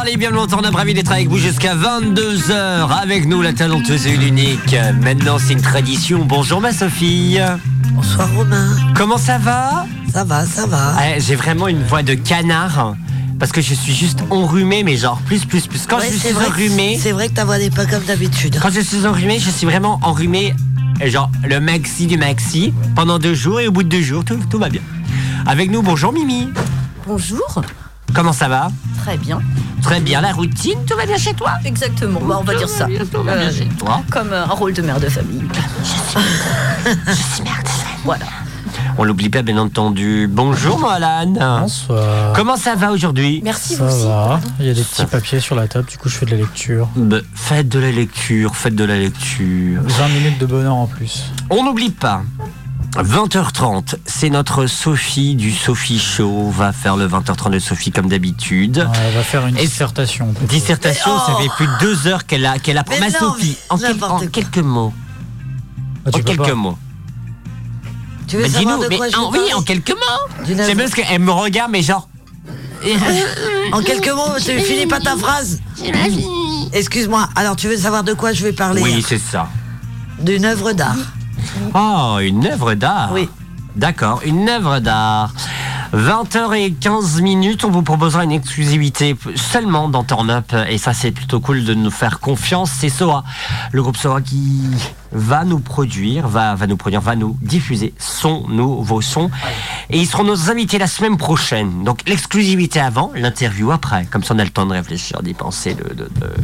parler bien longtemps. On a prévu d'être avec vous jusqu'à 22h. Avec nous, la talentueuse et l'unique. Maintenant, c'est une tradition. Bonjour, ma Sophie. Bonsoir Romain. Comment ça va? Ça va, ça va. Eh, J'ai vraiment une voix de canard. Parce que je suis juste enrhumé, mais genre plus, plus, plus. Quand Ouais, je c'est suis vrai que- enrhumé, C'est vrai que ta voix n'est pas comme d'habitude. quand je suis enrhumé, je suis vraiment enrhumé, genre le maxi du maxi, pendant deux jours, et au bout de deux jours, tout, tout va bien. Avec nous, bonjour Mimi. Bonjour. Comment ça va Très bien. Très bien, la routine, tout va bien chez toi Exactement. Bah, on va dire ça. Tout va bien Euh, chez toi. Comme euh, un rôle de mère de famille. Voilà. On l'oublie pas, bien entendu. Bonjour, Mohalan. Bonsoir. Comment ça va aujourd'hui Merci Ça vous aussi. va. Il y a des Ça petits papiers sur la table, du coup je fais de la lecture. Bah, Faites de la lecture, faites de la lecture. 20 minutes de bonheur en plus. On n'oublie pas. 20h30, c'est notre Sophie du Sophie Show. Va faire le 20h30 de Sophie comme d'habitude. Ouais, elle va faire une Et- dissertation. Dissertation, ça oh fait plus de deux heures qu'elle a, qu'elle apprend. Mais Ma non, Sophie, en, quel- quelques mots. Ah, en quelques pas. mots. Tu veux savoir de mais quoi je en- oui, en quelques mots. C'est parce qu'elle me regarde, mais genre. En quelques mots, tu finis pas ta phrase Excuse-moi, alors tu veux savoir de quoi je vais parler? Oui, c'est ça. D'une œuvre d'art. Oh, une œuvre d'art. Oui. D'accord, une œuvre d'art. 20h15 minutes, on vous proposera une exclusivité seulement dans Turn Up et ça c'est plutôt cool de nous faire confiance. C'est Soa, le groupe Soa qui va nous produire, va, va nous produire, va nous diffuser son nouveau son et ils seront nos invités la semaine prochaine. Donc l'exclusivité avant, l'interview après. Comme ça on a le temps de réfléchir, d'y penser, de, de, de-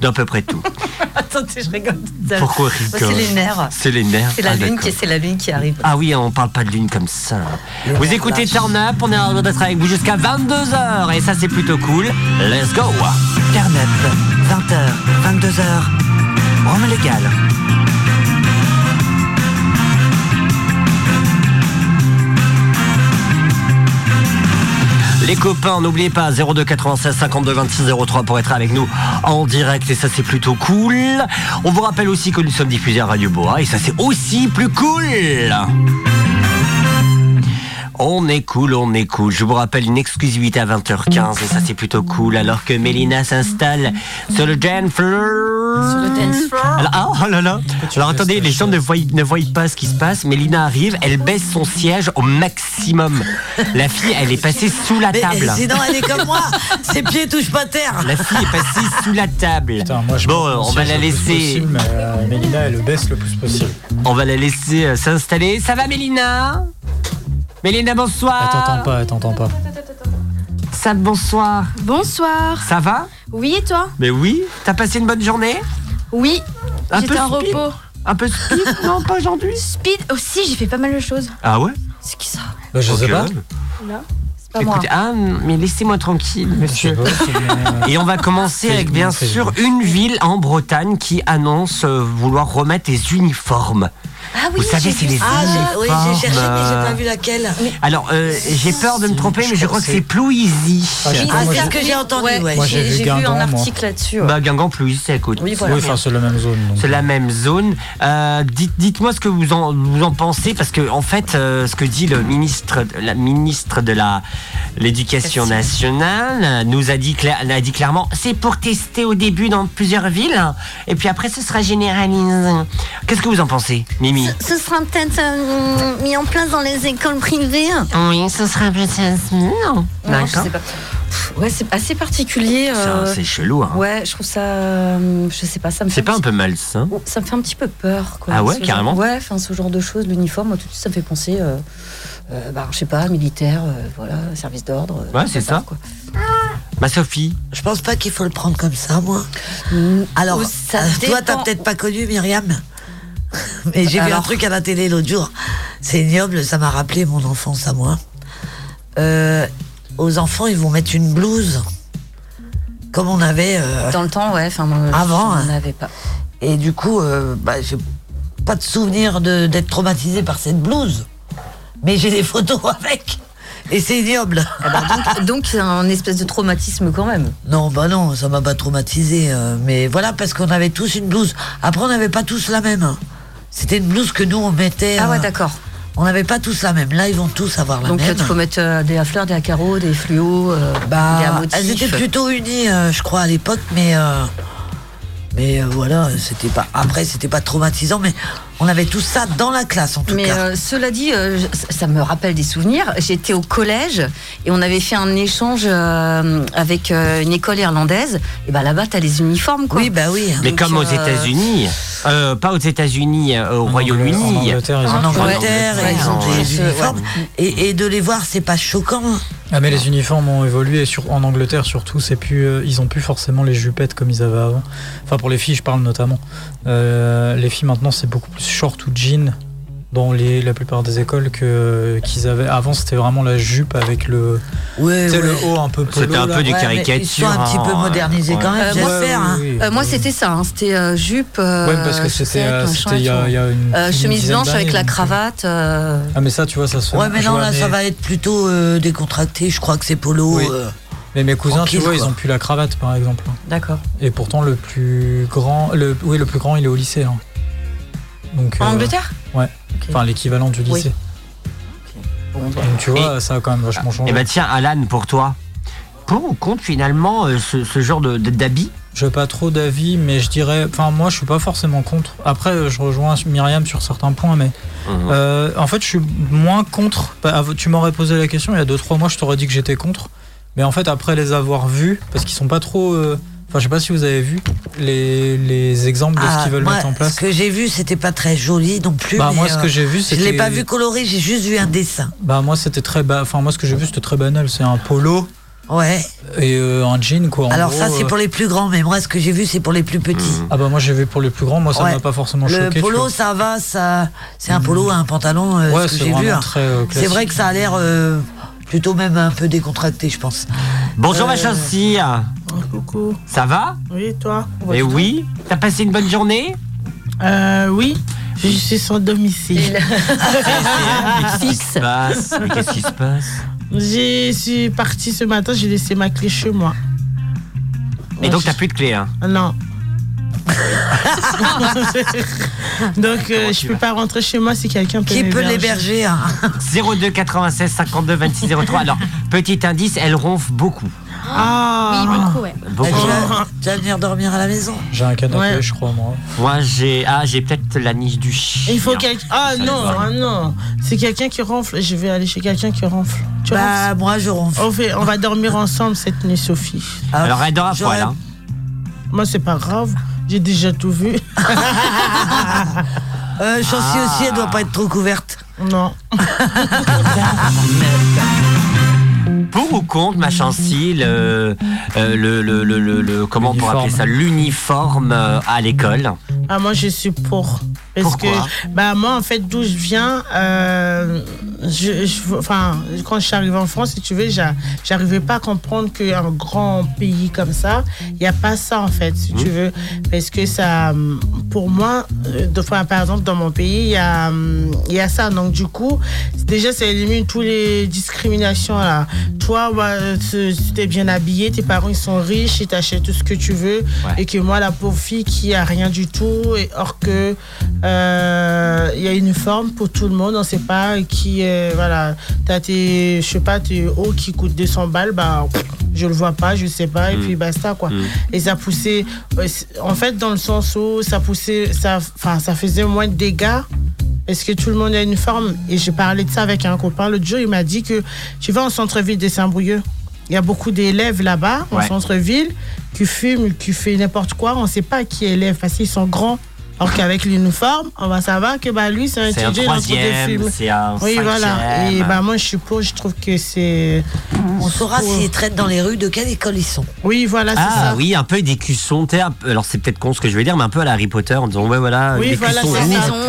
d'à peu près tout. Attendez, je rigole. Pourquoi rigole C'est les nerfs. C'est les nerfs. C'est la Ah, lune d'accord. qui c'est la lune qui arrive. Ah oui, on parle pas de lune comme ça. Vous écoutez. Turn Up, on est en train d'être avec vous jusqu'à 22h et ça c'est plutôt cool. Let's go Turn Up, 20h, 22h. Rome légal. Les copains, n'oubliez pas 02 96 52 26 03 pour être avec nous en direct et ça c'est plutôt cool. On vous rappelle aussi que nous sommes diffusés à Radio Boa et ça c'est aussi plus cool. On est cool, on est cool. Je vous rappelle une exclusivité à 20h15 et ça c'est plutôt cool alors que Mélina s'installe sur le dance floor. Sur le dance floor. Alors, ah, oh là là. Alors attendez, les gens ne voient, ne voient pas ce qui se passe. Mélina arrive, elle baisse son siège au maximum. La fille, elle est passée sous la Mais table. sinon, elle est comme moi. Ses pieds touchent pas terre. La fille est passée sous la table. Putain, moi, je bon, on va la laisser, possible, mais euh, Mélina, elle le baisse le plus possible. on va la laisser euh, s'installer. Ça va, Mélina? Mélina, bonsoir. Elle t'entend pas, elle t'entend pas. Ça, bonsoir. Bonsoir. Ça va? Oui, et toi? Mais oui. T'as passé une bonne journée? Oui. Un J'étais peu en speed? repos. Un peu speed? Non, pas aujourd'hui. Speed aussi, j'ai fait pas mal de choses. Ah ouais? C'est qui ça? Bah, je sais pas. C'est pas moi. Écoutez, ah, mais laissez-moi tranquille, monsieur. Et on va commencer avec bien sûr Facebook. une ville en Bretagne qui annonce euh, vouloir remettre les uniformes. Ah oui, Vous savez, c'est les. Ah, j'ai- oui, j'ai cherché, mais j'ai pas vu laquelle. Alors, euh, j'ai peur de me tromper, mais je crois que c'est Plouisy. Ah, j'ai- Ah, moi, c'est j'ai- ce que j'ai entendu, Ouais, ouais. Moi, j'ai vu Guingamp, un moi. article là-dessus. ouais. Bah, Guingamp, Plouisy, ça écoute. Oui, voilà. Oui, enfin, c'est la même zone. donc. C'est la même zone. Euh, dites, dites-moi ce que vous en, vous en pensez, parce que en fait, euh, ce que dit le ministre, la ministre de la l'éducation nationale euh, nous a dit, cla- a dit clairement, c'est pour tester au début dans plusieurs villes, et puis après ce sera généralisé. Qu'est-ce que vous en pensez, Mimi Ce sera peut-être euh, mis en place dans les écoles privées. Oui, ce sera peut-être. Non, je D'accord. sais pas. Pff, Ouais, c'est assez particulier. Euh, C'est chelou. Hein. Ouais, je trouve ça. euh, Je sais pas, ça me. C'est pas un peu malsain Ça me fait un petit peu peur. Quoi, Ah ouais, genre- carrément Ouais, enfin, ce genre de choses, l'uniforme, moi, tout de suite, ça me fait penser. euh, euh, bah, je sais pas, militaire, euh, voilà, service d'ordre. Ouais, c'est ça. Quoi. Ma Sophie Je pense pas qu'il faut le prendre comme ça, moi. Alors, ça toi, t'as peut-être pas connu Myriam. Mais j'ai vu un truc à la télé l'autre jour. C'est ignoble, ça m'a rappelé mon enfance à moi. Euh, aux enfants, ils vont mettre une blouse. Comme on avait. euh, Dans le temps, ouais, enfin, Avant, je hein. n'en avais pas. et du coup, euh, bah, j'ai pas de souvenir d'être traumatisé par cette blouse. Mais j'ai des photos avec. Et c'est ignoble. Ah bah, donc, donc, c'est un espèce de traumatisme quand même. Non, bah non, ça m'a pas traumatisé. euh, mais voilà, parce qu'on avait tous une blouse. Après, on n'avait pas tous la même. C'était une blouse que nous, on mettait. Ah ouais, euh, d'accord. On n'avait pas tous la même. Là, ils vont tous avoir la Donc même. il faut mettre euh, des à fleurs, des à carreaux, des fluos, euh, des à Bah, motifs. elles étaient plutôt unies, euh, je crois, à l'époque, mais mais voilà, c'était pas. Après, c'était pas traumatisant, mais on avait tout ça dans la classe en tout Mais cas. euh, cela dit, euh, ça- me rappelle des souvenirs. J'étais au collège et on avait fait un échange euh, avec euh, une école irlandaise. Et bah là-bas, t'as les uniformes, quoi. oui, bah oui. Mais Donc, comme aux euh, États-Unis, euh, pas aux États-unis, euh, au En Royaume-Uni. Angleterre, ils ont En Angleterre, ouais, ils ont ouais, des ouais, uniformes. ouais. Et, et de les voir, c'est pas choquant. Ah mais les uniformes ont évolué sur, en Angleterre surtout c'est plus euh, ils ont plus forcément les jupettes comme ils avaient avant. Enfin pour les filles je parle notamment. Euh, les filles maintenant c'est beaucoup plus short ou jean dans les, la plupart des écoles que qu'ils avaient avant c'était vraiment la jupe avec le Ouais, le haut un peu polo. C'était un là. peu du Ouais, mais caricature. Ils sont un petit peu hein, modernisés quand même, Euh, Ouais, j'espère. oui, hein. oui. Euh, moi, c'était ça. hein. C'était euh, jupe, euh, Ouais, parce que c'était euh, c'était et il y, a- y une, Euh, chemise blanche avec la euh, cravate. euh, Ah mais ça tu vois ça se. Ouais, mais non, là, ça va être plutôt euh, décontracté. Je crois que c'est polo. Oui. euh. Mais mes cousins tu vois ils ont plus la cravate par exemple. D'accord. Et pourtant le plus grand le oui le plus grand il est au lycée. hein. Donc En euh, Angleterre ouais. Enfin l'équivalent du Oui. lycée. Bon. Donc tu vois ça a quand même vachement changé. Et bah tiens, Alan, pour toi, pour ou contre finalement euh, ce, ce genre de- de- d'habit? Je pas trop d'avis, mais je dirais. Enfin, moi, je suis pas forcément contre. Après, euh, je rejoins Myriam sur certains points, mais euh, en fait, je suis moins contre. Bah, Tu m'aurais posé la question il y a 2-3 mois, je t'aurais dit que j'étais contre. Mais en fait, après les avoir vus, parce qu'ils sont pas trop. euh, Enfin, je sais pas si vous avez vu les, les exemples de ce Ah, qu'ils veulent moi, mettre en place. Ce que j'ai vu, c'était pas très joli non plus. Bah, mais, moi, ce euh, que j'ai vu, je l'ai pas vu coloré, j'ai juste vu un dessin. Bah, moi, c'était très. ba- Enfin, moi, ce que j'ai vu, c'était très banal. C'est un polo Ouais. et euh, un jean, quoi. en Alors gros, ça, c'est euh. pour les plus grands, mais moi, ce que j'ai vu, c'est pour les plus petits. Ah, bah, moi, j'ai vu pour les plus grands. Moi, ça Ouais. m'a pas forcément Le choqué. tu polo, ça va, ça, c'est un polo, un pantalon, euh, Ouais, ce que c'est j'ai vu. vraiment hein. très. euh, C'est vrai que ça a l'air euh, plutôt même un peu décontracté, je pense. Bonjour Euh, ma chancy, Coucou. ça va? Oui, et toi? Eh oui, t'as passé une bonne journée? Euh, oui, je suis sans domicile. Qu'est-ce qui se passe? Mais qu'est-ce qui se passe? Je suis partie ce matin, j'ai laissé ma clé chez moi. Et donc t'as plus de clé, hein? Non. Donc, euh, je peux pas rentrer chez moi si quelqu'un peut Qui peut l'héberger hein 02 96 52 26 03. Alors, petit indice, elle ronfle beaucoup. Ah Oui, beaucoup, ouais. Beaucoup. tu, vas, tu vas venir dormir à la maison J'ai un canapé, Ouais. je crois, moi. Moi, j'ai ah, j'ai peut-être la niche du chien. Il faut quelqu'un. Ah Ça non, ah non. C'est quelqu'un qui ronfle. Je vais aller chez quelqu'un qui ronfle. Tu Bah, moi, je ronfle. ronfles on, fait, on va dormir ensemble cette nuit, Sophie. Ah, Alors, elle dort à j'aurais- poil, hein. Moi, c'est pas grave. J'ai déjà tout vu. Euh, Chancy Ah. aussi, elle doit pas être trop couverte. Non. Pour ou contre, ma chancy, le, euh, le, le, le, le- le- comment on pourrait appeler ça, l'uniforme euh, à l'école? Ah, moi, je suis pour. Parce Pourquoi? que, bah, moi, en fait, d'où je viens, euh, je, je- enfin, quand je suis arrivée en France, si tu veux, j'a- j'arrivais pas à comprendre qu'un grand pays comme ça, il n'y a pas ça, en fait, si tu veux. Parce que ça, pour moi, euh, de, enfin, par exemple, dans mon pays, il y a, y a ça. Donc, du coup, déjà, ça élimine toutes les discriminations, là. Toi, tu t'es bien habillé, tes parents, ils sont riches, ils t'achètent tout ce que tu veux. Ouais. Et que moi, la pauvre fille qui a rien du tout, et or que euh, il y a une forme pour tout le monde, on sait pas qui est, voilà, t'as tes, je sais pas, tes hauts qui coûtent 200 balles, bah, je le vois pas, je sais pas, et Mm. puis basta, quoi. Mm. Et ça poussait, euh, en fait, dans le sens où ça poussait, ça, enfin, ça faisait moins de dégâts. Est-ce que tout le monde a une forme Et j'ai parlé de ça avec un copain l'autre jour. Il m'a dit que tu vas en centre-ville de Saint-Brieuc. Il y a beaucoup d'élèves là-bas, en Ouais. centre-ville, qui fument, qui font n'importe quoi. On ne sait pas qui est élève parce qu'ils sont grands. Alors qu'avec l'uniforme, on va savoir que bah, lui, c'est un étudiant, de troisième, fumer. c'est un Oui, voilà. Et bah, moi, je suis pour. Je trouve que c'est. On saura pour- s'ils traitent dans les rues de quelle école ils sont. Oui, voilà, c'est Ah ça. oui, un peu des cuissons. Alors c'est peut-être con ce que je vais dire, mais un peu à la Harry Potter en disant ouais voilà, Oui, des voilà, cuissons ça.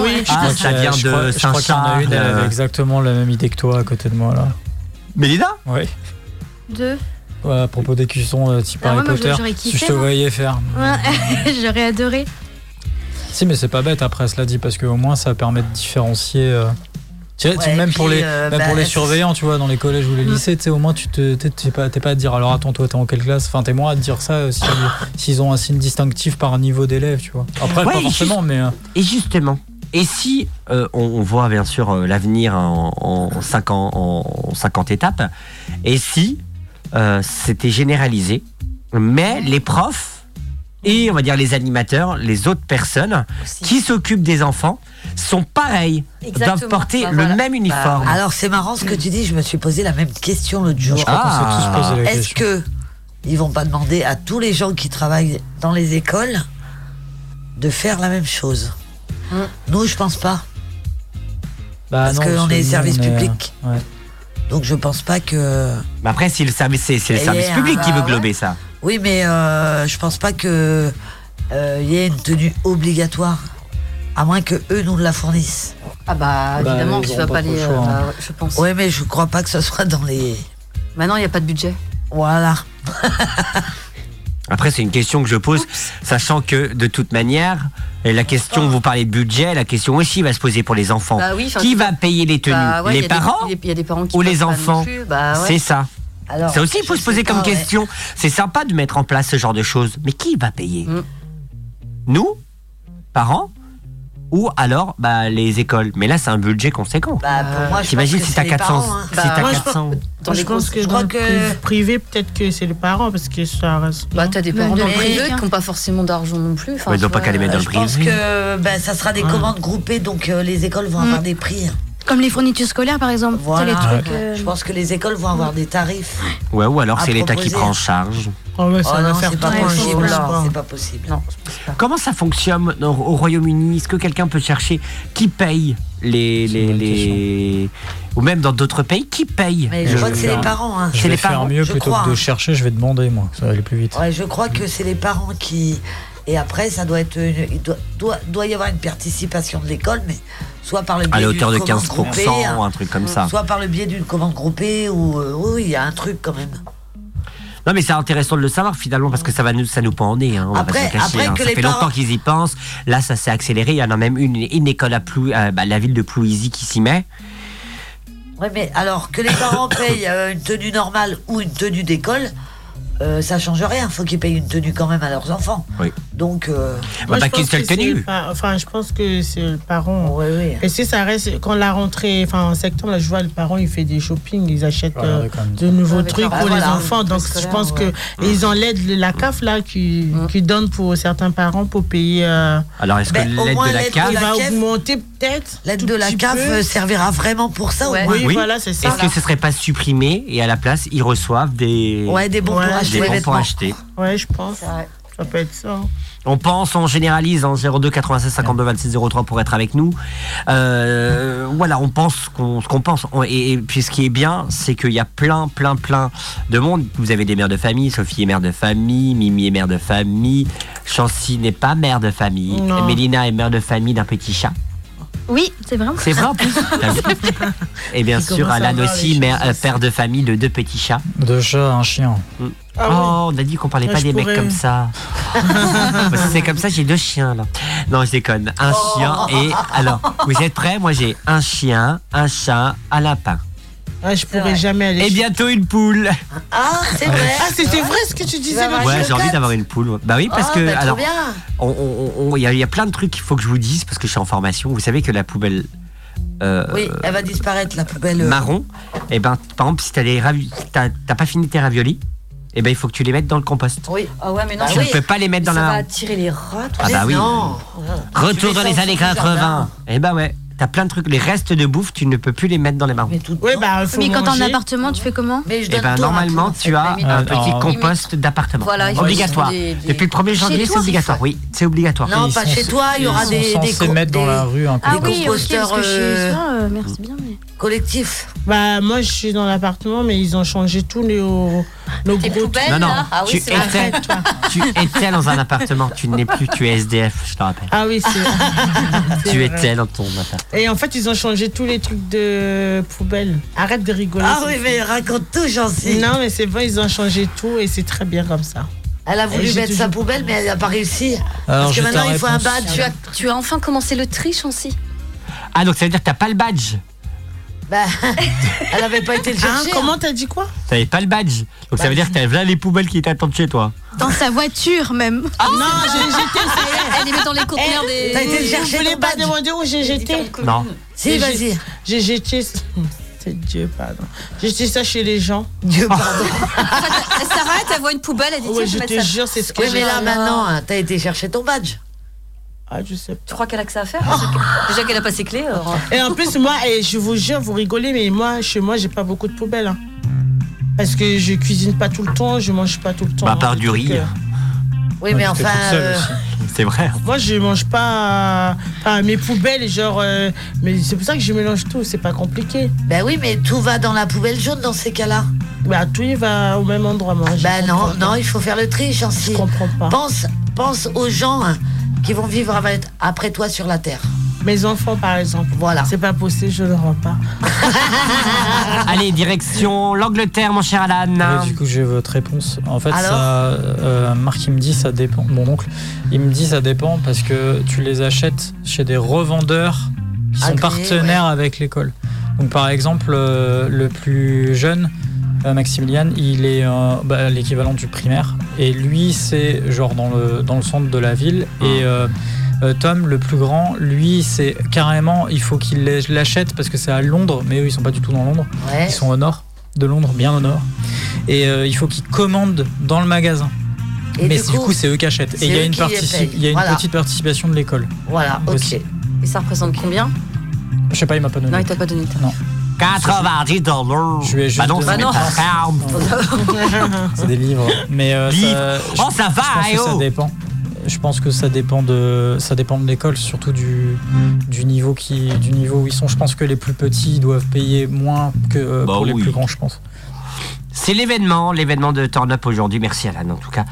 Oui. Ah, crois ça qu'il y a- vient je de je Saint-Charles. elle avait euh, exactement la même idée que toi à côté de moi là. Mélina? Oui. Deux. Ouais, à propos des cuissons euh, type Ah Harry moi, Potter, si je te moi. voyais faire. Ouais, j'aurais adoré. Si, mais c'est pas bête après, cela dit, parce qu'au moins ça permet de différencier. euh, Ouais, même puis, pour les, euh, même bah, pour les surveillants, tu vois, dans les collèges ou les Mm. lycées, tu sais, au moins tu te, t'es pas, t'es pas à te dire, alors attends, toi, t'es en quelle classe? Enfin, t'es moins à te dire ça euh, si- s'ils ont un signe distinctif par niveau d'élève, tu vois. Après, Ouais, pas forcément, mais. euh, Et justement, et si euh, on, on voit bien sûr euh, l'avenir en, en, 50, en 50 étapes, et si c'était généralisé, mais les profs et on va dire les animateurs, les autres personnes Aussi. qui s'occupent des enfants sont pareils, Exactement. doivent porter Bah, le voilà. même uniforme. Alors c'est marrant ce que tu dis, je me suis posé la même question l'autre jour. Ah. Est-ce que ils vont pas demander à tous les gens qui travaillent dans les écoles de faire la même chose? Hum. Nous, je pense pas, Bah parce qu'on est service on est, euh, public. ouais. Donc je pense pas que. Mais après, si le service, c'est c'est le Et service public qui bah veut glober ça. Oui, mais euh, je pense pas que euh, il y ait une tenue obligatoire, à moins que eux nous la fournissent. Ah bah, Bah, évidemment, ils tu vas pas les. choix, euh, hein. bah, je pense. Ouais, mais je crois pas que ce soit dans les. Maintenant, il n'y a pas de budget. Voilà. Après, c'est une question que je pose, sachant que de toute manière, et la question, vous parlez de budget, la question aussi va se poser pour les enfants. Bah oui, qui va payer les tenues Bah ouais, il y Les des- parents Il y, a- il y a des parents qui ou les enfants Bah ouais. C'est ça. Alors, Ça aussi, il faut je se poser comme ouais. question. C'est sympa de mettre en place ce genre de choses, mais qui va payer Mm. Nous Parents Ou alors bah, les écoles Mais là, c'est un budget conséquent. Bah, pour moi, je T'imagines pense si t'as les 400, parents, hein. si Bah, t'as moi, je 400 Dans je les pense que je dans crois le que- priv- privé, peut-être que c'est les parents, parce que ça reste. Bah, t'as des parents dans le les privé qui n'ont pas forcément d'argent non plus. Enfin, Ouais, ils doivent pas qu'à les mettre dans Je le pense privé. que ben, ça sera des Ouais. commandes groupées, donc euh, les écoles vont avoir des prix. Comme les fournitures scolaires, par exemple. Voilà. Les trucs. euh, Je pense que les écoles vont avoir des tarifs. Ouais, ou alors c'est l'État qui prend en charge. Oh, ouais, ça oh non, c'est pas possible. C'est pas possible. Non, pas. Comment ça fonctionne au au Royaume-Uni? Est-ce que quelqu'un peut chercher qui paye les, les, les... ou même dans d'autres pays qui paye? Mais je crois que c'est vais les parents. hein. Je vais les faire parents, mieux je plutôt crois, que de hein. chercher, je vais demander moi, ça va aller plus vite. Ouais, je crois que c'est les parents qui. Et après, ça doit être. une- Il doit, doit, doit y avoir une participation de l'école, mais soit par le biais à hauteur de commande 15%, groupée, hein, un truc comme ça. soit par le biais d'une commande groupée, ou. euh, oui, oui, il y a un truc quand même. Non mais c'est intéressant de le savoir finalement parce que ça va nous ça nous pend au nez. Hein, on va Après- cacher, après hein. que ça les fait parents- longtemps qu'ils y pensent. Là ça s'est accéléré. Il y en a même une, une école à Plou, euh, bah, la ville de Plouisy qui s'y met. Ouais, mais alors que les parents payent euh, une tenue normale ou une tenue d'école, euh, ça change rien. Faut qu'ils payent une tenue quand même à leurs enfants. Oui. Donc. euh, Moi, bah, je qu'une pense seule que c'est tenue. Enfin, je pense que c'est le parent. ouais, ouais. Et si ça reste, quand la rentrée, enfin en septembre, là, je vois le parent, il fait des shopping, ils achètent Ouais, euh, de nouveaux Avec trucs pour Ah, les voilà, enfants. Donc je pense ouais. que et ils ont l'aide de la CAF là qui, Mm. qui donne pour certains parents pour payer. euh, Alors est-ce que Ben, au l'aide moins de la CAF va augmenter peut-être. L'aide de la CAF peu. euh, servira vraiment pour ça, Ouais. au moins. Oui, Oui. voilà, c'est ça. Est-ce que ce serait pas supprimé et à la place ils reçoivent des Ouais, des bons Ouais, pour des acheter bons pour acheter Ouais, je pense. Ça peut être ça. On pense, on généralise en 02 96 52 26 03 pour être avec nous. Euh, voilà, on pense qu'on- ce qu'on pense. On- et, et puis ce qui est bien, c'est qu'il y a plein, plein, plein de monde. Vous avez des mères de famille. Sophie est mère de famille. Mimi est mère de famille. Chancy n'est pas mère de famille. Non. Mélina est mère de famille d'un petit chat. Oui, c'est vraiment. C'est vrai en plus. Et bien sûr, Alan aussi, mère, euh, père de famille de deux petits chats. Deux chats, un chien. Ah oui. oh, on a dit qu'on parlait Ah, pas je des mecs pourrais. comme ça. Parce que c'est comme ça, j'ai deux chiens là. Non, je déconne. Un chien et. Alors, vous êtes prêts? Moi j'ai un chien, un chat, un lapin. Ah, je pourrais vrai. jamais aller. Et bientôt une poule. Ah, c'est vrai. Ah, c'était vrai ce que tu disais. voir Ouais, j'ai envie d'avoir une poule. Bah oui, parce Ah, que. bah, alors, il y, a- il y a plein de trucs qu'il faut que je vous dise parce que je suis en formation. Vous savez que la poubelle. euh, Oui, elle va disparaître, la poubelle. euh, marron, et ben par exemple si t'as t'as t'as pas fini tes raviolis, et ben il faut que tu les mettes dans le compost. Oui. Ah ouais, mais non, tu oui. ne peux pas les mettre dans ça va la. attirer les rats. tout Ah bah oui. Non. Retour Tu dans les années au fond du 80. jardin. Et ben ouais, t'as plein de trucs. Les restes de bouffe, tu ne peux plus les mettre dans les marrons. Mais tout. Oui, bah, faut Mais quand t'es en appartement, tu fais comment Mais je Et donne ben normalement tout, en fait. tu as un oui. petit compost d'appartement. Voilà, obligatoire. des- des- Depuis le 1er janvier, c'est toi, obligatoire. Oui, c'est obligatoire. Non, Ils pas sont- chez toi, il y aura ils des, sont des, censés co- mettre dans la rue un Ah oui, que composteurs, chez euh, euh, merci bien. Mais... collectifs. Bah, moi, je suis dans l'appartement, mais ils ont changé tous nos, nos Tes gros poubelles, Non, non, Ah tu oui, étais, tu étais dans un appartement. Tu n'es plus, tu es SDF, je te rappelle. Ah oui, c'est. Tu étais dans ton appartement. Et en fait, ils ont changé tous les trucs de poubelle. Arrête de rigoler. Ah oui, mais raconte tout, j'en sais. Non, mais c'est vrai, ils ont changé tout et c'est très bien comme ça. Elle a Et voulu j'ai mettre sa toujours- poubelle, mais elle n'a pas réussi. Alors, Parce que j'ai ta maintenant, il faut un réponse. badge. Tu as, tu as enfin commencé le tri, Chancy Ah donc ça veut dire que t'as pas le badge Bah, elle avait pas été le Hein, chercher. comment t'as dit quoi T'avais pas le badge. Donc ça veut dire que t'avais là les poubelles qui t'attendent chez toi. Dans sa voiture même. Non, j'ai jeté. Elle les met dans les conteneurs des. T'as été le chercher voulez ton pas demander où j'ai jeté Non. Si, vas-y. J'ai jeté. C'est Dieu, pardon. J'ai jeté ça chez les gens. Dieu pardon. S'arrête, elle voit une poubelle, elle dit Ouais, je je te jure, c'est ce que Oui, j'ai. mais là Ah, maintenant, hein, t'as été chercher ton badge. Ah, je sais Tu crois qu'elle a que ça à faire Déjà qu'elle a pas ses clés. alors- Et en plus, moi, et je vous jure, vous rigolez, mais moi, chez moi, j'ai pas beaucoup de poubelles. hein. Parce que je cuisine pas tout le temps, je mange pas tout le temps. Bah, à part du Donc, riz. euh, Oui, mais enfin. euh. C'est vrai. Moi, je mange pas enfin, mes poubelles, genre. euh, mais c'est pour ça que je mélange tout, c'est pas compliqué. Ben oui, mais tout va dans la poubelle jaune dans ces cas-là. Bah, tout il va au même endroit, moi. je Ben non, pas. non, il faut faire le tri, Je Chancy. comprends pas. Pense, pense aux gens hein, qui vont vivre avec- après toi sur la terre. Mes enfants, par exemple. Voilà. C'est pas possible, je ne rends pas. Allez, direction l'Angleterre, mon cher Alan. Du coup, j'ai votre réponse. En fait, Alors ça, euh, Marc, il me dit ça dépend. Mon oncle, il me dit ça dépend parce que tu les achètes chez des revendeurs qui sont Agréés, partenaires avec l'école. Donc, par exemple, euh, le plus jeune, Maximilian, il est euh, bah, l'équivalent du primaire. Et lui, c'est genre dans le, dans le centre de la ville. Et euh, euh, Tom, le plus grand, lui, c'est carrément, il faut qu'il l'achète parce que c'est à Londres, mais eux, ils sont pas du tout dans Londres. Ouais. Ils sont au nord de Londres, bien au nord. Et euh, il faut qu'ils commandent dans le magasin. Et Mais du coup, c'est eux qui achètent. Et il y a une, y a Voilà. petite participation de l'école. Voilà, ok. Et ça représente combien? Je sais pas, il m'a pas donné. Non, il t'a pas donné. 90 dollars. Je ai juste Bah non, Bah non. C'est des livres. Mais euh, Livres. ça, Oh, ça je va, pense eh que ça oh. dépend. Je pense que ça dépend de ça dépend de l'école, surtout du, du niveau qui du niveau où ils sont. Je pense que les plus petits doivent payer moins que euh, Bah pour les plus grands, je pense. C'est l'événement, l'événement de Turn Up aujourd'hui. Merci Alan en tout cas.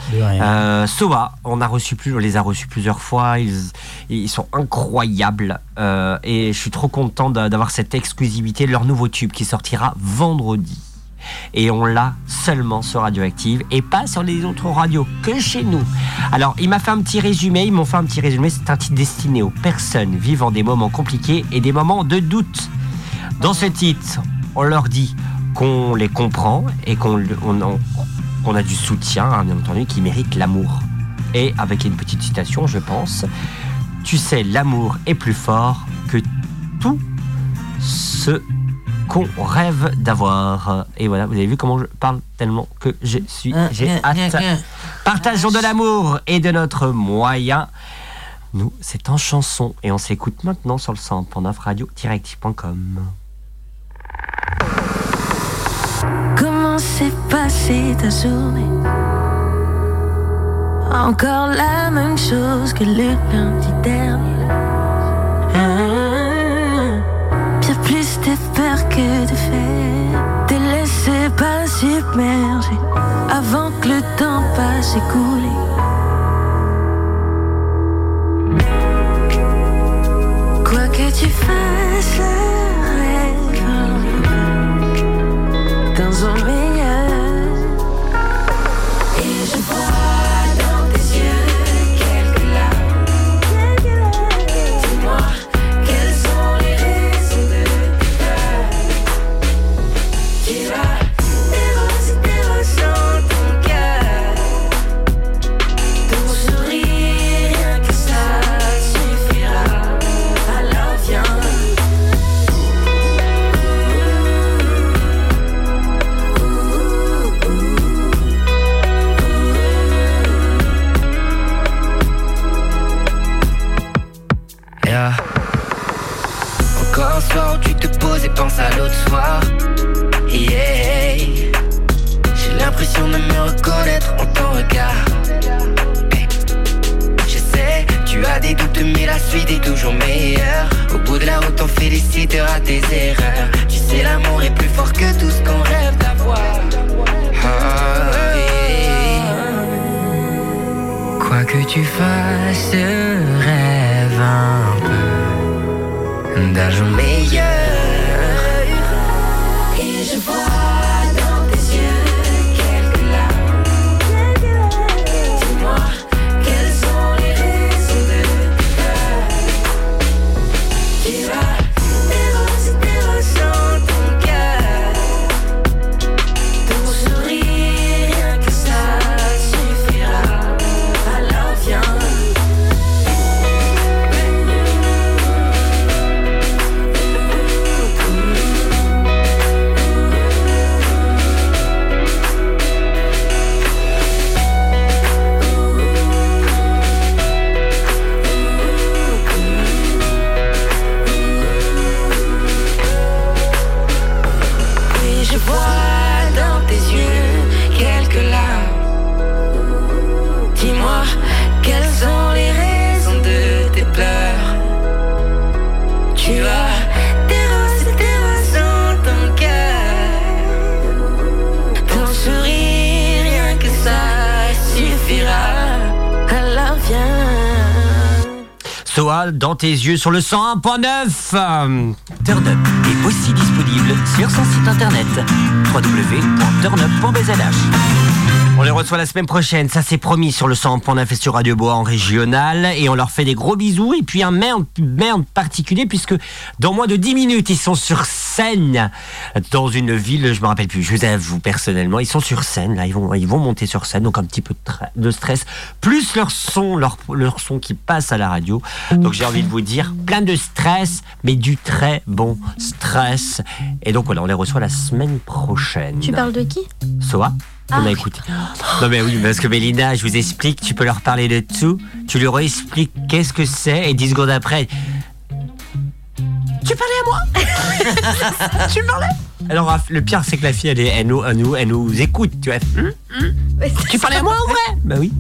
Euh, Soa, on a reçu plus, on les a reçus plusieurs fois. Ils, ils sont incroyables euh, et je suis trop content d'a- d'avoir cette exclusivité de leur nouveau tube qui sortira vendredi. Et on l'a seulement sur Radioactive et pas sur les autres radios que chez nous. Alors, il m'a fait un petit résumé. Ils m'ont fait un petit résumé. C'est un titre destiné aux personnes vivant des moments compliqués et des moments de doute. Dans ce titre, on leur dit qu'on les comprend et qu'on on a du soutien, hein, bien entendu, qui méritent l'amour. Et avec une petite citation, je pense, tu sais, l'amour est plus fort que tout ce qu'on rêve d'avoir. Et voilà, vous avez vu comment je parle tellement que je suis, j'ai hein, hâte. Partageons de l'amour et de notre moyen. Nous, c'est en chanson et on s'écoute maintenant sur le centre pour radio-active.com. Comment s'est passée ta journée? Encore la même chose que le lundi dernier. Ah, Bien plus de que de faire. Te laisser pas submerger avant que le temps passe écoulé. Quoi que tu fasses, dans on félicitera tes erreurs. Tu sais, l'amour est plus fort que tout ce qu'on rêve d'avoir. Ah. Quoi que tu fasses, rêve un peu d'un jour meilleur. Dans tes yeux sur le 101.9. Euh, Turn Up est aussi disponible sur son site internet www.turnup.bzh. On les reçoit la semaine prochaine, ça c'est promis sur le 100.9 et sur Radio Bois en régional. Et on leur fait des gros bisous. Et puis un merde, merde particulier, puisque dans moins de 10 minutes, ils sont sur scène dans une ville, je me rappelle plus, je vous avoue personnellement, ils sont sur scène, là, ils vont, ils vont monter sur scène, donc un petit peu de, stress, plus leur son, leur, leur son qui passe à la radio. Donc j'ai envie de vous dire, plein de stress, mais du très bon stress. Et donc voilà, on les reçoit la semaine prochaine. Tu parles de qui? Soa on a écouté. Non mais oui, parce que Mélina, je vous explique, tu peux leur parler de tout, tu leur expliques qu'est-ce que c'est, et 10 secondes après, tu parlais à moi Tu parlais Alors le pire c'est que la fille elle, est- elle nous, elle nous, elle nous écoute, tu vois. Hum, hum. Tu parlais à moi en vrai Bah oui.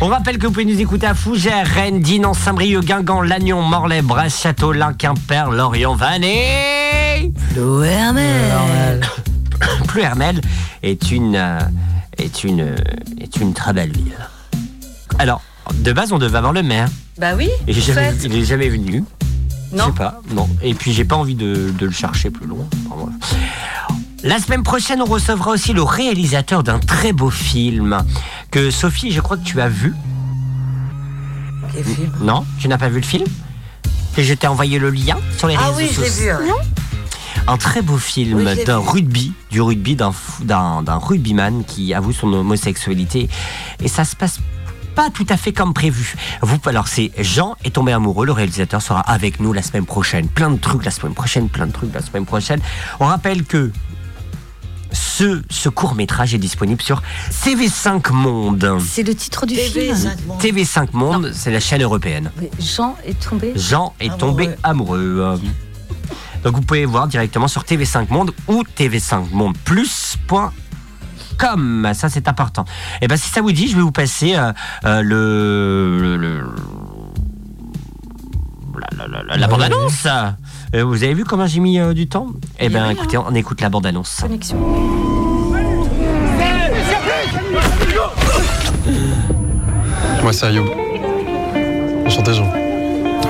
On rappelle que vous pouvez nous écouter à Fougères, Rennes, Dinan, Saint-Brieuc, Guingamp, Lannion, Morlaix, Brest, Châteaulin, Quimper, Lorient, Vannes. L'ORML. Pluhermel est une, euh, est une, euh, est une très belle ville. Alors, de base, on devait avoir le maire. Bah oui. Jamais- il est jamais venu. Je Non. sais pas, non. Et puis j'ai pas envie de, de le chercher plus loin. Enfin, voilà. La semaine prochaine, on recevra aussi le réalisateur d'un très beau film que Sophie, je crois que tu as vu. Quel film? Non, tu n'as pas vu le film? Que je t'ai envoyé le lien sur les Ah réseaux oui, je l'ai sociaux. vu. Un très beau film Oui, je d'un rugby, du rugby, d'un fou- d'un d'un rugbyman qui avoue son homosexualité. Et ça se passe pas tout à fait comme prévu. Vous, alors c'est Jean est tombé amoureux, le réalisateur sera avec nous la semaine prochaine. Plein de trucs la semaine prochaine, plein de trucs la semaine prochaine. On rappelle que ce, ce court métrage est disponible sur CV5 Monde. C'est le titre du TV, film. 5 mois. TV5 Monde, c'est la chaîne européenne. Mais Jean est tombé. Jean est Amoureux. tombé amoureux. Donc vous pouvez voir directement sur TV5 Monde ou tv5mondeplus.com. Ça c'est important. Et ben si ça vous dit, je vais vous passer euh, euh, le, le- le- la, la- la- la- la bande-annonce. Euh, vous avez vu comment j'ai mis euh, du temps? Eh ben écoutez, on écoute la bande-annonce. Connexion. Moi, c'est Ayoub. Enchanté, Jean.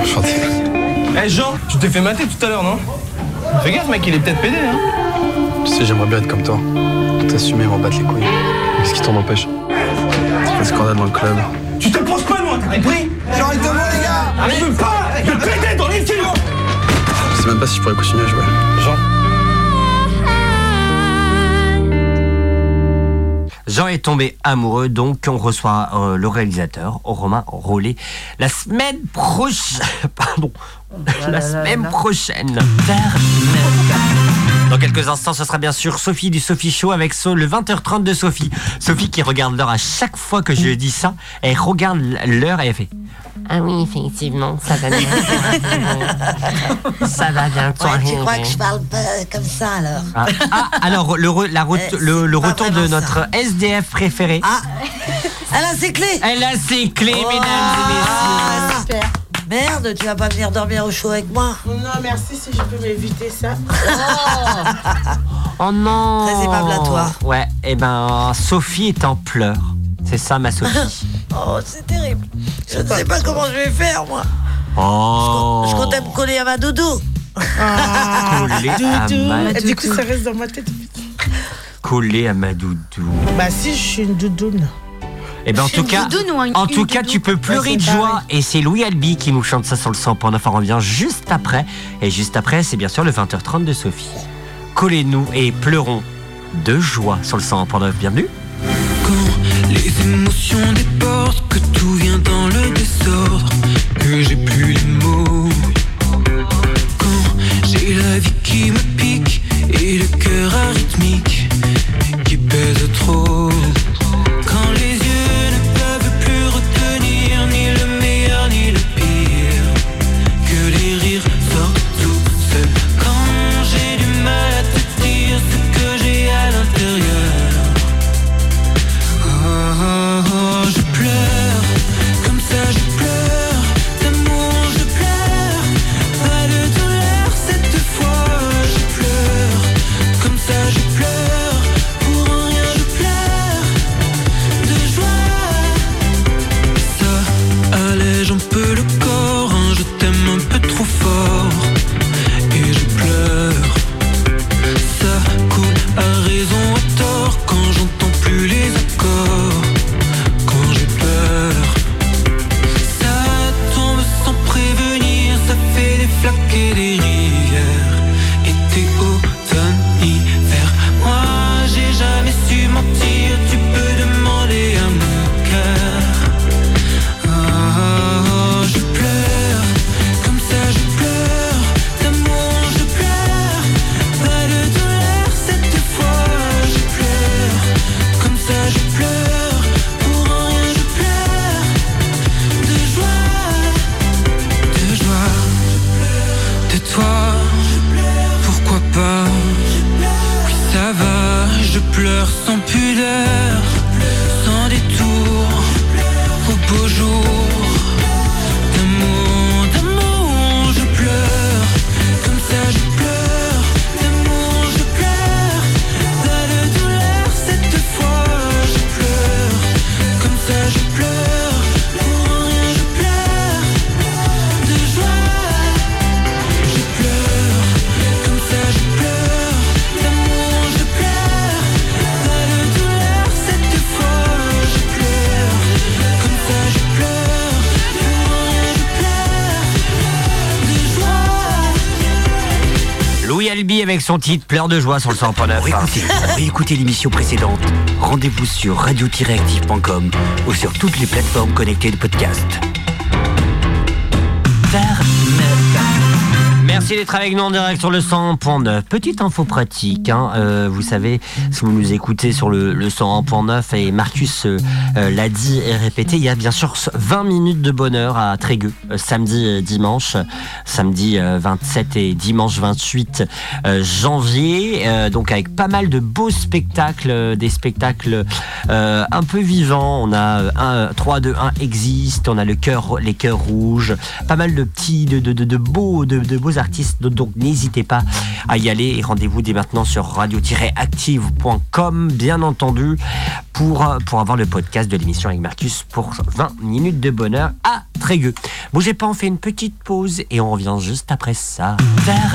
Enchanté. Eh Jean, tu t'es fait mater tout à l'heure, non? Fais gaffe, mec, il est peut-être pédé, hein Tu sais, j'aimerais bien être comme toi. T'assumer, m'en battre les couilles. Qu'est-ce qui t'en empêche Ça fait scandale dans le club. Tu te poses pas loin, t'as compris Genre, il demande, les gars Arrive pas de péter dans les stylos Je sais même pas si je pourrais continuer à jouer. Jean Jean est tombé amoureux, donc on reçoit euh, le réalisateur, Romain Rollet, la semaine prochaine. Pardon. la là semaine là. prochaine. Dans quelques instants, ce sera bien sûr Sophie du Sophie Show avec so- le 20h30 de Sophie. Sophie qui regarde l'heure à chaque fois que je dis ça. Elle regarde l'heure et elle fait Ah oui, effectivement, ça va bien. ça va bientôt Ouais, tu crois que je parle pas comme ça alors? Ah, ah, alors le, re- la re- Eh, le, le retour de notre ça. SDF préféré. Ah Elle a ses clés Elle a ses clés, Oh. mesdames et messieurs. Ah, Super. Merde, tu vas pas venir dormir au chaud avec moi Non, merci si je peux m'éviter ça. Oh non Très aimable à toi. Ouais, et ben Sophie est en pleurs. C'est ça ma Sophie. Oh, c'est terrible. Je ne sais pas comment je vais faire, moi. Oh Je comptais me coller à ma doudou. Collée à Doudou. ma, Et du coup, ça reste dans ma tête. collée à ma doudou. Bah, si, je suis une doudoune. Et ben en tout cas, un- en tout cas, doudou tu peux pleurer de joie. Et c'est Louis Albi qui nous chante ça sur le 100.9. On revient juste après. Et juste après, c'est bien sûr le 20h30 de Sophie. Collez-nous et pleurons de joie sur le 100.9. Bienvenue. Quand les émotions débordent, que tout vient dans le désordre, que j'ai plus les mots. Quand j'ai la vie qui me pique et le cœur arythmique son titre Pleurs de joie sur le 100.9. Pour écouter, pour écouter l'émission précédente, rendez-vous sur radio-active.com ou sur toutes les plateformes connectées de podcast. Merci d'être avec nous en direct sur le 100.9. Petite info pratique, hein, euh, vous savez, si vous nous écoutez sur le, le 101.9 et Marcus euh, euh, l'a dit et répété, il y a bien sûr 20 minutes de bonheur à Trégueux, samedi et dimanche, samedi euh, 27 et dimanche 28 euh, janvier, donc avec pas mal de beaux spectacles, des spectacles un peu vivants. On a un, 3, 2, 1 existe, on a le cœur, les cœurs rouges, pas mal de petits, de, beaux, de beaux artistes. Donc, n'hésitez pas à y aller et rendez-vous dès maintenant sur radio-active.com, bien entendu, pour, pour avoir le podcast de l'émission avec Marcus pour 20 minutes de bonheur à Trégueux. Bougez pas, on fait une petite pause et on revient juste après ça. Vers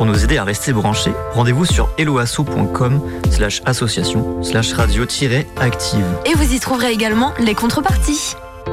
Pour nous aider à rester branchés, rendez-vous sur eloasso.com slash association slash radio-active. Et vous y trouverez également les contreparties. On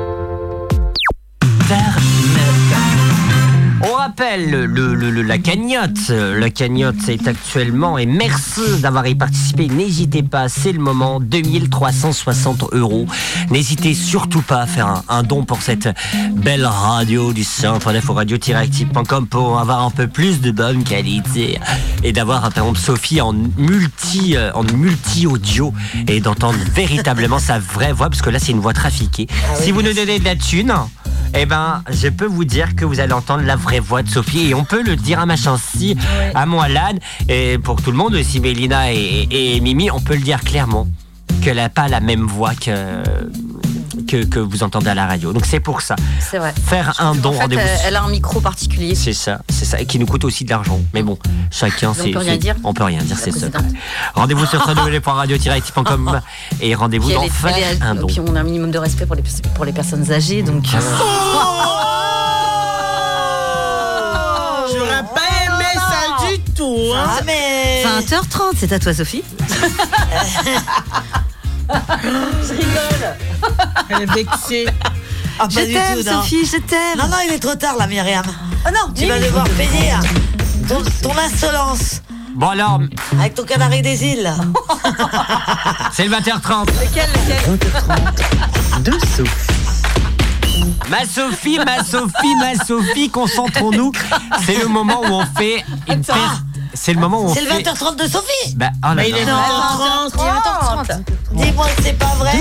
rappelle le, la cagnotte. La cagnotte est actuellement, et merci d'avoir y participé. N'hésitez pas, c'est le moment. 2360 euros. N'hésitez surtout pas à faire un, un don pour cette belle radio du centre au radio-active.com pour avoir un peu plus de bonne qualité et d'avoir par exemple Sophie en multi euh, en multi audio et d'entendre véritablement sa vraie voix parce que là c'est une voix trafiquée. si vous nous donnez de la thune, eh ben, je peux vous dire que vous allez entendre la vraie voix de Sophie et on peut le dire à machin si, à moi Lan et pour tout le monde aussi, Mélina et, et Mimi, on peut le dire clairement qu'elle n'a pas la même voix que, que que vous entendez à la radio. Donc c'est pour ça. C'est vrai. Faire un don, En fait, rendez-vous. elle, elle a un micro particulier. C'est ça, c'est ça, et qui nous coûte aussi de l'argent. Mais bon, chacun, On peut rien dire. On peut rien dire, c'est ça. Rendez-vous sur www.radio-active.com et rendez-vous dans faire elle est- un don. puis on a un minimum de respect pour les, pour les personnes âgées, donc. euh, J'aurais pas aimé ça du tout. Hein. Ah, mais. 20h30, c'est à toi, Sophie. Je rigole. Elle est vexée. Ah, Je pas du t'aime. Sophie, je t'aime. Non, non, il est trop tard, là, Myriam. Oh non, Tu vas devoir payer hein, ton, ton insolence Bon alors, avec ton canari des îles. c'est le 20h30. Lequel, lequel De Sophie. Ma Sophie, ma Sophie, ma Sophie, concentrons-nous. C'est le moment où on fait une Attends. C'est le moment où on C'est le fait. 20h30 de Sophie. Bah, oh là Mais il là. est 20h30. Dis-moi que c'est pas vrai.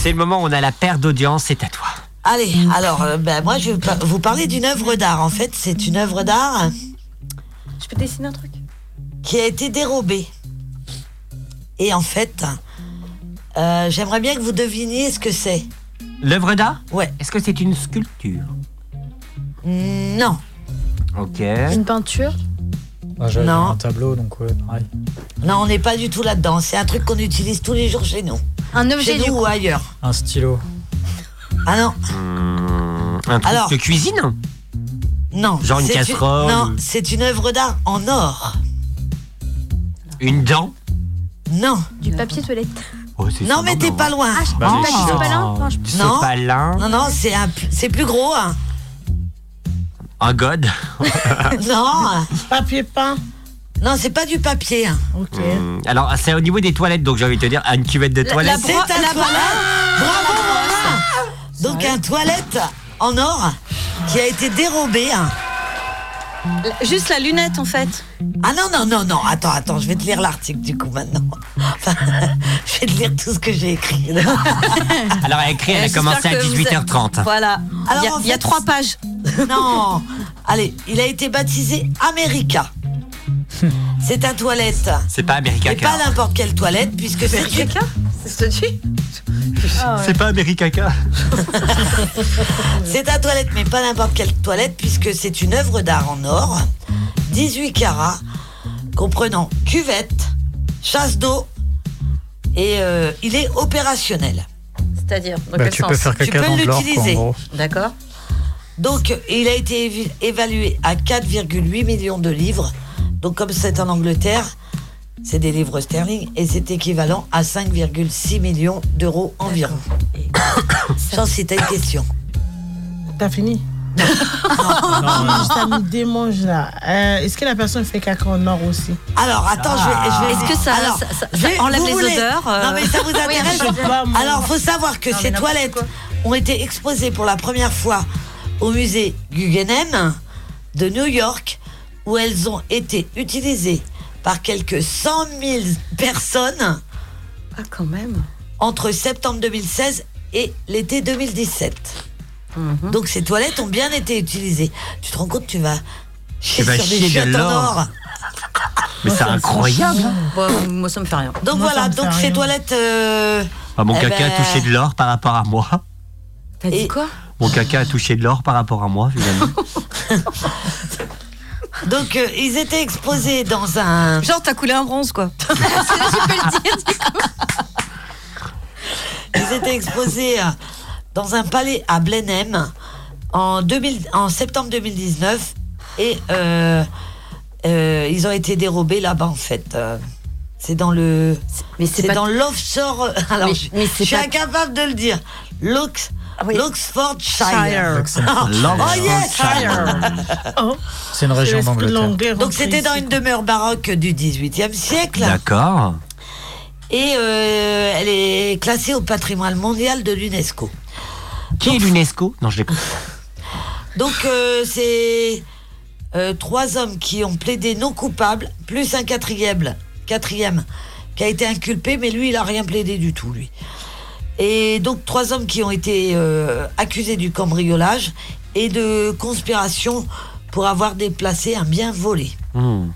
C'est le moment où on a la perte d'audience, c'est à toi. Allez, alors, euh, ben, moi, je vais vous parler d'une œuvre d'art. En fait, c'est une œuvre d'art Je peux dessiner un truc? Qui a été dérobée. Et en fait, euh, j'aimerais bien que vous deviniez ce que c'est. L'œuvre d'art? Ouais. Est-ce que c'est une sculpture? Non. Ok. Une peinture? Ah, J'avais Non. un tableau, donc ouais, pareil. Non, on n'est pas du tout là-dedans. C'est un truc qu'on utilise tous les jours chez nous. Un objet Chez du nous coup. ou ailleurs. Un stylo. Ah non, Hum, un truc Alors. de cuisine? non. Genre une c'est casserole Non, ou- c'est une œuvre d'art en or. Une dent? Non. Du papier toilette. Oh, c'est Non, ça, mais t'es non. pas loin. Bah, Ah. les Pas du chiottes. sopalin Non, je- Non. sopalin, Non, non, c'est un, c'est plus gros. hein. Un god. non, Papier peint. non, c'est pas du papier. hein. Ok. Hum, Alors, c'est au niveau des toilettes, donc j'ai envie de te dire, une cuvette de toilette? C'est un toilette. Bravo, Romain. Donc un toilette en or qui a été dérobé. Juste la lunette, en fait. Ah non, non, non, non, attends, attends, je vais te lire l'article du coup maintenant. Enfin, je vais te lire tout ce que j'ai écrit. Alors, elle a écrit, elle a commencé à que vous 18h30. Voilà. Alors, il y a, en il y a fait, trois pages. Non, allez, il a été baptisé America. C'est un toilette. C'est pas America Mais pas n'importe quelle toilette, puisque c'est une... C'est pas America C'est un toilette, mais pas n'importe quelle toilette, puisque c'est une œuvre d'art en or 18 carats, comprenant cuvette, chasse d'eau, et euh, il est opérationnel. C'est-à-dire dans Bah, quel tu sens peux faire Tu peux l'utiliser. gros. D'accord. Donc, il a été évalué à 4,8 millions de livres. Donc, comme c'est en Angleterre, c'est des livres sterling et c'est équivalent à 5,6 millions d'euros environ. Sans t'as une question. T'as fini? Non. Ça me démange là. Euh, Est-ce que la personne fait caca en or aussi? Alors, attends, je vais. Vais Est-ce que ça- Alors, ça- ça- je ça enlève les voulez- odeurs, euh Non, mais ça vous Oui, intéresse sais pas, moi. Alors, faut savoir que Non, ces toilettes ont été exposées pour la première fois au musée Guggenheim de New York, où elles ont été utilisées par quelques 100 000 personnes. Ah, quand même. Entre septembre 2016 et l'été 2017. Mhm. Donc ces toilettes ont bien été utilisées. Tu te rends compte, tu vas chier vas sur des chier de chiottes en l'or. or. Mais c'est incroyable. Bon, moi, ça me fait rien. Donc Moi, voilà, donc ces rien. toilettes. euh, Ah, mon eh caca a ben, touché de l'or par rapport à moi. T'as dit quoi? Mon caca a touché de l'or par rapport à moi, finalement. Donc euh, ils étaient exposés dans un. Genre, t'as coulé un bronze, quoi. Je peux le dire. Ils étaient exposés euh, dans un palais à Blenheim en, 2000 en septembre 2019 et euh, ils ont été dérobés là-bas en fait. C'est dans le. Mais c'est dans l'offshore. Alors, Mais- je, mais c'est je suis pas- incapable de le dire. L'Ox, oui. l'Oxfordshire. Shire. oh yes! Oh, C'est une région d'Angleterre. Donc c'était dans une demeure baroque du 18e siècle. D'accord. Et euh, elle est classée au patrimoine mondial de l'UNESCO. Qui est l'UNESCO? Non, je l'ai pas. Donc euh, c'est euh, trois hommes qui ont plaidé non coupables, plus un quatrième, quatrième qui a été inculpé, mais lui il a rien plaidé du tout lui. Et donc trois hommes qui ont été euh, accusés du cambriolage et de conspiration pour avoir déplacé un bien volé. Hmm.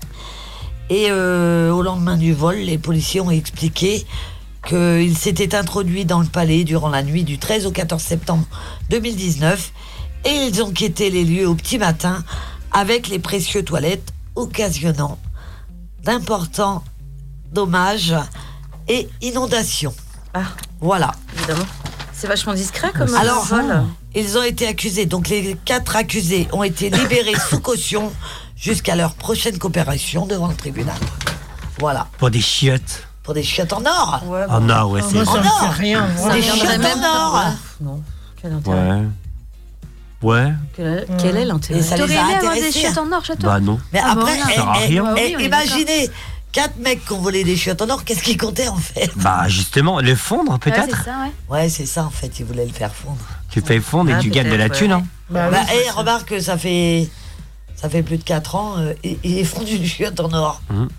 Et euh, au lendemain du vol, les policiers ont expliqué qu'ils s'étaient introduits dans le palais durant la nuit du 13 au 14 septembre 2019 et ils ont quitté les lieux au petit matin avec les précieux toilettes occasionnant d'importants dommages et inondations. Ah. Voilà. Évidemment. C'est vachement discret comme Alors, vol. ils ont été accusés, donc les quatre accusés ont été libérés sous caution jusqu'à leur prochaine coopération devant le tribunal. Voilà. Pour des chiottes. Pour des chiottes en or. Ouais, Oh non, ouais, c'est. Moi, ça En or. rien. Ça. Des chiottes même en or. Ouais, Non. Quel intérêt Ouais. Ouais. Quel, quel est l'intérêt Et ça les T'aurais a aimé avoir des chiottes en or toi Bah non. Mais Ah bon, après, non. eh, eh, rien. Bah oui, eh, est imaginez quatre mecs qui ont volé des chiottes en or, qu'est-ce qu'ils comptaient en fait? Bah justement, le fondre Ouais, peut-être. c'est ça, ouais. Ouais, c'est ça en fait, ils voulaient le faire fondre. tu fais fondre et Ah, tu gagnes de la peut-être, thune. ouais. Hein. Bah, Bah, oui, eh, remarque, ça fait ça fait plus de 4 ans, euh, et- et ils font une chiotte en or. Mhm.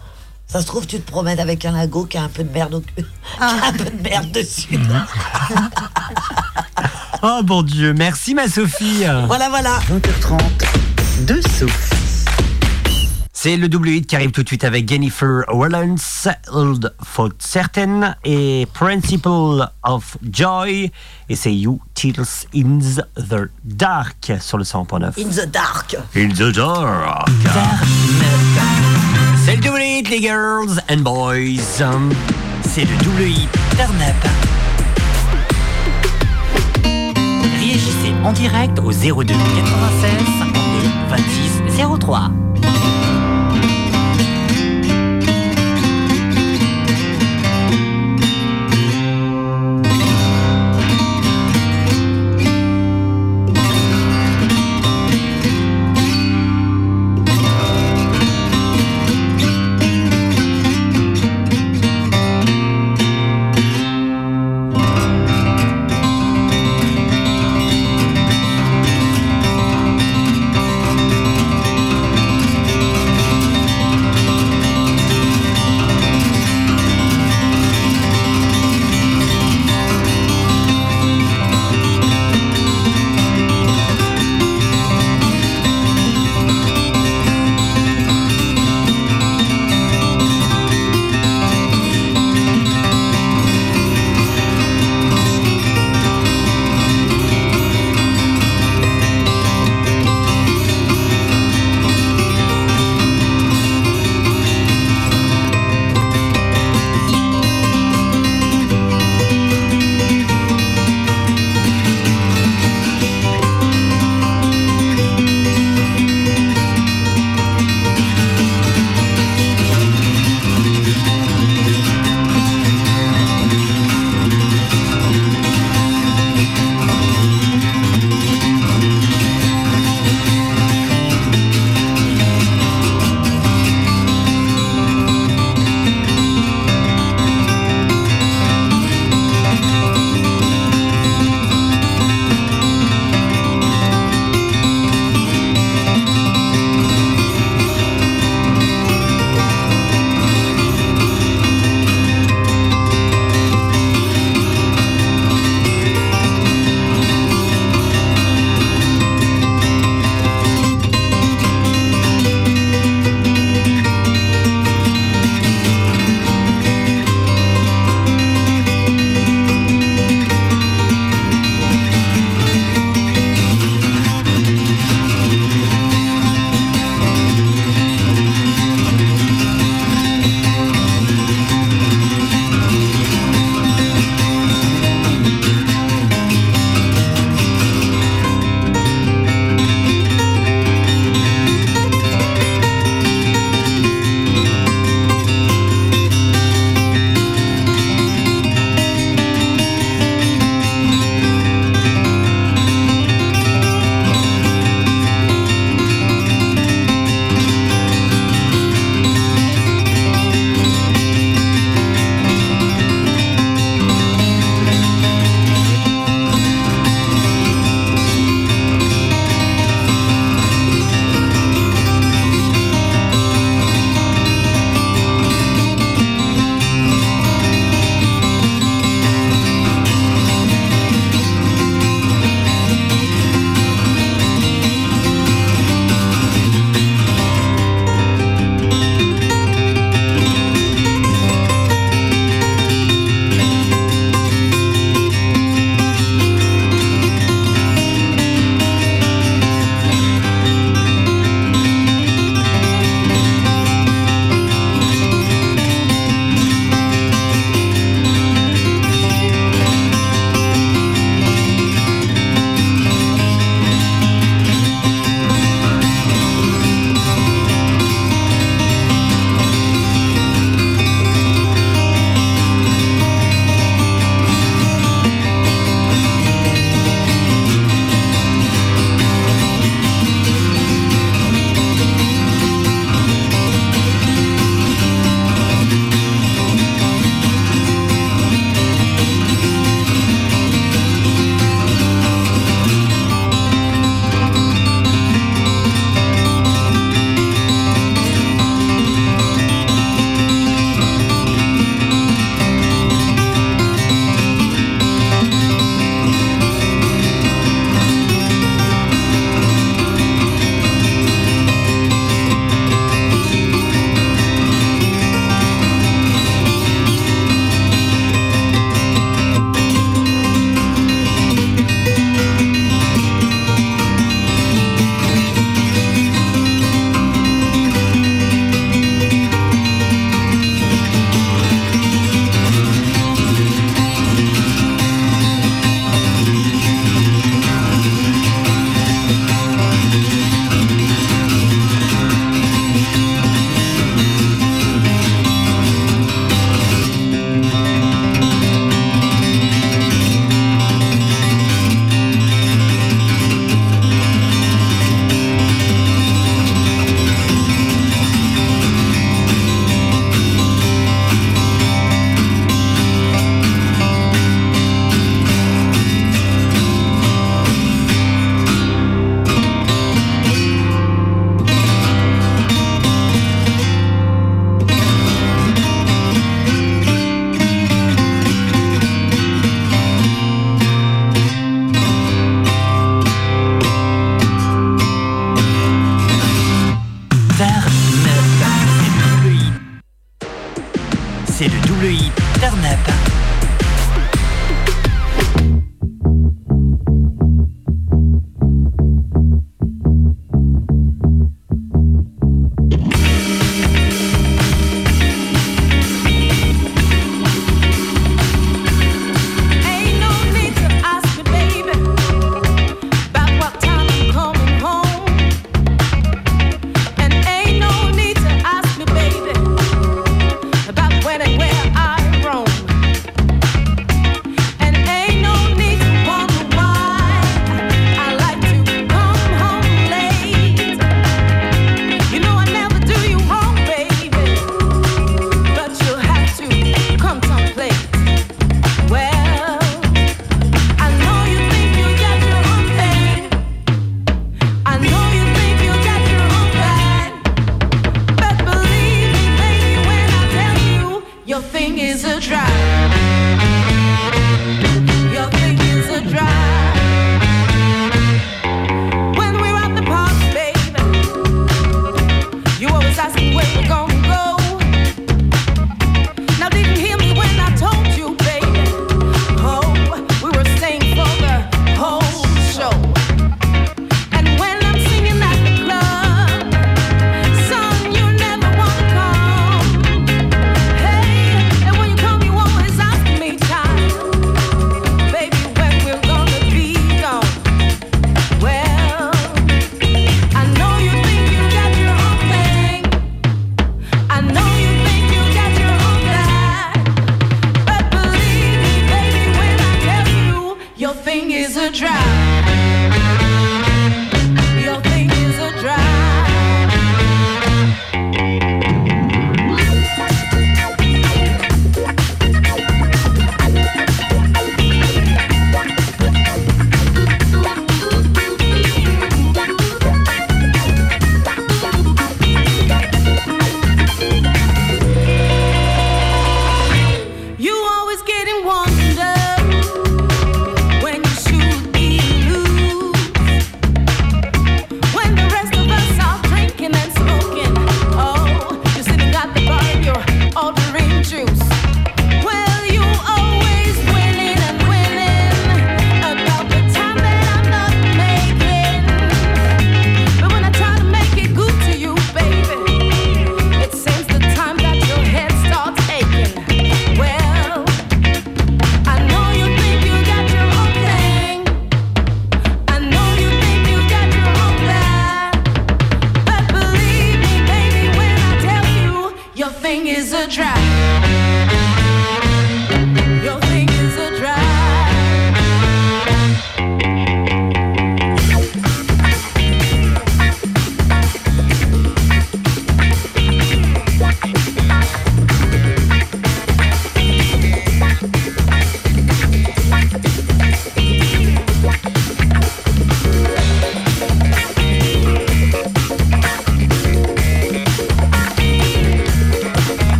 Ça se trouve, tu te promènes avec un lago qui a un peu de merde au cul. Qui a un peu de merde dessus. Mhm. Oh mon Dieu, merci ma Sophie. Voilà, voilà. 20h30, de Sophie. C'est le double hit qui arrive tout de suite avec Jennifer Wallens, Old for Certain et Principle of Joy. Et c'est You Tears in the Dark sur le 100.9. In the dark. In the dark. C'est le double hit, les girls and boys. C'est le double hit Turn. Réagissez en direct au 02 96 52 26 03.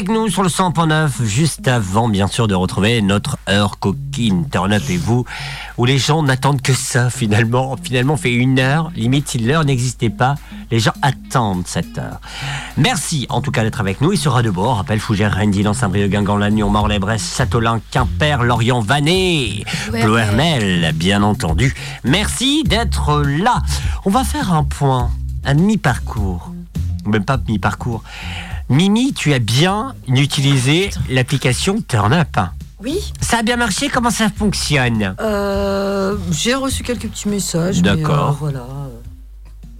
Avec nous sur le 100.9, juste avant bien sûr de retrouver notre heure coquine Turn Up et vous, où les gens n'attendent que ça finalement. Finalement, on fait une heure, limite si l'heure n'existait pas, les gens attendent cette heure. Merci en tout cas d'être avec nous. Il sera de bord, rappelle Fougères, Rennes, Lens, Saint-Brieuc, Guingamp, Lannion, Morlaix, Brest, Châtelain, Quimper, Lorient, Vannes, Ouais, Ploernel, bien entendu. Merci d'être là. On va faire un point, un mi-parcours. Même pas mi-parcours. Mimi, tu as bien utilisé l'application TurnUp. Oui. Ça a bien marché Comment ça fonctionne? Euh, J'ai reçu quelques petits messages. mais, D'accord. euh, voilà. euh,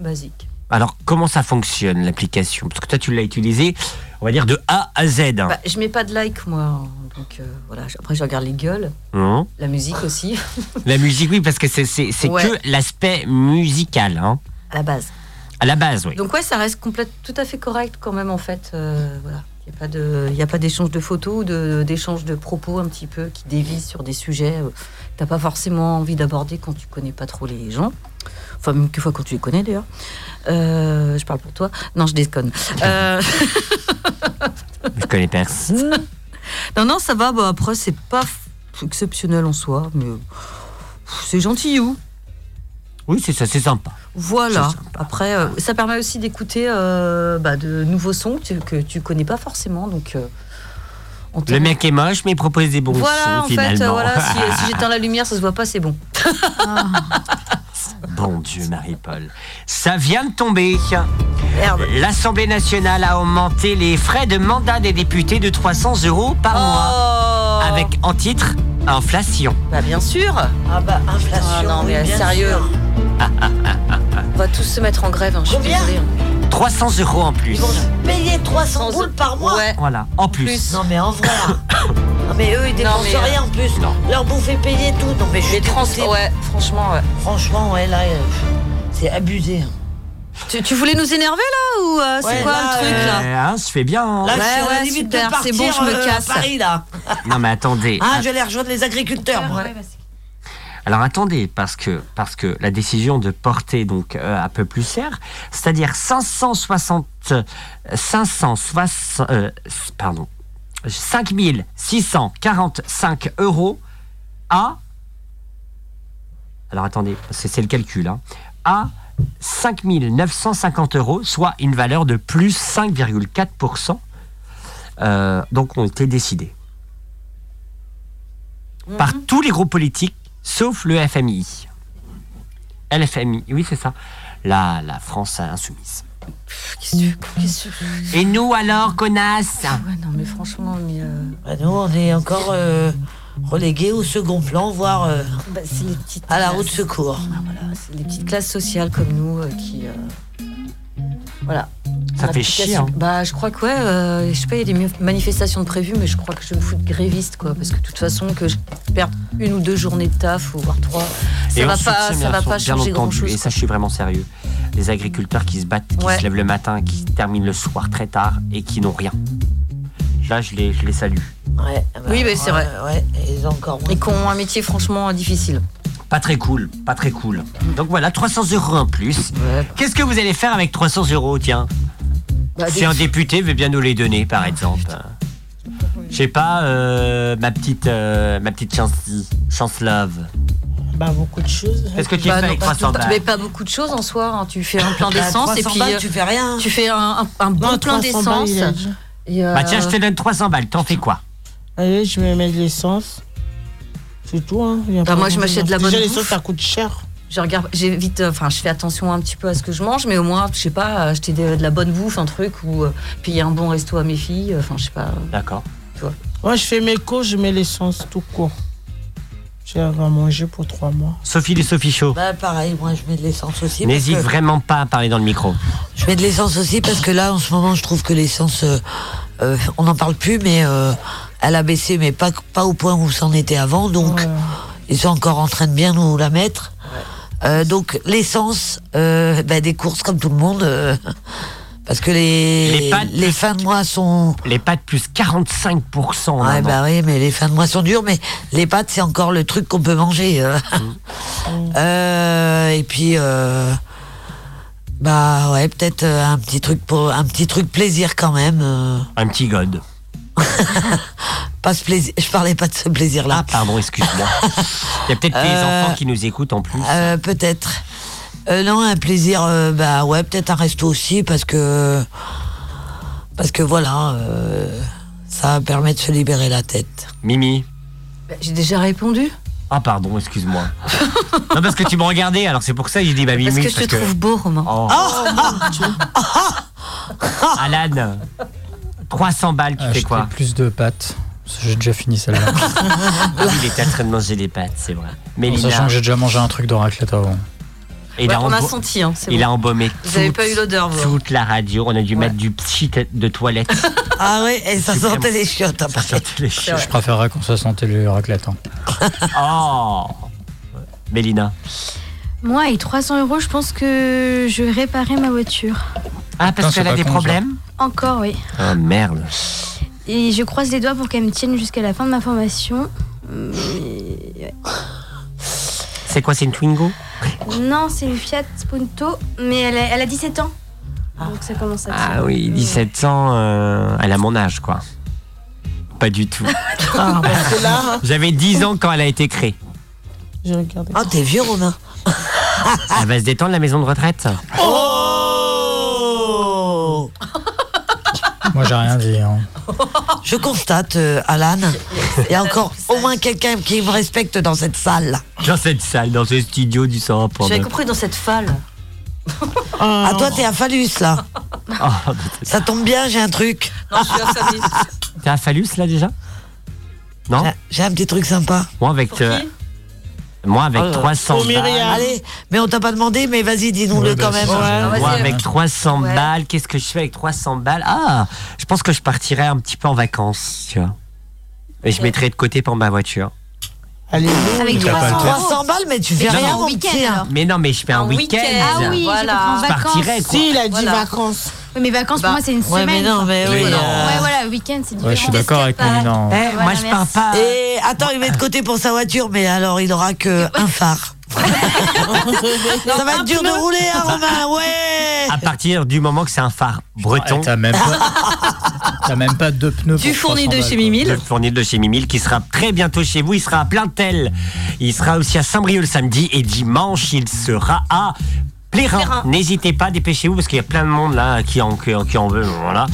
basique. Alors, comment ça fonctionne l'application? Parce que toi, tu l'as utilisé, on va dire, de A à Z. Bah, je mets pas de like, moi. Donc euh, voilà. Après, je regarde les gueules. Hein? La musique aussi. La musique, oui, parce que c'est c'est- c'est Ouais. que l'aspect musical, hein, à la base. À la base, oui. Donc ouais, ça reste complète, tout à fait correct quand même en fait. euh, voilà. Il n'y a pas de, il y a pas d'échange de photos ou d'échange de, propos un petit peu qui dévisent sur des sujets euh, que t'as pas forcément envie d'aborder quand tu connais pas trop les gens. Enfin, même quelquefois quand tu les connais d'ailleurs. Euh, je parle pour toi. Non, je déconne. Euh, Je connais personne. non, non, ça va. Bah, après, c'est pas exceptionnel en soi, mais c'est gentil ou Oui, c'est ça, c'est sympa. Voilà. Après, euh, ça permet aussi d'écouter euh, bah, de nouveaux sons que tu, que tu connais pas forcément. Donc, euh, on Le mec est moche, mais il propose des bons voilà, sons, en finalement. fait, euh, voilà, si, si j'éteins la lumière, ça se voit pas, c'est bon. Bon Dieu, Marie-Paul. Ça vient de tomber. L'Assemblée nationale a augmenté les frais de mandat des députés de 300 euros par mois. Avec en titre inflation. Oh. Bah bien sûr. Ah bah inflation. Ah non, mais oui, sérieux. sûr. On va tous se mettre en grève, hein, je suis désolée. hein. 300 euros en plus. Payer 300 boules par mois Ouais. Voilà, en plus. Non mais en vrai. non mais eux ils dépensent mais, euh, rien en plus. Leur bouffe est payée tout. Non mais je suis Les trans- ouais, franchement, ouais. Franchement ouais là euh, c'est abusé. hein. Tu, tu voulais nous énerver là ou euh, c'est Ouais, quoi là, le truc Euh, là hein, je fais bien. hein. Là je Ouais, suis à la ouais, limite super, de c'est partir bon, je me euh, casse. à Paris là. Non mais attendez. Ah je vais aller rejoindre les agriculteurs moi. Alors attendez, parce que, parce que la décision de porter donc euh, un peu plus cher, c'est-à-dire 560, euh, 560, euh, pardon, 5645 euros à, alors attendez, c'est c'est le calcul, hein, à 5950 euros, soit une valeur de plus 5,4%, euh, donc ont été décidés. Par tous les groupes politiques, sauf le FMI. LFMI, oui c'est ça, la, la France insoumise. Et nous alors, connasse Ouais, non, mais franchement, mais. euh, Bah, nous, on est encore euh, relégués au second plan, voire euh, bah, c'est les petites à la classes. roue de secours. Ah, voilà, c'est les petites classes sociales comme nous euh, qui. Voilà. Ça fait chier, hein. Bah, je crois que ouais, euh, je sais pas, il y a des manifestations de prévues, mais je crois que je vais me fous de gréviste, quoi, parce que de toute façon, que je perde une ou deux journées de taf, ou voire trois, ça Et va pas, ça va pas changer grand chose. Et ça, je suis vraiment sérieux. Les agriculteurs qui se battent, qui Ouais. se lèvent le matin, qui terminent le soir très tard et qui n'ont rien. Là, je les, je les salue. Ouais, bah, Oui, mais c'est ouais, vrai. Ouais, et ils ont encore moins. Et qui ont un métier franchement difficile. Pas très cool, pas très cool. Donc voilà, 300 euros en plus. Qu'est-ce que vous allez faire avec 300 euros, tiens Bah, Si des- un député veut bien nous les donner, par exemple. Je sais pas, euh, ma petite, euh, ma petite chance, chance love. Bah, beaucoup de choses. Qu'est-ce que tu Bah, fais non, avec pas- 300 Tu balles mets pas beaucoup de choses en soi. hein. Tu fais un plein Bah, d'essence et 300 puis balles, euh, tu fais rien. Tu fais un, un- un bon Non, plein 300 balles, d'essence. euh, Bah tiens, je te donne 300 balles, t'en fais quoi? Allez, je vais mettre de l'essence. C'est tout, hein. Il y a Bah, pas moi, je m'achète de la bonne Déjà, bouffe. l'essence, ça coûte cher. Je regarde, j'évite, euh, enfin, je fais attention un petit peu à ce que je mange, mais au moins, je sais pas, acheter de, de la bonne bouffe, un truc, ou euh, payer un bon resto à mes filles, enfin, je sais pas. D'accord. Tu vois. Moi, je fais mes cours, je mets l'essence tout court. J'ai à manger pour trois mois. Sophie les Sophie Show. Bah, pareil, moi, je mets de l'essence aussi. N'hésite que- vraiment pas à parler dans le micro. Je mets de l'essence aussi parce que là, en ce moment, je trouve que l'essence, euh, euh, on n'en parle plus, mais euh, elle a baissé, mais pas, pas au point où c'en était avant. Donc, ils sont encore en train de bien nous la mettre. Euh, donc, l'essence, euh, bah, des courses comme tout le monde. euh, parce que les, Les pâtes les fins de mois sont. Les pâtes plus 45% en Ouais, bah oui, mais les fins de mois sont dures, mais les pâtes, c'est encore le truc qu'on peut manger. euh. Euh, et puis, euh, bah ouais, peut-être un petit truc pour un petit truc plaisir quand même. Un petit god. Pas ce plaisir. Je parlais pas de ce plaisir-là. Ah, pardon, excuse-moi. Il y a peut-être des Euh, enfants qui nous écoutent en plus. Euh, peut-être. Euh, non, un plaisir, euh, bah ouais, peut-être un resto aussi, parce que. Parce que voilà, euh, ça permet de se libérer la tête. Mimi. Bah, J'ai déjà répondu. Ah, pardon, excuse-moi. non, parce que tu me regardais, alors c'est pour ça que j'ai dit bah, Parce Mimi. que je te trouve beau, Romain. Oh. Alan, 300 balles, tu fais Acheter quoi plus de pâtes. J'ai déjà fini celle-là. Il était en train de manger des pâtes, c'est vrai. En Mélina. sachant que j'ai déjà mangé un truc de raclette avant. il Ouais, a on a senti, hein, Il bon. a embaumé Vous avez toute- pas eu l'odeur, vous. toute la radio. On a dû mettre du pchit de toilette. Ah ouais, et ça sortait les chiottes. après. Je préférerais qu'on se sentait le raclette. hein. Oh Mélina. Moi, avec 300 euros, je pense que je vais réparer ma voiture. Ah, parce qu'elle a des problèmes Encore, oui. Oh merde. Et je croise les doigts pour qu'elle me tienne jusqu'à la fin de ma formation. Mais, ouais. C'est quoi, c'est une Twingo Non, c'est une Fiat Punto, mais elle a, elle a 17 ans. Donc ça commence à Ah oui, 17 ans, euh, elle a mon âge, quoi. Pas du tout. Ah, parce que là, J'avais 10 ans quand elle a été créée. j'ai regardé. Oh, t'es vieux, Romain. Elle va se détendre, la maison de retraite Oh Moi, j'ai rien dit. hein. Je constate, euh, Alan, il y a encore au moins quelqu'un qui me respecte dans cette salle. Dans cette salle, dans ce studio du sang J'avais compris dans cette falle. Ah, toi, t'es à Phallus, là. Oh, Ça tombe bien, j'ai un truc. Non, je suis famille. T'es à Phallus, là, déjà? Non? J'ai un petit truc sympa. Moi, avec, euh, moi, avec Oh, 300 oh, Myriam. balles... Allez, mais on t'a pas demandé, mais vas-y, dis-nous-le Ouais, quand bah, même. Moi, avec euh, 300 ouais. balles, qu'est-ce que je fais avec 300 balles? Ah, je pense que je partirais un petit peu en vacances, tu vois. Et je mettrais de côté pour ma voiture. Allez, Avec T'as pas le 300 temps. 300 balles, mais tu fais Non, rien non. mon Week-end, petit, hein. Mais non, mais je fais un, Un week-end. week-end. Ah oui, Voilà. je Je vacances. partirais, quoi. Si, il a dit Voilà. vacances. Ouais, mes vacances, pour Bah, moi, c'est une ouais, semaine. mais non, mais oui, Ouais, euh, voilà, le week-end, c'est différent. Ouais, je suis d'accord avec Mélina. Eh, Voilà, moi, je pars pas. Et attends, il met de côté pour sa voiture, mais alors il aura que un phare. Ça va être dur de rouler, hein, Romain, ouais À partir du moment que c'est un phare breton. Ouais, T'as même pas, t'as même pas deux pneus. Du fourni 300 de chez quoi. Mimile. Le fournil de chez Mimile qui sera très bientôt chez vous. Il sera à Plaintel. Il sera aussi à Saint-Brieuc le samedi et dimanche il sera à Plérin. N'hésitez pas, dépêchez-vous parce qu'il y a plein de monde là qui en, qui en, qui en veut. Voilà.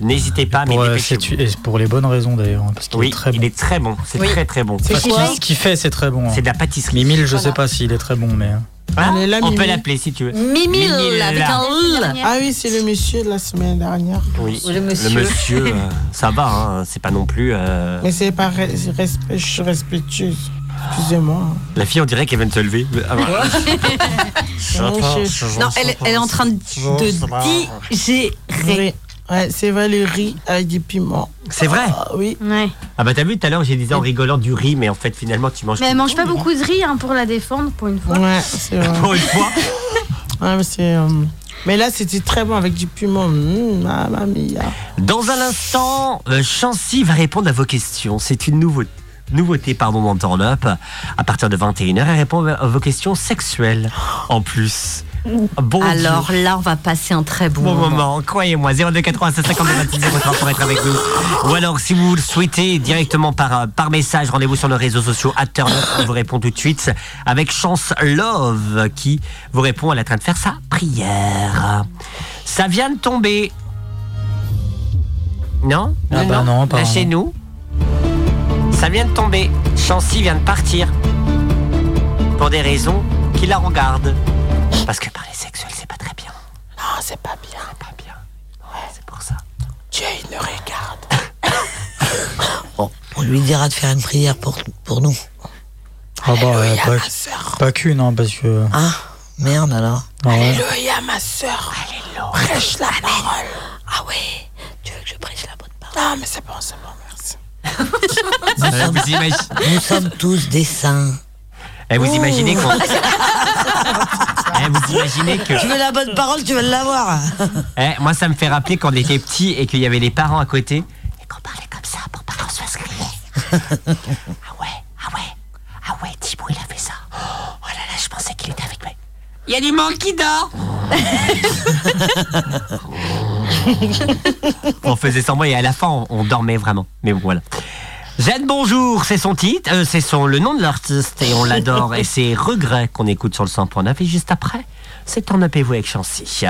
N'hésitez pas, mais Pour, dépêchez-vous. et pour les bonnes raisons d'ailleurs, hein, parce qu'il Oui, est très bon. il est très bon. C'est Oui. très très bon. C'est ce qu'il fait, c'est très bon. hein. C'est de la pâtisserie. Mimile, je Voilà. sais pas s'il est très bon, mais. Hein Elle est là, On peut l'appeler si tu veux. Mimile, avec un L. Ah oui, c'est le monsieur de la semaine dernière. Oui. Le monsieur. euh, ça va. Hein, c'est pas non plus. euh, Mais c'est pas res- respect- je suis respectueuse. Excusez-moi. La fille, on dirait qu'elle vient de se lever. Ah, ouais. Non, elle, elle est en train de, de digérer. Ouais, c'est Valérie avec des piments. C'est vrai. Ah oui. Ouais. Ah bah t'as vu tout à l'heure j'ai dit en rigolant du riz mais en fait finalement tu manges Mais elle mange pas beaucoup de riz hein, pour la défendre, pour une fois. Ouais, c'est vrai. pour une fois. Ouais, mais c'est. euh, Mais là, c'était très bon avec du piment. Mmh, mamma mia. Dans un instant, euh, Chancy va répondre à vos questions. C'est une nouveauté. Nouveauté, pardon, dans Turn Up. À partir de 21h, elle répond à vos questions sexuelles. En plus. Bon Alors Dieu. là, on va passer un très bon, Bon moment. moment, croyez-moi, 02 96 52 26 03 pour être avec nous. Ou alors, si vous le souhaitez, directement par, euh, par message, rendez-vous sur nos réseaux sociaux, à Turn Up, on vous répond tout de suite, avec Chance Love, qui vous répond, elle est en train de faire sa prière. Ça vient de tomber. Non? Ah bah non, Là, apparemment. chez nous, ça vient de tomber. Chancy vient de partir. Pour des raisons qui la regardent. Parce que parler sexuel, c'est pas très bien. Non, c'est pas bien. C'est pas bien. Ouais, c'est pour ça. Dieu, il nous regarde. Bon, on lui dira de faire une prière pour, pour nous. Ah bah, euh, Alléluia, pas, ma sœur. pas qu'une, hein, parce que. Ah, merde alors. Ah ouais. Alléluia, ma sœur. Prêche la parole. Ah ouais, tu veux que je prêche la bonne parole? Non, mais c'est bon, c'est bon. Nous, sommes, vous, nous sommes tous des saints. Eh, vous imaginez qu'on. Eh, vous imaginez que. Tu veux la bonne parole, tu vas l'avoir. Eh, moi, ça me fait rappeler quand on était petit et qu'il y avait les parents à côté et qu'on parlait comme ça pour pas qu'on se fasse crier. ah ouais, ah ouais, ah ouais, Thibaut, il a fait ça. Oh là là, je pensais qu'il était avec moi. Il y a du monde qui dort. on faisait semblant et à la fin, on, dormait vraiment. Mais voilà. Jeanne Bonjour, c'est son titre, euh, c'est son le nom de l'artiste et on l'adore et c'est Regret qu'on écoute sur le 100.9 et juste après, c'est en vous avec Chancy.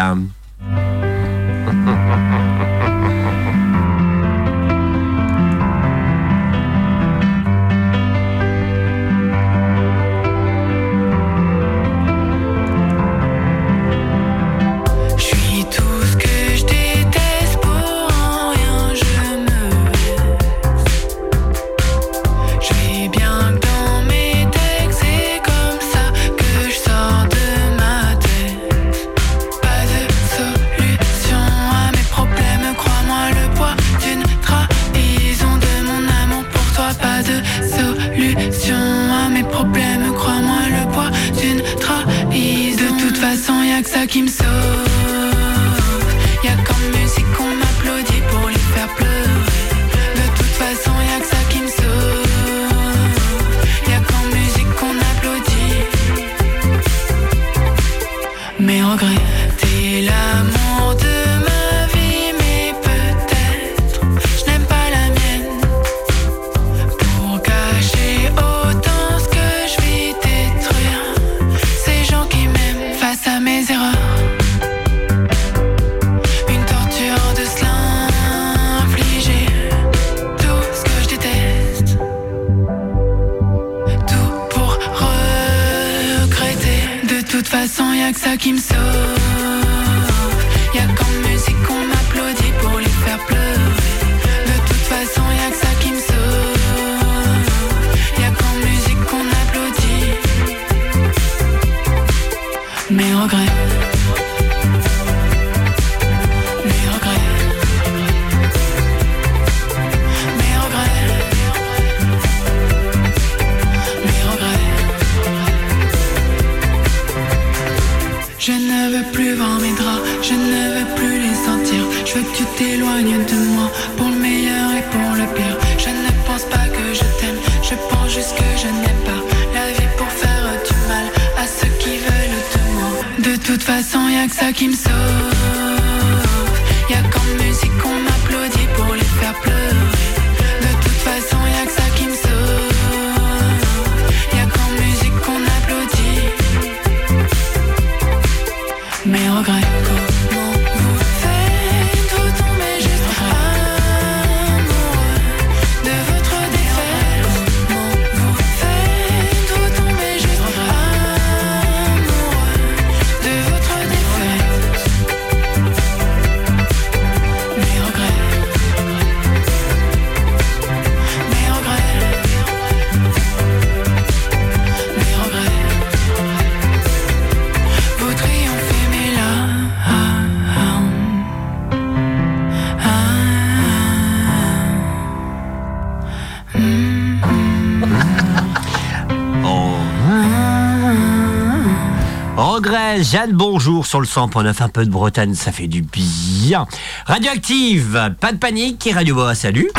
Jeanne, bonjour sur le 100.9, un peu de Bretagne, ça fait du bien. Radioactive, pas de panique et Radio Boa, salut.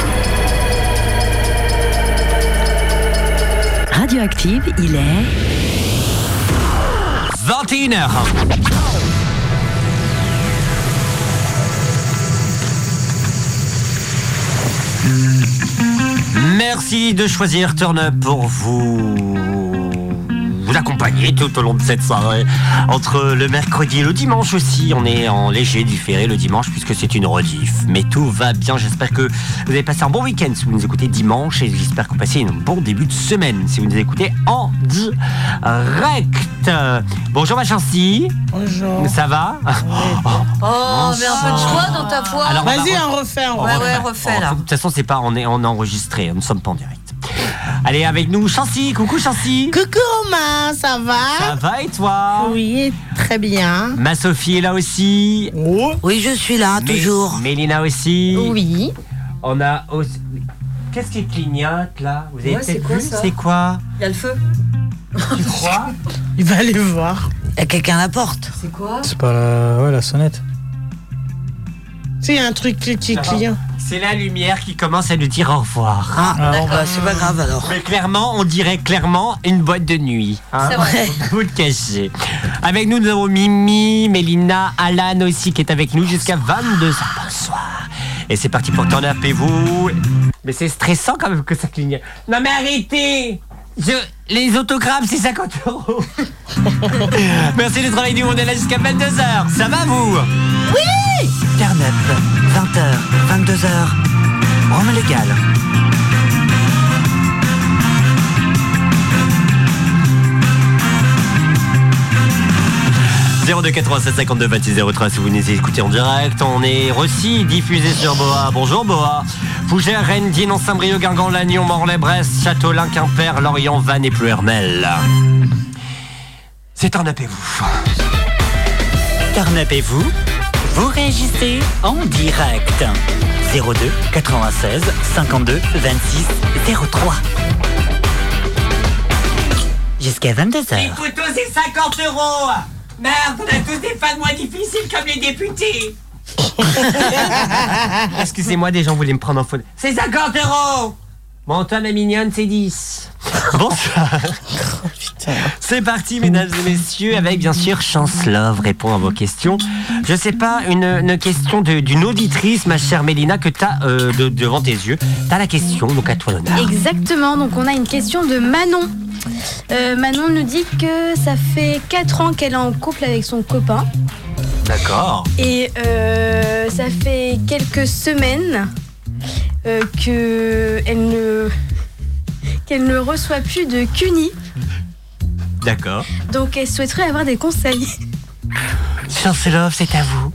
Radioactive, il est 21h. Merci de choisir Turn Up pour vous vous accompagner tout au long de cette soirée. Entre le mercredi et le dimanche aussi, on est en léger différé le dimanche puisque c'est une rediff. Mais tout va bien, j'espère que vous avez passé un bon week-end si vous nous écoutez dimanche et j'espère que vous passez un bon début de semaine si vous nous écoutez en direct. Bonjour ma chancy. Bonjour. Ça va Oh, mais un peu de joie dans ta voix. Alors, on va Vas-y, on refait, on Ouais, refait. ouais, refais là. De toute façon, c'est pas, on est, on est enregistré, nous ne sommes pas en direct. Allez, avec nous, Chancy. Coucou, Chancy. Coucou Romain, ça va Ça va et toi? Oui, très bien. Ma Sophie est là aussi. Oui, je suis là, toujours. Mélina aussi. Oui. On a aussi... Qu'est-ce qui clignote là? Vous avez Ouais, c'est peut-être quoi, vu C'est quoi? Il y a le feu. Tu crois? Il va aller voir. Il y a quelqu'un à la porte. C'est quoi? C'est pas la, ouais, la sonnette. Tu sais, il y a un truc qui, qui client. C'est la lumière qui commence à nous dire au revoir. Ah, bon, bah, c'est pas grave alors. Mais clairement, on dirait clairement une boîte de nuit. hein. C'est vrai. Vous le cachez. Avec nous, nous avons Mimi, Mélina, Alan aussi qui est avec nous jusqu'à 22h. Bonsoir. Et c'est parti pour et vous. Mais c'est stressant quand même que ça clignote. Non mais arrêtez Je... Les autogrammes, c'est 50 euros. Merci de travailler du monde est là jusqu'à 22h. Ça va vous? Oui Turn Up, 20h, 22h, Rome légal. 02 87 52 26 03 si vous nous écoutez en direct. On est aussi diffusé sur Boa. Bonjour Boa. Fougères, Rennes, Dinan, Saint-Brieuc, Guingamp, Lannion, Morlaix, Brest, Châteaulin, Quimper, Lorient, Vannes et Pluermel. C'est un Up et vous, réagissez en direct. 02 96 52 26 03. Jusqu'à 22h. photos, c'est 50 euros Merde, on a tous des fins de mois difficiles comme les députés Excusez-moi, des gens voulaient me prendre en photo. C'est 50 euros Bon, toi, la mignonne, c'est 10. Bonsoir. C'est parti, mesdames et messieurs, avec bien sûr Chance Love répond à vos questions. Je sais pas, une, une question d'une auditrice, ma chère Mélina, que tu as devant tes yeux. T'as la question, donc à toi l'honneur. Exactement, donc on a une question de Manon. Euh, Manon nous dit que ça fait 4 ans qu'elle est en couple avec son copain D'accord. et euh, ça fait quelques semaines euh, que elle ne qu'elle ne reçoit plus de CUNY, D'accord. donc elle souhaiterait avoir des conseils. Chance Love, c'est à vous.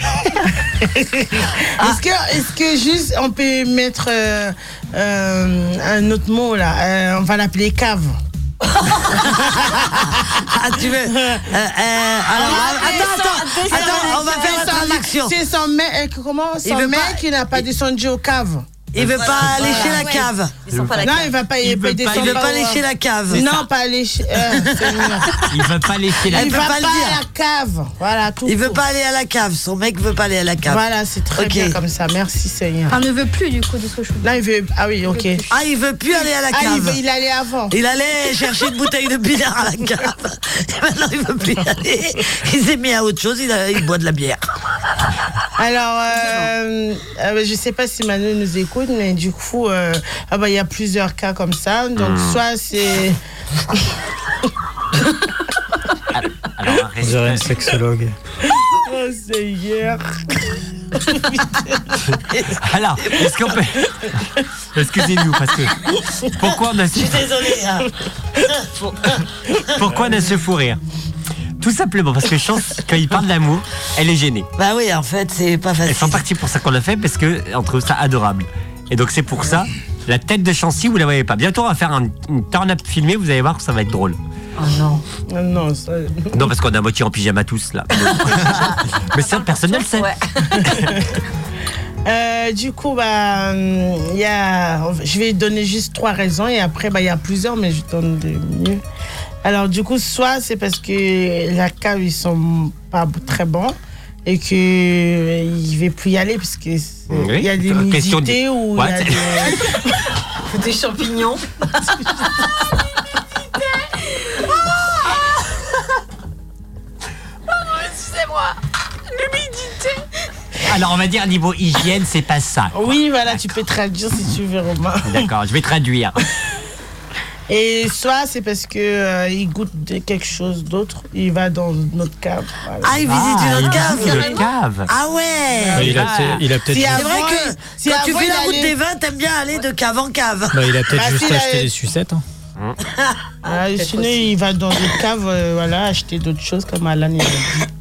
Est-ce que, est-ce que juste on peut mettre euh, euh, un autre mot là? Euh, On va l'appeler cave. Ah, tu veux euh, euh, alors, attends, attends, attends, on va faire la traduction. C'est son mec, comment? Il Son mec qui n'a pas descendu au cave. Il veut pas aller chez la cave. Ils sont pas la Non, cave. il va pas, il, Il veut pas- il veut pas aller chez la cave. Non, pas aller chez. euh, Seigneur. Il veut pas laisser la il peut va pas pas à la cave. Voilà, tout. Il veut pas aller à la cave. Son mec veut pas aller à la cave. Voilà, c'est très bien comme ça. Merci, Seigneur. On ne veut plus du coup de ce que je Là, il veut. Ah oui, ok. Ah, il veut plus aller à la Ah, il, cave. veut- il allait avant. Il allait chercher une bouteille de bière à la cave. Et maintenant, il veut plus y aller. Il s'est mis à autre chose. Il, a- il boit de la bière. Alors, euh, euh, je sais pas si Manu nous écoute, mais du coup, euh, ah bah, il y a plusieurs cas comme ça. Donc, Hmm. soit c'est. Alors, On dirait une sexologue. Oh, Seigneur. Alors, est-ce qu'on peut. Excusez-nous, parce que. Pourquoi on a Je suis désolée. hein. Pourquoi on a ce fou rire Tout simplement parce que Chance, quand il parle d'amour, elle est gênée. Bah oui, en fait, c'est pas Elles facile. sont parties pour ça qu'on l'a fait parce que on trouve ça adorable. Et donc c'est pour ça, la tête de Chancy, vous la voyez pas. Bientôt on va faire un, une turn-up filmée, vous allez voir que ça va être drôle. Oh non. Ah Non, ça... Non parce qu'on a moitié en pyjama tous là. Mais ça, personne ne le sait. Ouais. Euh, du coup, bah, hum, il y a, je vais donner juste trois raisons et après, bah, il y a plusieurs, mais je donne de mieux. Alors, du coup, soit c'est parce que la cave, ils sont pas très bons et que euh, il ne plus y aller parce que c'est- Oui. y a des nudités de- ou il y a des... Des champignons. Alors on va dire niveau hygiène, c'est pas ça. Oui, voilà, tu peux traduire si tu veux, Romain. D'accord, je vais traduire. Et soit c'est parce que euh, il goûte de quelque chose d'autre, il va dans notre cave. voilà. Ah, il visite une autre il cave. une autre cave. Ah ouais. il a, peut-être- il a peut-être Si C'est avant, vrai que si quand tu avant, fais il la route allait- des vins, t'aimes bien aller de cave en cave. bah, il a peut-être Bah, juste s'il acheté des sucettes. hein. Ah, sinon, aussi. il va dans des caves, euh, voilà, acheter d'autres choses comme Alan il a dit.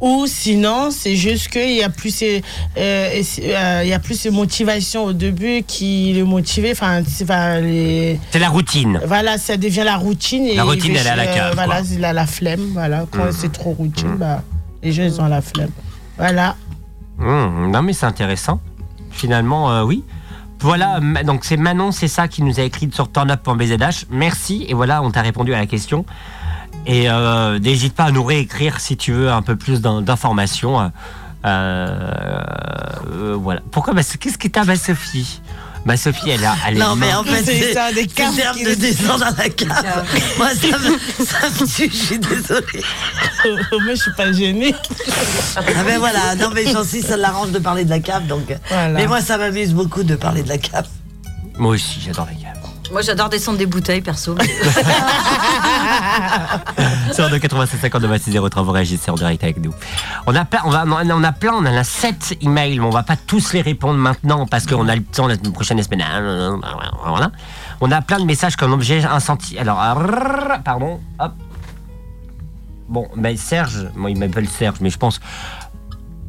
Ou sinon, c'est juste qu'il y a plus ces, euh, euh, il y a plus ces motivations au début qui le motivaient. Enfin, c'est les- la routine. voilà, ça devient la routine. Et La routine, il elle est à la cave, voilà, il a la flemme. Voilà, quand Mhm. c'est trop routine, bah, les gens ils ont la flemme. Voilà. Hum, non mais c'est intéressant. Finalement, euh, oui. Voilà, donc c'est Manon, c'est ça qui nous a écrit sur turnup.bzh. Merci, et voilà, on t'a répondu à la question. Et euh, n'hésite pas à nous réécrire si tu veux un peu plus d'in- d'informations. Euh, euh, voilà. Pourquoi bah, Qu'est-ce que t'as, ma Sophie? Ma Sophie, elle, a, elle est Non, mais en fait, C'est ça, des le terme qui- de descendre dans la cave. Moi, ça me, ça me tue, je suis désolée. Moi, je suis pas gênée. Ah ben voilà, non mais Chancy, ça l'arrange de parler de la cave, donc. Voilà. Mais moi, ça m'amuse beaucoup de parler de la cave. Moi aussi, j'adore la cave. Moi, j'adore descendre des bouteilles, perso. 87 50 03 vous réagissez en direct avec nous. On a plein, on, on a plein, on en a 7 emails, mais on va pas tous les répondre maintenant parce qu'on a le temps la semaine prochaine, la semaine. Voilà. On a plein de messages comme objet insenti. Alors, pardon, hop. Bon, ben Serge, moi il m'appelle Serge, mais je pense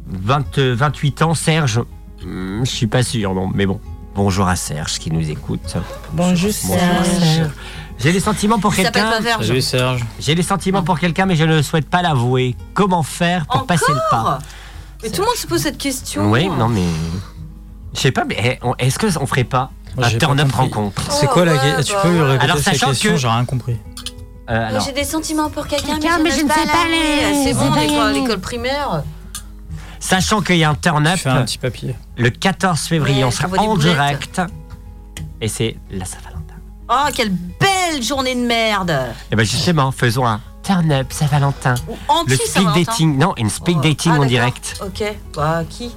20, euh, 28 ans, Serge, hmm, je suis pas sûr, non, mais bon. Bonjour à Serge qui nous écoute. Bonjour, Serge. J'ai les sentiments pour quelqu'un. Salut Serge. J'ai les sentiments pour quelqu'un, mais je ne souhaite pas l'avouer. Comment faire pour passer le pas Encore? Mais tout le monde se pose cette question. Oui, non, mais. Je sais pas, mais on- est-ce qu'on ferait pas Moi, un turn-up rencontre? C'est quoi la ouais, question Tu bah peux lui ouais. répéter Alors, sa sachant question que- J'ai rien compris. Euh, alors, J'ai des sentiments pour quelqu'un, mais je ne sais pas les- C'est bon, on est à l'école primaire? Sachant qu'il y a un turn-up Je fais un petit papier. le 14 février, Ouais, on sera en boulettes. direct. Et c'est la Saint-Valentin. Oh, quelle belle journée de merde. Et ben justement, faisons un turn-up Saint-Valentin. Ou anti Le speed dating. Non, une speed Oh, dating ah, en d'accord. direct. Ok, bah qui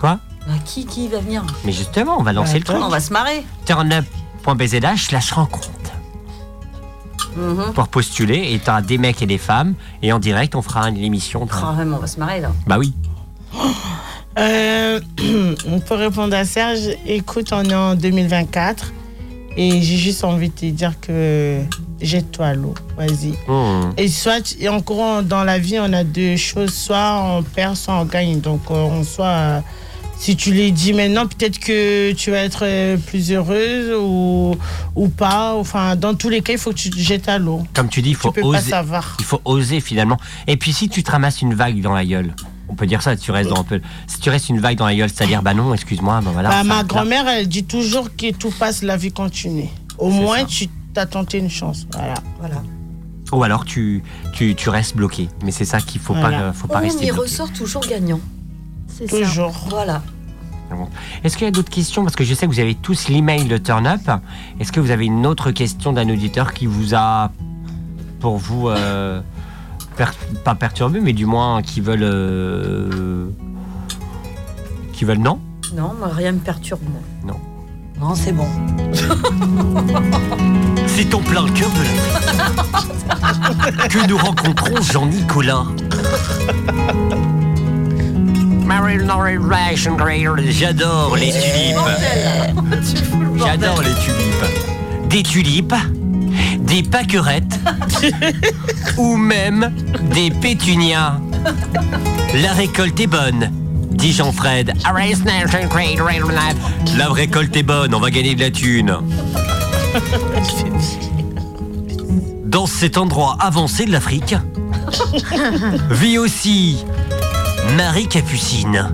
Quoi Bah qui, qui va venir Mais justement, on va lancer le truc. On va se marrer. Turnup.bzh slash rencontre. Mhm. Pour postuler, et t'auras des mecs et des femmes. Et en direct, on fera une émission. Oh, vraiment, on va se marrer là. Bah oui. Euh, pour répondre à Serge, écoute, on est en 2024 et j'ai juste envie de te dire que jette-toi à l'eau, vas-y. Hmm. Et soit, et en courant dans la vie, on a deux choses, soit on perd, soit on gagne. Donc, euh, on soit, euh, si tu les dis maintenant, peut-être que tu vas être euh, plus heureuse ou, ou pas. Enfin, dans tous les cas, il faut que tu te jettes à l'eau. Comme tu dis, il faut peux pas oser. savoir. Il faut oser finalement. Et puis si tu te ramasses une vague dans la gueule, On peut dire ça, tu restes dans un peu. Si tu restes une vague dans la gueule, c'est-à-dire, bah non, excuse-moi, bah voilà. Bah, ça ma grand-mère, elle dit toujours que tout passe, la vie continue. Au moins, tu t'as tenté une chance. Voilà. Voilà. Ou alors tu, tu, tu restes bloqué. Mais c'est ça qu'il faut Voilà. pas, faut pas On rester y bloqué. ressort toujours gagnant. C'est Toujours. Voilà. Bon. Est-ce qu'il y a d'autres questions? Parce que je sais que vous avez tous l'email de Turn Up. Est-ce que vous avez une autre question d'un auditeur qui vous a, pour vous, euh, per- pas perturbé, mais du moins qui veulent. euh, qui veulent non? Non, moi, rien me perturbe, moi. Non. Non, c'est bon. C'est en plein cœur de la que nous rencontrons Jean-Nicolas. J'adore les tulipes. J'adore les tulipes. Des tulipes, des pâquerettes ou même des pétunias. La récolte est bonne, dit Jean-Fred. La récolte est bonne, on va gagner de la thune. Dans cet endroit avancé de l'Afrique, vit aussi Marie Capucine.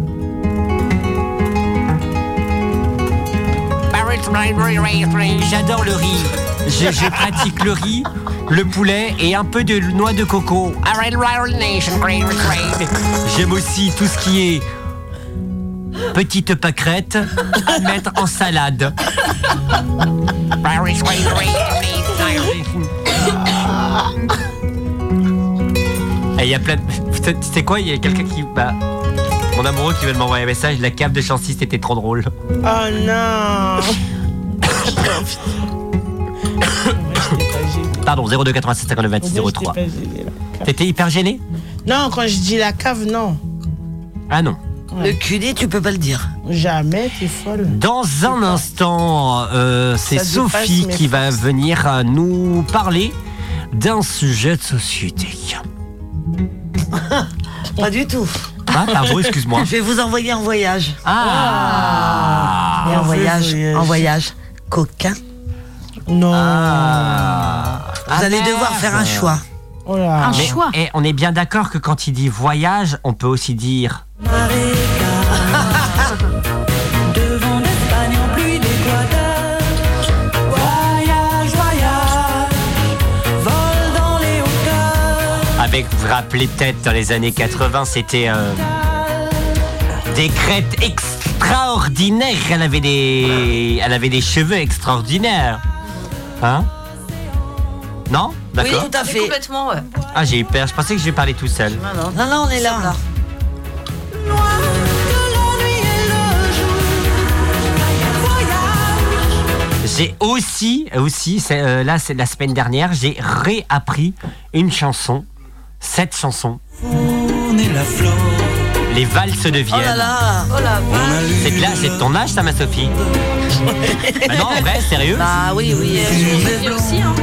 J'adore le riz. Je, je pratique le riz, le poulet et un peu de noix de coco. J'aime aussi tout ce qui est petite pâquerette à mettre en salade. Et il y a plein de... Sais quoi, il y a quelqu'un qui... Bah, mon amoureux qui de m'envoyer un message, la cave de Chancy, c'était trop drôle. Oh non Pardon, 02 87 59 26 03. T'étais hyper gêné? Non, quand je dis la cave, non. Ah non. Le culé, tu peux pas le dire. Jamais, t'es folle. Dans un instant, euh, c'est Ça Sophie qui va venir euh, nous parler d'un sujet de société. Pas du tout. Ah, pardon, excuse-moi. Je vais vous envoyer en voyage. Ah Et en voyage, en voyage coquin. Non. Vous allez devoir faire un choix. Oh là. Mais- Et on est bien d'accord que quand il dit voyage, on peut aussi dire Devant d'Espagne en pluie d'Équateur. Voyage, voyage, vol dans les hauteurs. avec, vous vous rappelez peut-être dans les années 80, c'était euh, des crêtes extraordinaires. Elle avait des, elle avait des cheveux extraordinaires. Hein Non D'accord. tout à fait. Complètement, ouais. Ah, j'ai eu peur. Je pensais que je vais parler tout seul. Non, non, on est là. J'ai aussi, aussi, c'est, euh, là, c'est la semaine dernière, j'ai réappris une chanson, cette chanson, On est la flore. Les valses de Vienne. Oh là là Oh C'est de là, c'est de ton âge, ça, ma Sophie Bah Non, en vrai, sérieux Bah oui, oui. Lui aussi, hein.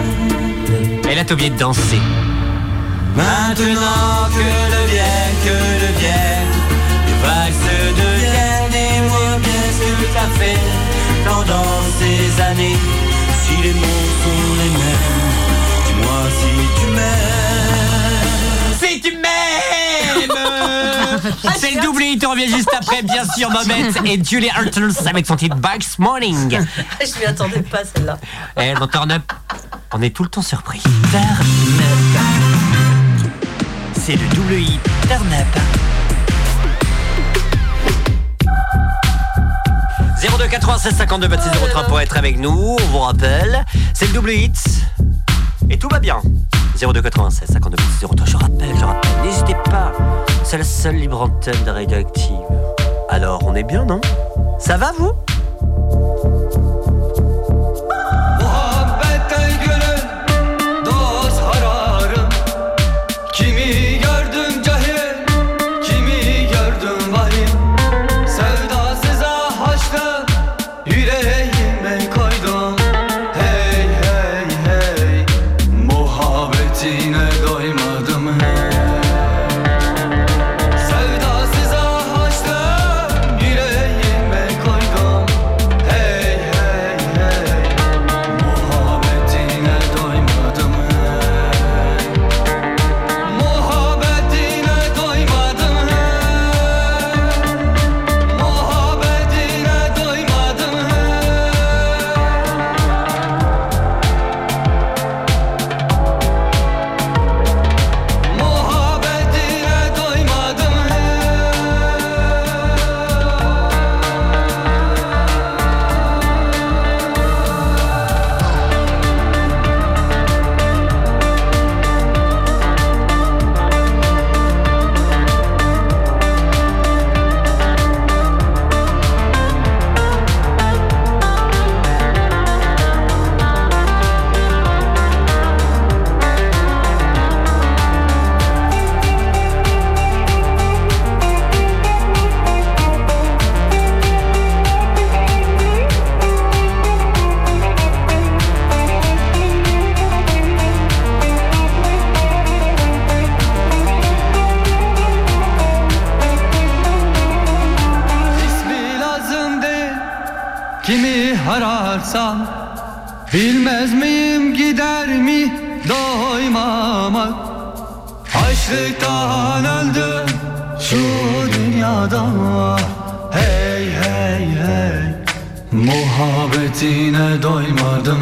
Et là, t'as oublié de danser. Maintenant que deviennent, que deviennent les valses de Vienne et moi qu'est-ce que t'as fait pendant ces années C'est le double hit, on revient juste après, bien sûr, Momette et Julie Hurtles avec son titre Bugs Morning. Je m'y attendais pas, celle-là. Et dans Turn Up, on est tout le temps surpris. Turn Up. C'est le double hit Turn Up. 02 96 52 26 03 pour être avec nous, on vous rappelle, c'est le double hit et tout va bien. 02 96 52 26 03, je rappelle, je rappelle, n'hésitez pas, c'est la seule libre antenne de Radioactive. Alors on est bien, non? Ça va vous? Ararsan Bilmez miyim gider mi doymamak? Açlıktan öldüm şu dünyada. Hey hey hey Muhabbetine doymadım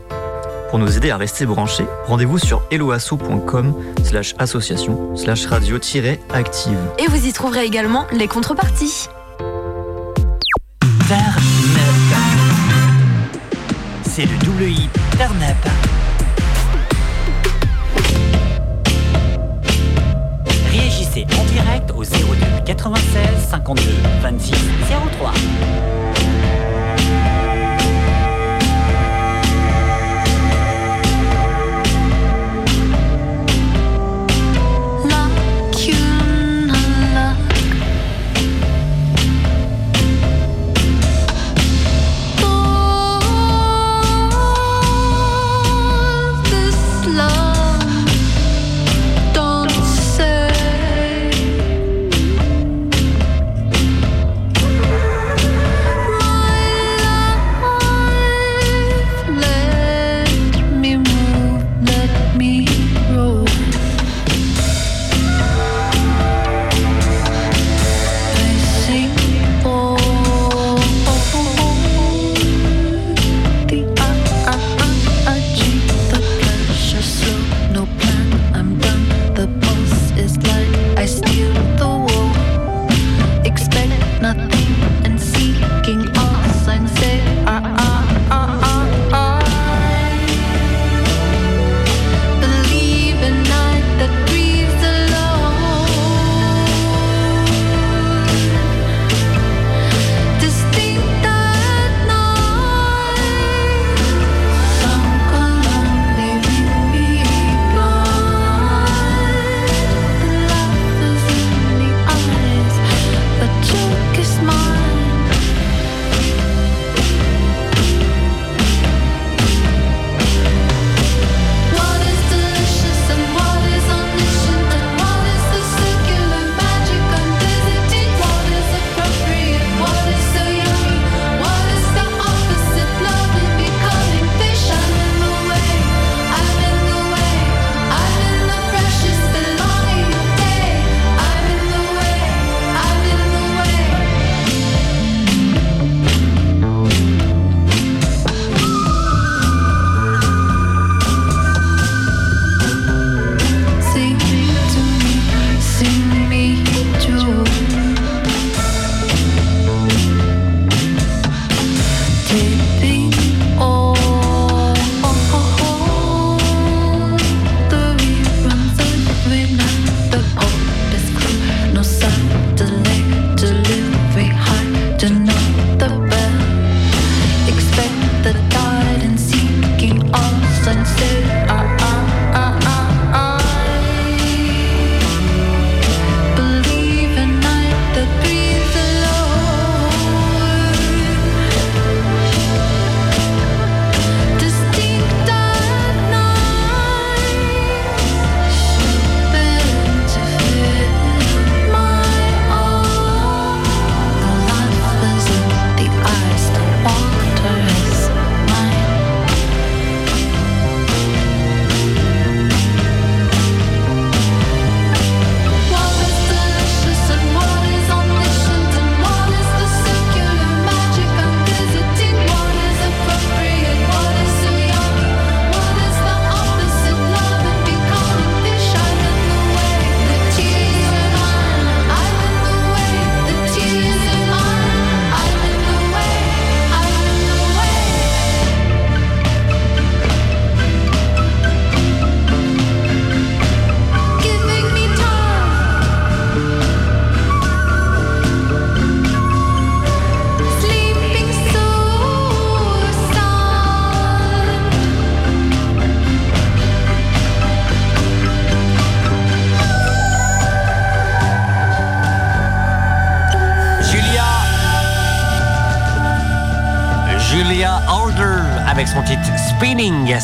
Pour nous aider à rester branchés, rendez-vous sur eloasso.com slash association slash radio-active. Et vous y trouverez également les contreparties. C'est le WI Turn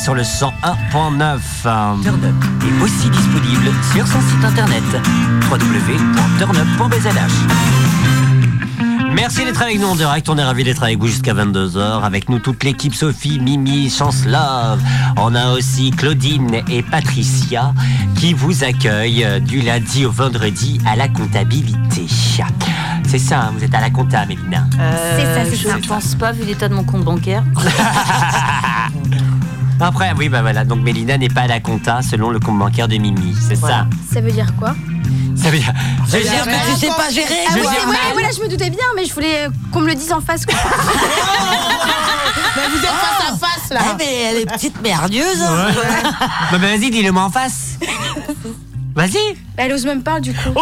sur le 101.9. Turn Up est aussi disponible sur son site internet www.turnup.bzh. Merci d'être avec nous en direct. On est ravis d'être avec vous jusqu'à 22h. Avec nous, toute l'équipe Sophie, Mimi, Chancelove. On a aussi Claudine et Patricia qui vous accueillent euh, du lundi au vendredi à la comptabilité. C'est ça, hein, vous êtes à la compta, Mélina. Euh, C'est ça, c'est je ça. ne pense pas, vu l'état de mon compte bancaire. Après, oui, bah voilà. Donc Mélina n'est pas à la compta selon le compte bancaire de Mimi. C'est ça. Ça veut dire quoi? Ça veut dire. Que tu sais pas gérer. Ah Je oui, voilà, je me doutais bien, mais je voulais euh, qu'on me le dise en face. quoi. Mais vous êtes face à face là. Ah, mais elle est petite merdeuse. hein. Bah, bah, vas-y, dis-le moi en face. Vas-y. Bah, elle ose même pas, du coup. Oh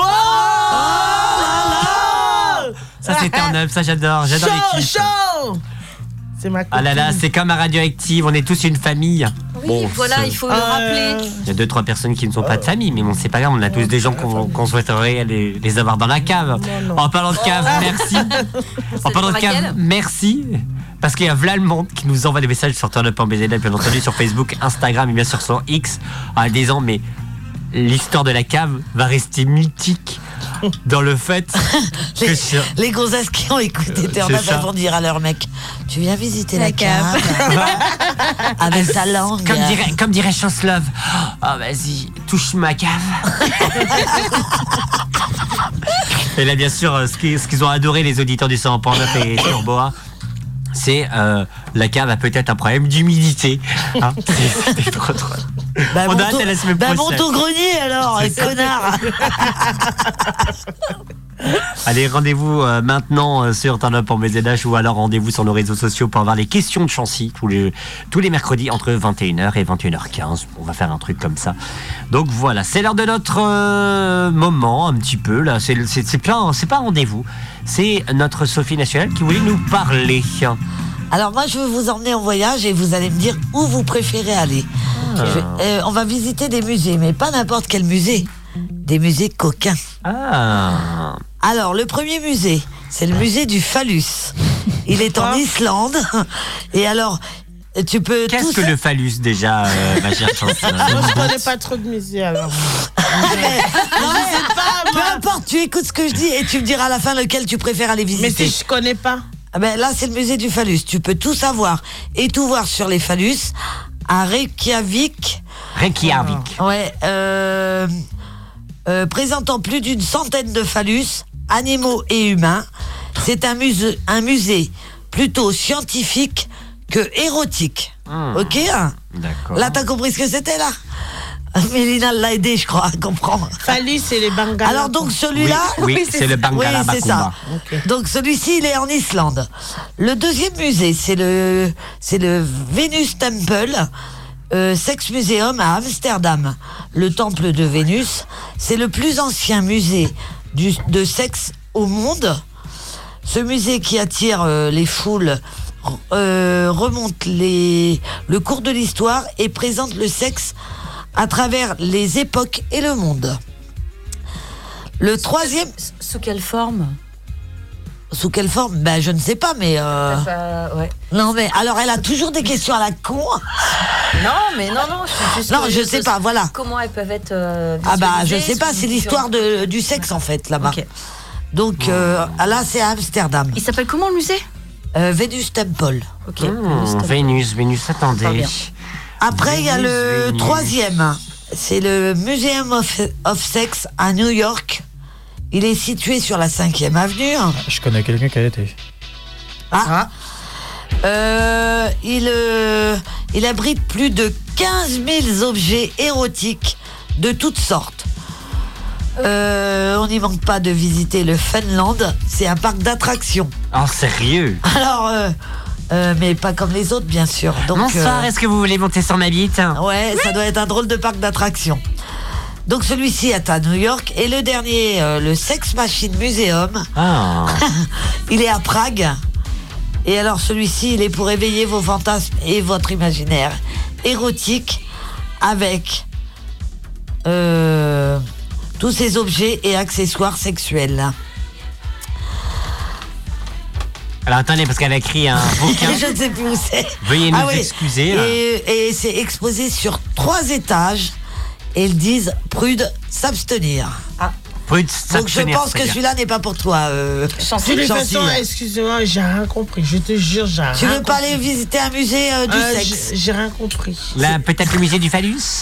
Ça, c'est turn up. Ça, j'adore. J'adore Chaud, l'équipe. chaud C'est ma Ah là là, c'est comme à Radioactive. On est tous une famille. Oui, Bon, voilà, il faut le rappeler. Il y a deux, trois personnes qui ne sont pas de famille, mais bon, c'est pas grave, on a tous des gens qu'on souhaiterait les, les avoir dans la cave. En parlant de cave, merci. En parlant de cave, merci. Parce qu'il y a Vla le Monde qui nous envoie des messages sur turnup.bzl, bien entendu, sur Facebook, Instagram et bien sûr sur X, en disant Mais l'histoire de la cave va rester mythique dans le fait que Les, sur- les gonzesses qui ont écouté Turn ça. elles vont dire à leur mec Tu viens visiter la, La cave avec ta langue. Comme dirait, comme dirait Chancelove, oh vas-y, touche ma cave. et là, bien sûr, euh, ce qui- ce qu'ils ont adoré, les auditeurs du 100.9 et Turboa, c'est euh, la cave a peut-être un problème d'humidité. Hein, c'est- C'était trop drôle. Bah, On à la semaine bah, prochaine. grenier alors, connard. Allez, rendez-vous euh, maintenant euh, sur Turn BZH ou alors rendez-vous sur nos réseaux sociaux pour avoir les questions de Chancy tous les, tous les mercredis entre 21h et 21h15. On va faire un truc comme ça. Donc voilà, c'est l'heure de notre euh, moment un petit peu là. C'est c'est- c'est pas, c'est pas un rendez-vous. C'est notre Sophie nationale qui voulait nous parler. Alors moi je veux vous emmener en voyage et vous allez me dire où vous préférez aller. Ah. Je- euh, on va visiter des musées, mais pas n'importe quel musée. Des musées coquins. Ah. Alors le premier musée, c'est le musée du phallus. Il est en Islande. Et alors, tu peux Qu'est-ce que ça- le phallus déjà, euh, ma chère Moi, je connais pas trop de musées alors. Non, mais peu importe, tu écoutes ce que je dis et tu me diras à la fin lequel tu préfères aller visiter. Mais si je connais pas. Ah ben là, c'est le musée du phallus. Tu peux tout savoir et tout voir sur les phallus à Reykjavik. Reykjavik. Ouais, euh, euh, présentant plus d'une centaine de phallus, animaux et humains. C'est un musée, un musée plutôt scientifique que érotique. Ok hein? D'accord. Là, t'as compris ce que c'était là? Mélina l'a aidé, je crois, à comprendre. Phallus, c'est les Bengales. Alors donc celui-là, Oui, oui, c'est le Bangala Oui, c'est ça. Donc celui-ci, il est en Islande. Le deuxième musée, c'est le, c'est le Venus Temple, euh, Sex Museum à Amsterdam. Le temple de Vénus, c'est le plus ancien musée du, de sexe au monde. Ce musée qui attire euh, les foules euh, remonte les, le cours de l'histoire et présente le sexe à travers les époques et le monde. Le troisième. Sous quelle forme? Sous quelle forme? Ben je ne sais pas, mais. euh, pas- ouais. Non mais alors elle a toujours des questions à la con. Non, mais non, non, je suis juste Non, je curieuse sais de pas, voilà. Comment elles peuvent être. euh, Ah bah je visualisées sais pas, c'est l'histoire du sexe en fait là-bas. Donc euh, là c'est à Amsterdam. Il s'appelle comment le musée? Euh, Venus Temple. Ok. Mmh, Vénus, Vénus, attendez. Après il y a le troisième, c'est le Museum of, of Sex à New York. Il est situé sur la 5e avenue. Je connais quelqu'un qui a été. Ah. Euh, il, euh, il abrite plus de 15 000 objets érotiques de toutes sortes. Euh, on n'y manque pas de visiter le Funland. C'est un parc d'attractions. Oh, sérieux? Alors, euh, mais pas comme les autres, bien sûr. Donc, Bonsoir, euh, est-ce que vous voulez monter sur ma bite? Ouais, ça doit être un drôle de parc d'attractions. Donc celui-ci est à New York et le dernier, euh, le Sex Machine Museum, Ah. il est à Prague. Et alors celui-ci, il est pour éveiller vos fantasmes et votre imaginaire érotique avec euh, tous ces objets et accessoires sexuels. Alors attendez, parce qu'elle a écrit un bouquin. Je ne sais plus où c'est. Veuillez nous Ah oui. excuser. là. Et, et c'est exposé sur trois étages. Et ils disent prude s'abstenir. Prude Donc je s'abstenir, pense que celui-là n'est pas pour toi. Euh, De toute Chancy. façon, excusez-moi, j'ai rien compris. Je te jure, j'ai rien Tu veux pas aller visiter un musée euh, du Euh, sexe j'ai- rien compris. Là, peut-être le musée du phallus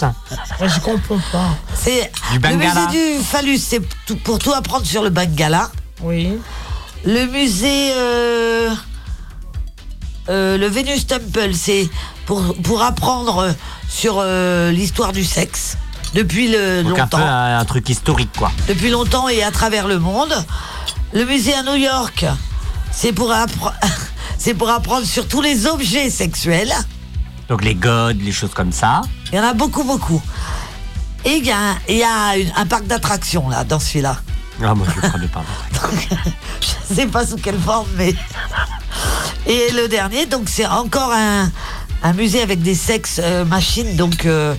Moi, je comprends pas. C'est le musée du phallus, c'est pour tout apprendre sur le Bengala. Oui. Le musée, euh, euh, le Venus Temple, c'est pour, pour apprendre sur euh, l'histoire du sexe depuis le, Donc un peu longtemps, un, un truc historique, quoi. depuis longtemps et à travers le monde. Le musée à New York, c'est pour, appre- c'est pour apprendre sur tous les objets sexuels. Donc les godes, les choses comme ça. Il y en a beaucoup, beaucoup. Et il y a, un, il y a une- un parc d'attractions là, dans celui-là. Ah, moi, je le pain. Je sais pas sous quelle forme, mais. Et le dernier, donc c'est encore un, un musée avec des sexes euh, machines, donc euh,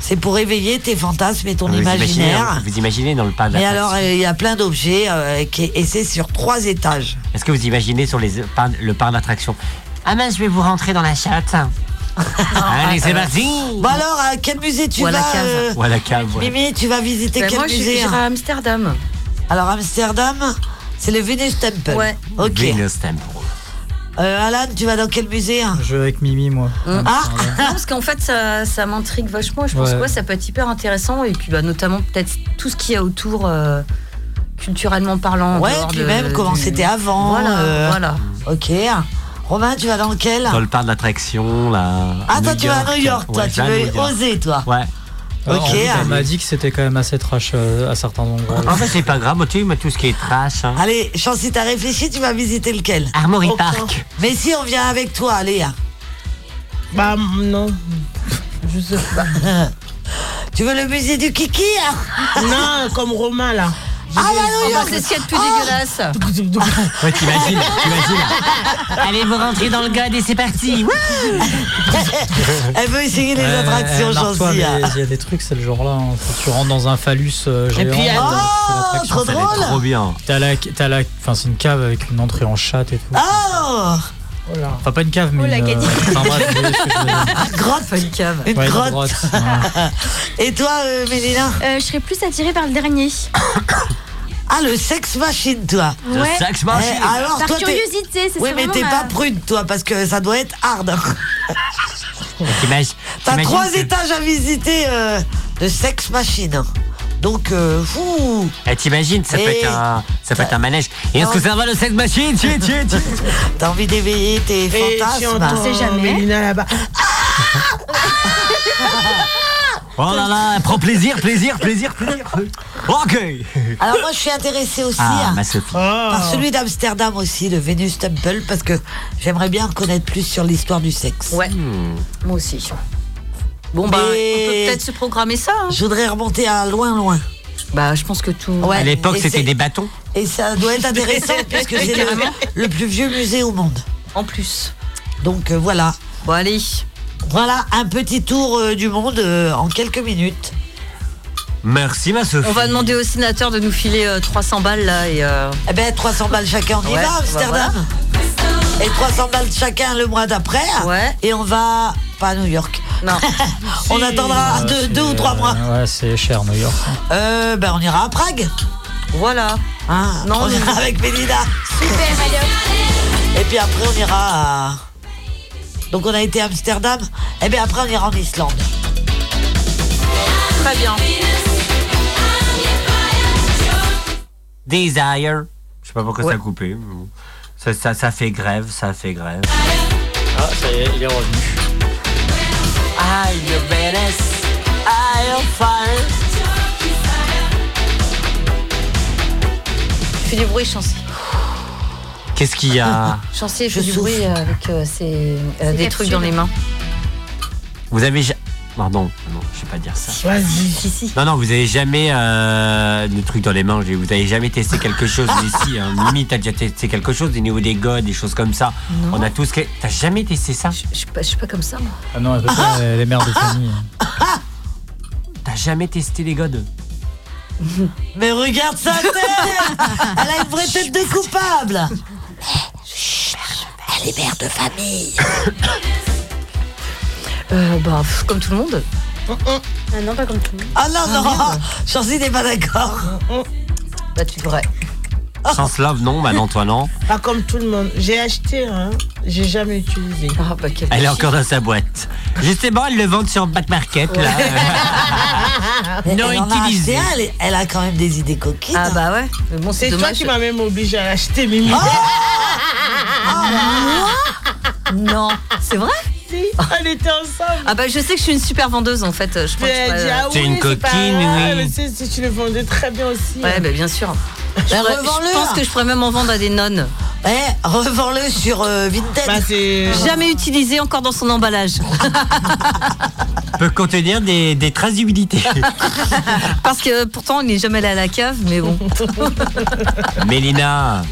c'est pour éveiller tes fantasmes et ton Vous imaginez, imaginaire. vous imaginez dans le parc Et alors, euh, il y a plein d'objets, euh, et c'est sur trois étages. Est-ce que vous imaginez sur les, le parc d'attractions Ah mince, je vais vous rentrer dans la chatte. Allez, c'est parti Bon alors, à quel musée tu Ou à la vas cave. euh, Ou à la cave, ouais. Mimi, tu vas visiter Ben, quel moi, je- musée j'irai hein? à Amsterdam. Alors, Amsterdam, c'est le Venus Temple. Ouais. Ok. Venus Temple. Euh, Alan, tu vas dans quel musée hein Je vais avec Mimi, moi. Ah Non, parce qu'en fait, ça, ça m'intrigue vachement. Je pense Ouais. que ouais, ça peut être hyper intéressant. Et puis, bah, notamment, peut-être tout ce qu'il y a autour, euh, culturellement parlant. Ouais, puis de- même comment du- c'était avant. Voilà, euh, voilà. Ok. Romain, tu vas dans lequel Dans le parc d'attractions, là. Ah, toi, tu vas à New York, toi, Ouais, tu veux oser, toi. Ouais. Alors, Ok. en fait, on m'a dit que c'était quand même assez trash euh, à certains endroits. En fait, c'est pas grave, tu mais tout ce qui est trash. hein. Allez, Chancy, t'as réfléchi, tu vas visiter lequel? Armory Aucun. Park. Mais si on vient avec toi, Léa. Bah, non. Je sais pas. Tu veux le musée du Kiki hein? Non, comme Romain, là. Ah, bah, New Oh, c'est ce qu'il y a de plus Oh dégueulasse. Ouais, t'imagines, t'imagines. Allez, vous rentrez dans le god et c'est parti. Elle veut essayer les attractions, hein. Il y a des trucs, c'est le genre-là. hein. Faut que tu rentres dans un phallus euh, géant. puis, euh, l'attraction. trop drôle. trop bien. T'as la, t'as la, enfin c'est une cave avec une entrée en chatte et tout. Oh Enfin pas une cave mais Oh, la une, euh, enfin bref, je. Grotte Pas une cave. Une Ouais, une grotte. grotte, ouais. Et toi, euh, Mélina Euh, je serais plus attirée par le dernier. Ah, le sex machine, toi Ouais. Sex Eh, machine. alors, Par toi, t'es- curiosité, c'est Oui, mais vraiment t'es ma- pas prude, toi, parce que ça doit être hard. T'imagines- T'as trois que- étages à visiter euh, de sex machine. Donc, euh, fou Eh, T'imagines, ça, peut Et- être un, ça peut être un manège. Et est-ce que ça va le sex machine? Tiens, tiens, tiens. T'as envie d'éveiller tes Et tu fantasmes entends sait jamais. Mélina là-bas. Oh là là, prends plaisir, plaisir, plaisir, plaisir. Ok. Alors moi je suis intéressée aussi Ah, hein, ma Sophie. par celui d'Amsterdam aussi, le Venus Temple, parce que j'aimerais bien connaître plus sur l'histoire du sexe. Ouais, Hmm. moi aussi. Bon, bah, Mais- on peut peut-être se programmer ça. hein. Je voudrais remonter à loin loin. Bah, je pense que tout. Ouais. À l'époque, Et c'était c'est- des bâtons. Et ça doit être intéressant puisque c'est le, Carrément. le plus vieux musée au monde. En plus. Donc euh, voilà. Bon, allez. Voilà un petit tour euh, du monde euh, en quelques minutes. Merci, ma Sophie. On va demander au sénateur de nous filer euh, 300 balles là et. euh, Eh ben 300 balles chacun, on y Ouais, va Amsterdam. Et 300 balles chacun le mois d'après. Ouais. Et on va pas à New York. Non. On attendra deux, c'est- deux ou trois mois. Ouais, c'est cher New York. Euh, ben on ira à Prague. Voilà. Hein, Non, on mais- ira avec Mélina. Super. Et puis après on ira à... Donc on a été à Amsterdam. Et bien après on ira en Islande. Très bien. Desire. Je sais pas pourquoi Ouais. ça a coupé. mais bon. Ça, ça, ça fait grève, ça fait grève. Ah, ça y est, il est revenu. I your Venus, I am fire. Fais du bruit, Chancy. Qu'est-ce qu'il y a Chancy, Je fait du souffle. bruit avec euh, ses, euh, des trucs dans les mains. Vous avez ja- Non, je vais pas dire ça. Vas-y. Si, si. Non, non, vous avez jamais euh, le truc dans les mains. Vous avez jamais testé quelque chose ici. Hein. Mimi, t'as déjà testé quelque chose au niveau des godes, des choses comme ça. Non. On a tous. que- T'as jamais testé ça? Je je suis pas, comme ça, moi. Ah non, elle peut pas, elle est mère de famille. T'as jamais testé les godes? Mais regarde sa tête Elle a une vraie tête de coupable les mères de famille. Euh, bah, pff, comme tout le monde. Ah non, pas comme tout le monde. Ah non, non, merde. Chancy n'est pas d'accord. Bah, tu devrais. Sans love, non, bah non, toi non. Pas comme tout le monde. J'ai acheté, hein. J'ai jamais utilisé. Ah, bah, quel Elle est encore dans sa boîte. Justement, elle le vend sur Back Market, là. Mais non elle en a utilisé. acheté un, elle, est- elle a quand même des idées coquines. Ah, bah ouais. Mais bon, C'est c'est toi dommage. qui m'as même obligé à l'acheter, Mimi. Non, c'est vrai? Si, on était ensemble. Ah bah je sais que je suis une super vendeuse en fait. Je crois Tu que as je dit, pourrais- ah oui, une coquine, oui. c'est- tu le vendais très bien aussi. Ouais, hein. bah bien sûr. Je, je pense hein. que je pourrais même en vendre à des nonnes. Eh, revends-le sur euh, Vinted. Bah, c'est. Jamais utilisé encore dans son emballage. Peut contenir des, des traces d'humidité. Parce que pourtant il n'est jamais allé à la cave, mais bon. Mélina,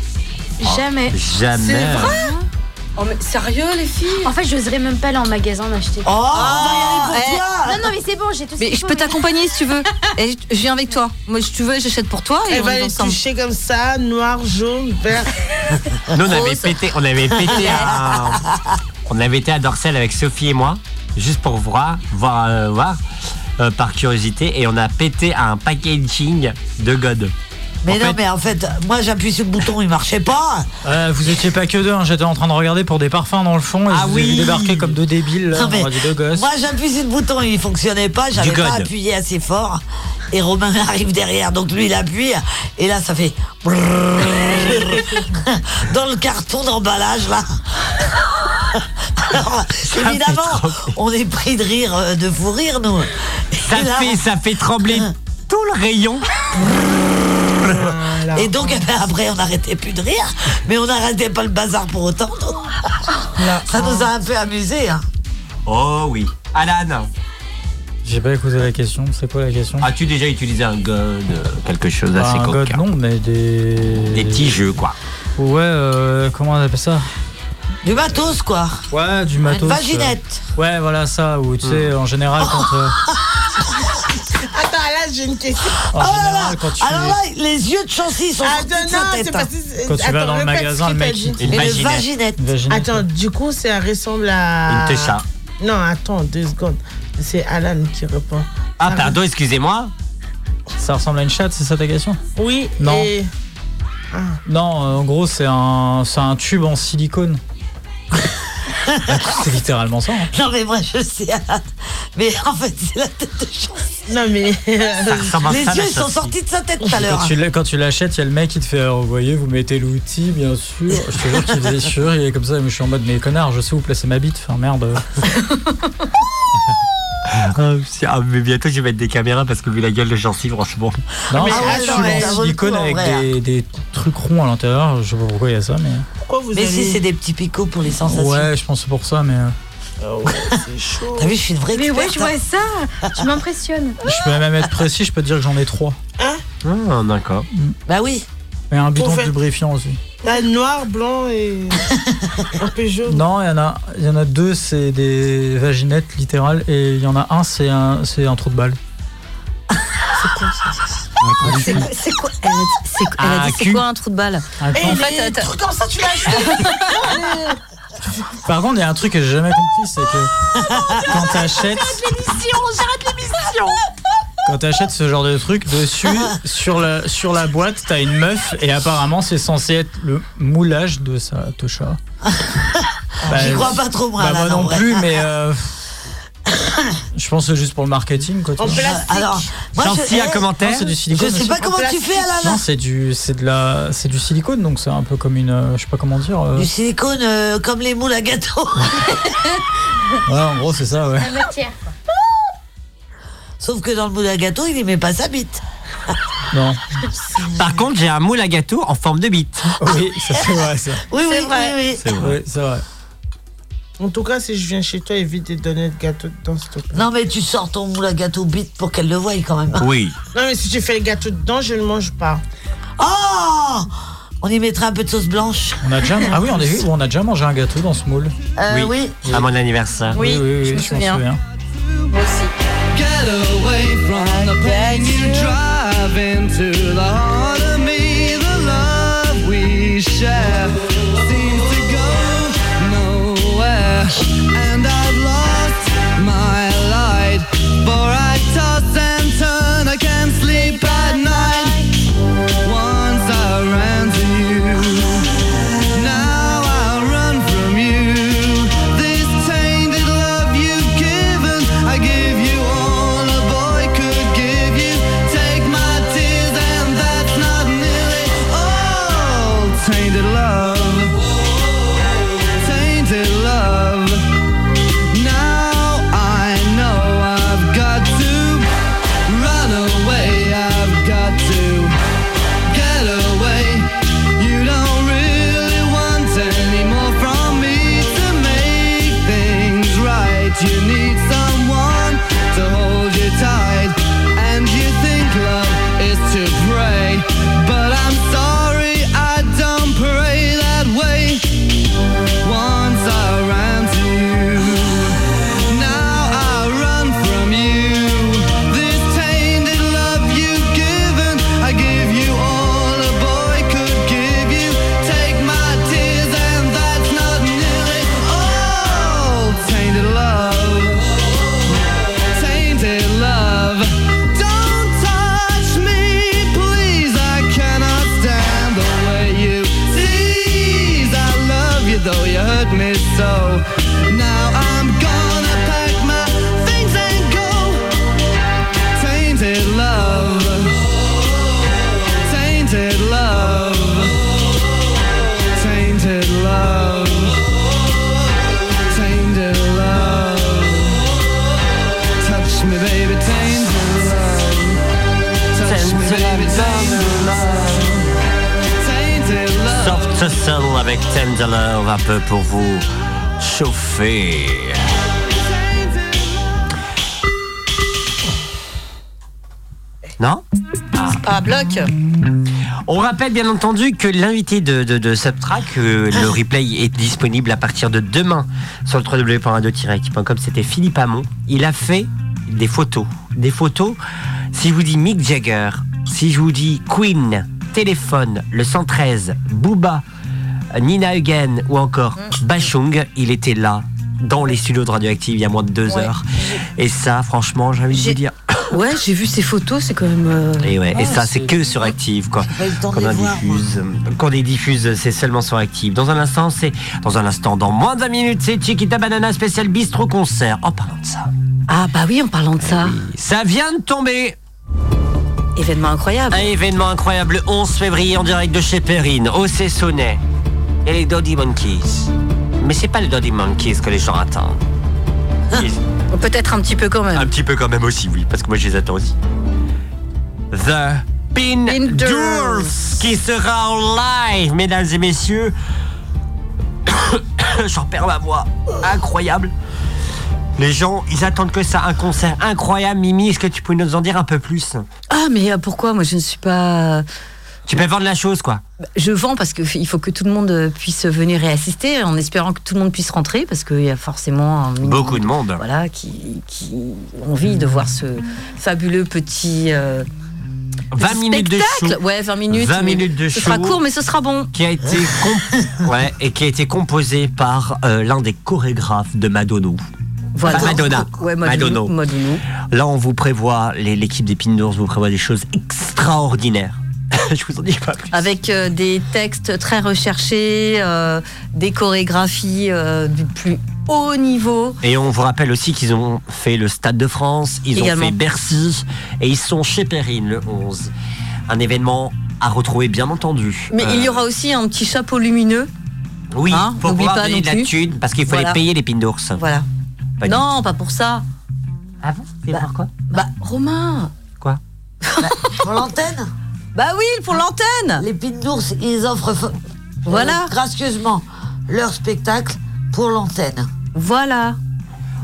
Jamais. jamais. C'est vrai Oh mais sérieux les filles En fait, je n'oserais même pas aller en magasin en acheter. Oh, eh. toi. Non, non, mais c'est bon, j'ai tout ce Mais je faut, peux t'accompagner si tu veux. Et je viens avec toi. Moi si tu veux j'achète pour toi et Elle on va est les ensemble. toucher comme ça, noir, jaune, vert. Nous, on avait pété, on avait pété à, on avait été à Dorsel avec Sophie et moi, juste pour voir, voir, euh, voir, euh, par curiosité, et on a pété un packaging de God. Mais En non, fait- mais en fait, moi j'appuie sur le bouton, il marchait pas. Euh, vous étiez pas que deux, hein, j'étais en train de regarder pour des parfums dans le fond et Ah je vous oui. débarquer comme deux débiles, là, Non, mais dit deux gosses. Moi j'appuie sur le bouton, il fonctionnait pas, j'avais pas God. appuyé assez fort. Et Romain arrive derrière, donc lui il appuie, et là ça fait. Dans le carton d'emballage là. Alors, évidemment, on est pris de rire, euh, de fou rire nous. Ça là- fait, ça fait trembler tout le rayon. Et donc eh ben, après on n'arrêtait plus de rire, mais on n'arrêtait pas le bazar pour autant. donc. Ça nous a un peu amusé. Hein. Oh oui. Alan, J'ai pas écouté la question, c'est quoi la question? As-tu déjà utilisé un God, euh, quelque chose Bah, d'assez un god, non, mais des. Des petits jeux, quoi. Ouais, euh, comment on appelle ça? Du matos quoi. Ouais, du matos. Une vaginette. euh, Ouais, voilà ça, où tu sais, en général, quand. euh, j'ai une question. en Oh là là. Alors là, les yeux de Chancy sont sortis Attends, de sa non, tête. c'est hein. parce que. c'est- Quand tu vas dans le magasin, le mec, il vaginette. vaginette. Une vaginette. Attends, du coup, ça ressemble à. Une técha. Non, attends, deux secondes. C'est Alan qui répond. Ah, pardon, excusez-moi. Ça ressemble à une chatte, c'est ça ta question? Oui, Non. et. Non, en gros, c'est un, c'est un tube en silicone. C'est littéralement ça. hein. Non mais moi je sais. Mais en fait c'est la tête de Chancy. Non, mais. Les ça, yeux ils sont sortis de sa tête tout à l'heure. Quand tu, l'as- quand tu l'achètes, il y a le mec qui te fait Vous voyez, vous mettez l'outil, bien sûr. Je te jure qu'il est sûr, il est comme ça. Mais je suis en mode Mais connard, je sais où placer ma bite. Enfin, merde. Ah, c'est- ah, mais bientôt, je vais mettre des caméras parce que vu la gueule de Chancy, franchement. Non, mais c'est un attends, tube mais silicone avec vrai. des, des trucs ronds à l'intérieur. Je sais pas pourquoi il y a ça, mais. Pourquoi vous Mais allez... si c'est des petits picots pour les sensations. Ouais, je pense que c'est pour ça, mais. Ah ouais, c'est chaud. T'as vu, je suis une vraie Mais ouais, experte, je hein. vois ça. Tu m'impressionnes. Je peux même être précis, je peux te dire que j'en ai trois. Ah, d'accord. Bah oui. Et un bidon de lubrifiant aussi. Là, noir, blanc et. un peu jaune. Non, il y en a, il y en a deux, c'est des vaginettes littérales, et il y en a un, c'est un, c'est un trou de balle. C'est quoi, c'est quoi Elle a dit, c'est quoi- elle a Un dit, c'est cul. quoi un trou de balle En fait, t'as- comme ça, tu l'as acheté Par contre, il y a un truc que j'ai jamais compris, c'est que quand t'achètes, quand t'achètes ce genre de truc, dessus, sur la, sur la boîte, t'as une meuf, et apparemment, c'est censé être le moulage de sa tocha. Bah, J'y crois pas trop moi. Bah, là, moi non, non vrai. plus, mais euh, je pense que c'est juste pour le marketing, quoi. tu En plastique. Alors, moi je, un commentaire Non, c'est du silicone. je sais pas comment tu fais Alain. Non, c'est du, c'est de la, c'est du silicone, donc c'est un peu comme une, euh, je sais pas comment dire. euh, Du silicone euh, comme les moules à gâteau. Ouais, en gros, c'est ça, ouais. La matière. Sauf que dans le moule à gâteau, il y met pas sa bite. Non. Par contre, j'ai un moule à gâteau en forme de bite. Oui, ça c'est vrai, ça. Oui, oui, vrai. oui, oui. C'est vrai. Oui, c'est vrai. En tout cas, si je viens chez toi, évite de donner de gâteau dedans, s'il te plaît. Non, mais tu sors ton moule à gâteau bite pour qu'elle le voie quand même. Oui. Non, mais si tu fais le gâteau dedans, je ne le mange pas. Oh On y mettra un peu de sauce blanche. On a déjà, ah oui, on a vu, on a déjà mangé un gâteau dans ce moule. Euh, oui. À mon anniversaire. Oui, oui, oui, je me m'en souviens. Moi aussi. Get away from the pain you drive into the heart of me. The love we share entendu que l'invité de, de, de Subtrack, euh, le replay est disponible à partir de demain sur le www.radio-active.com. C'était Philippe Hamon. Il a fait des photos. Des photos, si je vous dis Mick Jagger, si je vous dis Queen, Téléphone, le 113, Booba, Nina Hagen ou encore Bachung, il était là dans les studios de Radioactive il y a moins de deux Ouais. heures. Et ça, franchement, j'ai envie de vous dire. Ouais, j'ai vu ces photos, c'est quand même. euh, Et ouais, et ça c'est que sur Active quoi. Quand on diffuse, quand on les diffuse, c'est seulement sur Active. Dans un instant, c'est dans un instant, dans moins de 20 minutes, c'est Chiquita Banana spécial bistro concert. En parlant de ça, Ah bah oui, en parlant de ça. ça vient de tomber. Événement incroyable. Un événement incroyable le 11 février en direct de chez Perrine, au Cessonnet. Et les Doddy Monkeys. Mais c'est pas les Doddy Monkeys que les gens attendent. Ils- Peut-être un petit peu quand même. Un petit peu quand même aussi, oui, parce que moi je les attends aussi. The Pin Doors qui sera en live, mesdames et messieurs. J'en perds ma voix. Incroyable. Les gens, ils attendent que ça, un concert incroyable. Mimi, est-ce que tu peux nous en dire un peu plus? Ah mais euh, pourquoi? Moi je ne suis pas. Tu peux vendre la chose, quoi. Je vends parce qu'il faut que tout le monde euh, puisse venir et assister, en espérant que tout le monde puisse rentrer, parce qu'il y a forcément un Beaucoup de monde. Voilà, qui, qui ont envie de voir ce fabuleux petit. euh, 20 minutes de show. Ouais, 20 minutes. 20 mais minutes de Ce show. sera court, mais ce sera bon. Qui a été, ouais, et qui a été composé par euh, l'un des chorégraphes de Madonna. Voilà. Enfin, Madonna. Ouais, Madonna. Madonna. Là, on vous prévoit, l'équipe des Pindors vous prévoit des choses extraordinaires. Je vous en dis pas plus. Avec euh, des textes très recherchés, euh, des chorégraphies euh, du plus haut niveau. Et on vous rappelle aussi qu'ils ont fait le Stade de France, ils Également. ont fait Bercy, et ils sont chez Perrine le 11. Un événement à retrouver, bien entendu. Mais Euh, il y aura aussi un petit chapeau lumineux. Oui, Hein, pour n'oublie pouvoir pas donner non de la plus. thune, parce qu'il faut Voilà. les payer les Pindors. Voilà. Pas du non, pas pour ça. Ah bon? Pour quoi? Bah, Romain. Quoi? Pour l'antenne Bah oui, pour l'antenne Les Pindours, ils offrent Voilà. euh, gracieusement leur spectacle pour l'antenne. Voilà.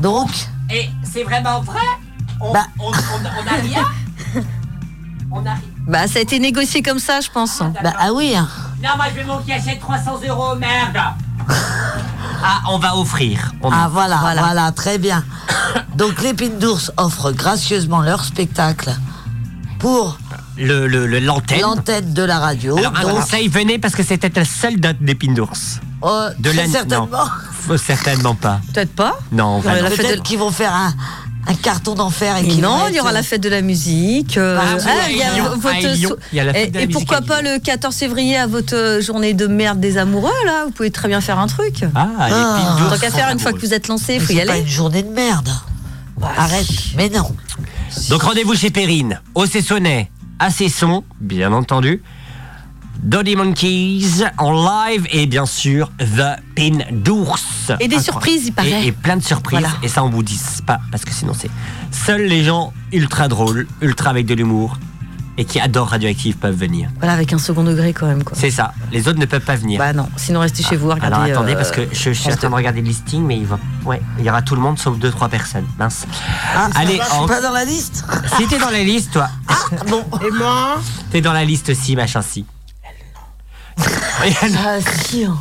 Donc, Et c'est vraiment vrai? On, Bah. on, on, on a rien? On a rien Bah, ça a été négocié comme ça, je pense. bah, ah oui, hein. Non, moi je veux mon cachet 300 euros, merde Ah, on va offrir. On Ah voilà, voilà, très bien. Donc les Pindours offrent gracieusement leur spectacle pour le, le- le- l'antenne. l'antenne de la radio. Alors, un Donc, conseil, venez parce que c'était la seule date des Pindours. euh, De l'année- certainement. non. Faut certainement pas. Peut-être pas. Non, vraiment. la fête de- qu'ils vont faire un, un carton d'enfer et, Et non, il y aura la fête de la musique. euh, Ah, ah, la fête et, de la et musique pourquoi à pas le 14 février à votre journée de merde des amoureux là? Vous pouvez très bien faire un truc. Ah, les Pindours Tant qu'à faire, une fois que vous êtes lancé, il faut y C'est pas aller. une journée de merde. Arrête, mais non. Donc rendez-vous chez Perrine, au Cessonnet, à Cesson, bien entendu. Dolly Monkeys en live et bien sûr The Pin d'ours. Et des surprises, il paraît. Et, et plein de surprises. Voilà. Et ça, on vous dit pas parce que sinon c'est seuls les gens ultra drôles, ultra avec de l'humour et qui adorent Radioactive peuvent venir. Voilà, avec un second degré quand même. Quoi. C'est ça. Les autres ne peuvent pas venir. Bah non, sinon restez chez vous, regardez. Alors attendez, euh, parce que je, je suis en train de regarder le listing, mais il va. Ouais, il y aura tout le monde sauf deux trois personnes. Mince. Ah, ça Allez, va, je suis en- pas dans la liste. si t'es dans la liste, toi. Bon. Et moi? T'es dans la liste aussi, machin si. Ah si. hein.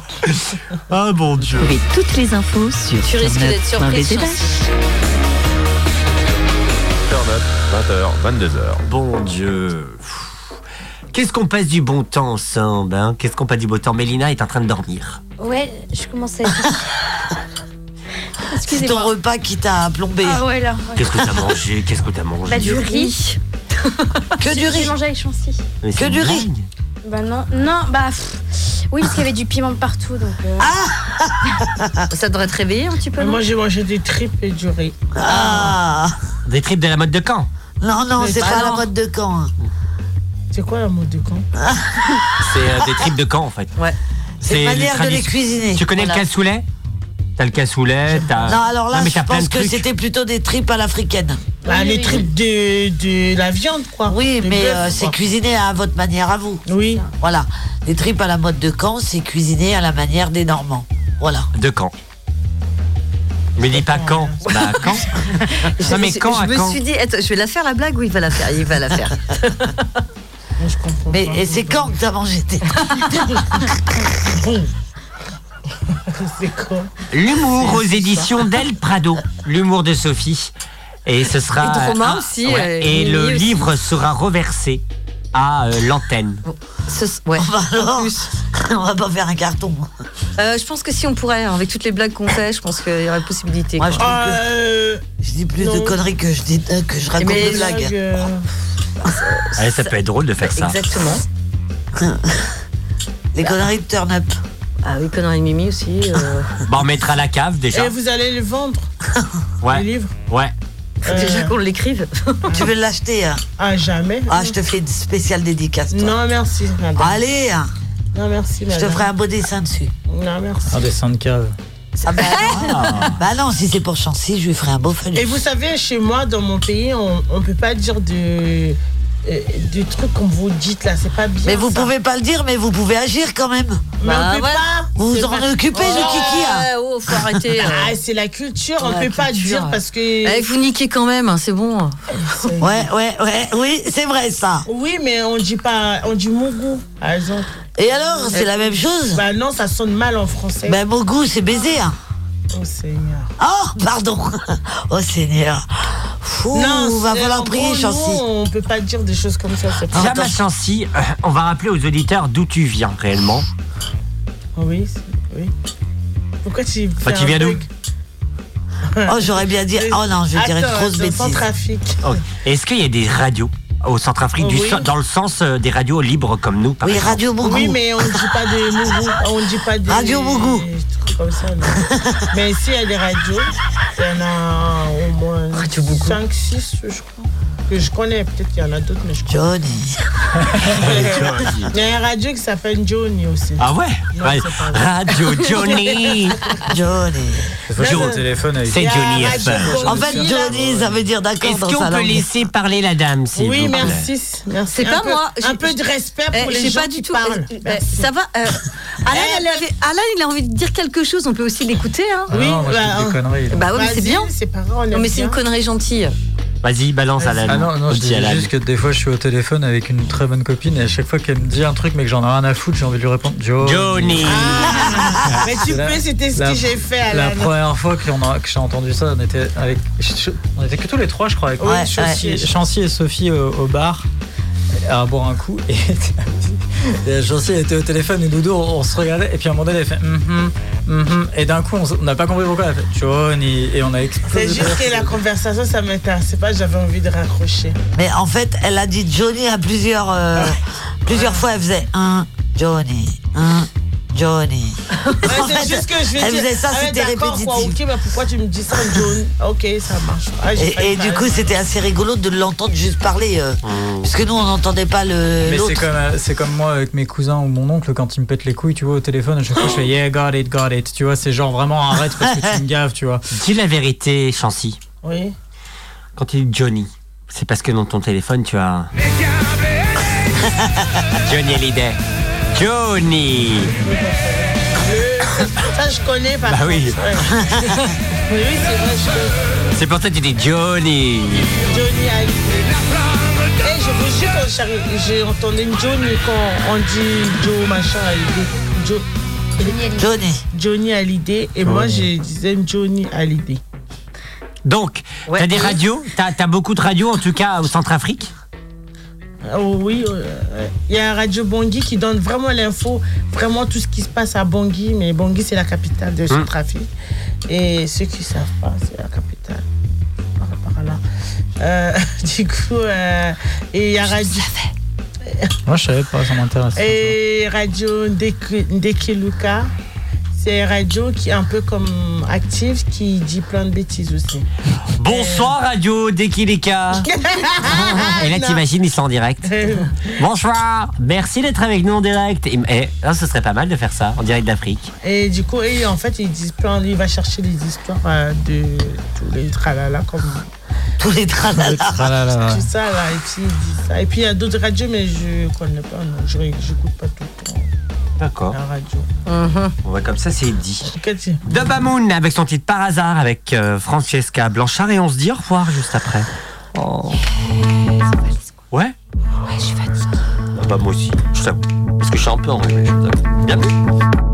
Ah mon dieu. Trouvez toutes les infos sur Tu risques d'être surprise. turn-up.bzh. Turn up, 20h, 22h. Bon Dieu. Qu'est-ce qu'on passe du bon temps ensemble hein? Qu'est-ce qu'on passe du bon temps? Mélina est en train de dormir. Ouais, je commence à être. C'est ton repas qui t'a plombé. Ah ouais, là. ouais. Qu'est-ce que t'as mangé? Qu'est-ce que t'as mangé? Bah, du riz. Que du riz. J'ai mangé avec Chancy. Que du riz. Bah non, non, bah. pff, Oui, parce qu'il y avait du piment partout. Donc, euh, Ça devrait te réveiller un petit peu. Moi, j'ai mangé des tripes et du riz. Ah Des tripes de la mode de Caen. Non, non, c'est bah pas la mode de Caen. hein. C'est quoi la mode de Caen C'est euh, des tripes de Caen en fait. Ouais. C'est une manière de les cuisiner. Tu connais Voilà. le cassoulet? T'as le cassoulet, t'as. Non, alors là, Non, mais je plein pense de que trucs. c'était plutôt des tripes à l'africaine. Bah, les tripes de, de la viande, quoi. Oui, Des mais euh, c'est cuisiné à votre manière à vous. Oui. Voilà. Les tripes à la mode de Caen, c'est cuisiné à la manière des Normands. Voilà. De Caen. Mais dis pas quand. Bah quand Non mais je, quand je à me quand suis dit, attends, je vais la faire la blague ou il va la faire? Il va la faire. Mais et c'est quand que t'as mangé tes L'humour aux éditions d'El Prado. L'humour de Sophie. Et ce sera. Et de Romain ah, aussi, ouais. euh, et le aussi. livre sera reversé à euh, l'antenne. ouais. Bah alors, on va pas faire un carton. Euh, je pense que si on pourrait, hein, avec toutes les blagues qu'on fait, je pense qu'il y aurait possibilité. Moi, je trouve que je dis plus de conneries que je, dis, euh, que je raconte Mais des blagues. Ouais, ça peut être drôle de faire ça. Exactement. Les conneries de turn up. Ah oui, conneries Mimi aussi. euh. Bon, on mettra à la cave déjà. Et vous allez le vendre, Ouais. le livre Ouais. Faut déjà qu'on l'écrive. tu veux l'acheter hein? Ah, jamais. Ah, je te fais une spéciale dédicace. toi. Non, merci, madame. Allez, hein. Non, merci, je madame. te ferai un beau dessin dessus. Non, merci. Un dessin de cave. Ah bah, non. bah non, si c'est pour Chancy, je lui ferai un beau phallus. Et vous savez, chez moi, dans mon pays, on ne peut pas dire de, euh, des trucs comme vous dites là. C'est pas bien. Mais vous ça. pouvez pas le dire, mais vous pouvez agir quand même. Mais Bah, on peut ouais. pas. Vous vous en pas- occupez de Oh, Kiki. hein. Ouais, oh, faut arrêter. euh. Ah, c'est la culture, on La peut pas dire parce que. Eh, vous niquez quand même, hein, c'est bon. Ouais, ouais, ouais, oui, c'est vrai ça. Oui, mais on dit pas, on dit Mougou, par exemple. Et alors, c'est la même chose Bah non, ça sonne mal en français. Ben, mon goût, c'est baiser. hein. Oh Seigneur. Oh, pardon. Oh, Seigneur. Fou, non, va c'est- falloir prier, Chancy. on peut pas dire des choses comme ça. Déjà, ma Chancy, euh, on va rappeler aux auditeurs d'où tu viens réellement. Oui, c'est- oui. Pourquoi tu. Tu viens d'où Oh, j'aurais bien dit. Oh non, je dirais grosse bêtise. Ok. Est-ce qu'il y a des radios au Centrafrique Oui. so- dans le sens euh, des radios libres comme nous par Oui, exemple Radio Mougou. Oui, mais on ne dit pas des Mougou. On dit pas des. Radio Mougou. des trucs comme ça. mais ici, il y a des radios. Il y en a au moins 5, 6, je crois. Que je connais. Peut-être qu'il y en a d'autres, mais je crois. Johnny. Il y a un radio qui s'appelle Johnny aussi. Ah ouais, Non, Ouais. Radio Johnny Johnny. C'est Johnny FM. En fait. Johnny, ça veut dire d'accord Est-ce qu'on peut laisser parler la dame s'il Oui, vous plaît? merci. merci. C'est pas peu- moi. Un peu de respect Eh, pour les j'ai gens pas qui du tout. parlent. eh, Merci. ça va. euh, elle Alan, il a envie de dire quelque chose. On peut aussi l'écouter. Hein. Ah oui, non, moi, je bah, dis des conneries. Bah oui, mais c'est bien. Pas grave, Non, mais c'est une connerie gentille. Vas-y, balance à la Ah non, non, je dis juste que des fois je suis au téléphone avec une très bonne copine et à chaque fois qu'elle me dit un truc mais que j'en ai rien à foutre, j'ai envie de lui répondre Johnny. Johnny. Ah, mais tu peux, c'était ce la- que j'ai fait à La la. première fois a- que j'ai entendu ça, on était avec, on était que tous les trois, je crois, avec Ouais, Chancy, ouais. Chancy et Sophie au, au bar à boire un coup et, et Chancy était au téléphone et Doudou, on, on se regardait et puis à un moment donné elle fait Mhm, mhm et d'un coup on n'a pas compris pourquoi elle fait Johnny et on a explosé. C'est juste que la conversation, ça m'intéressait pas, j'avais envie de raccrocher. Mais en fait, elle a dit Johnny à plusieurs, euh, plusieurs fois. Elle faisait un Johnny, un Johnny. Ouais, c'est juste que je vais elle dire. faisait ça, ah c'était répétitif. quoi, ok, mais pourquoi tu me dis ça, John Ok, ça marche. Ah, Et, du coup, c'était assez rigolo de l'entendre juste parler. euh, Parce que nous, on n'entendait pas le. Mais c'est comme, euh, c'est comme moi avec mes cousins ou mon oncle quand il me pète les couilles, tu vois, au téléphone, à chaque fois je fais yeah, got it, got it. Tu vois, c'est genre vraiment arrête parce que tu me gaves, tu vois. Dis la vérité, Chancy. Oui. Quand tu dis Johnny, c'est parce que dans ton téléphone tu as. Johnny Hallyday. Johnny Ça, je connais par Bah contre, oui. oui, oui, c'est vrai, je connais. C'est pour ça que tu dis Johnny. Johnny Hallyday. Eh, je vous jure, quand j'ai- j'ai entendu Johnny quand on dit Joe machin Hallyday. Jo- Johnny. Johnny Hallyday. Et moi, je disais Johnny Hallyday. Donc, t'as des radios? T'as as beaucoup de radios en tout cas au Centrafrique Oh oui, euh, il y a Radio Bangui qui donne vraiment l'info, vraiment tout ce qui se passe à Bangui, mais Bangui c'est la capitale de Centrafrique. Et ceux qui ne savent pas, c'est la capitale. Par, par là. Euh, du coup, euh, et il y a Radio. Moi, je savais pas, ça m'intéresse. Et Radio Ndeki Ndeki Luka, c'est une radio qui est un peu comme active, qui dit plein de bêtises aussi. Bonsoir Radio Dekileka. Et là, t'imagines, ils sont en direct. Bonsoir. Merci d'être avec nous en direct. Et, et, ah, ce serait pas mal de faire ça en direct d'Afrique. Et du coup, et en fait, il, disent plein, il va chercher les histoires euh, de tous les tralala comme. Tous les tralala. Tout ça, là, et puis il dit ça. Et puis il y a d'autres radios, mais je connais pas, non, je j'écoute pas tout D'accord. la radio. On va comme ça, c'est dit. Quel titre Dubba Moon avec son titre Par hasard avec euh, Francesca Blanchard et on se dit au revoir juste après. Oh. Ouais Ouais, je suis fatiguée. bah moi aussi, je t'avoue. Parce que je suis un peu en je t'avoue. Bienvenue.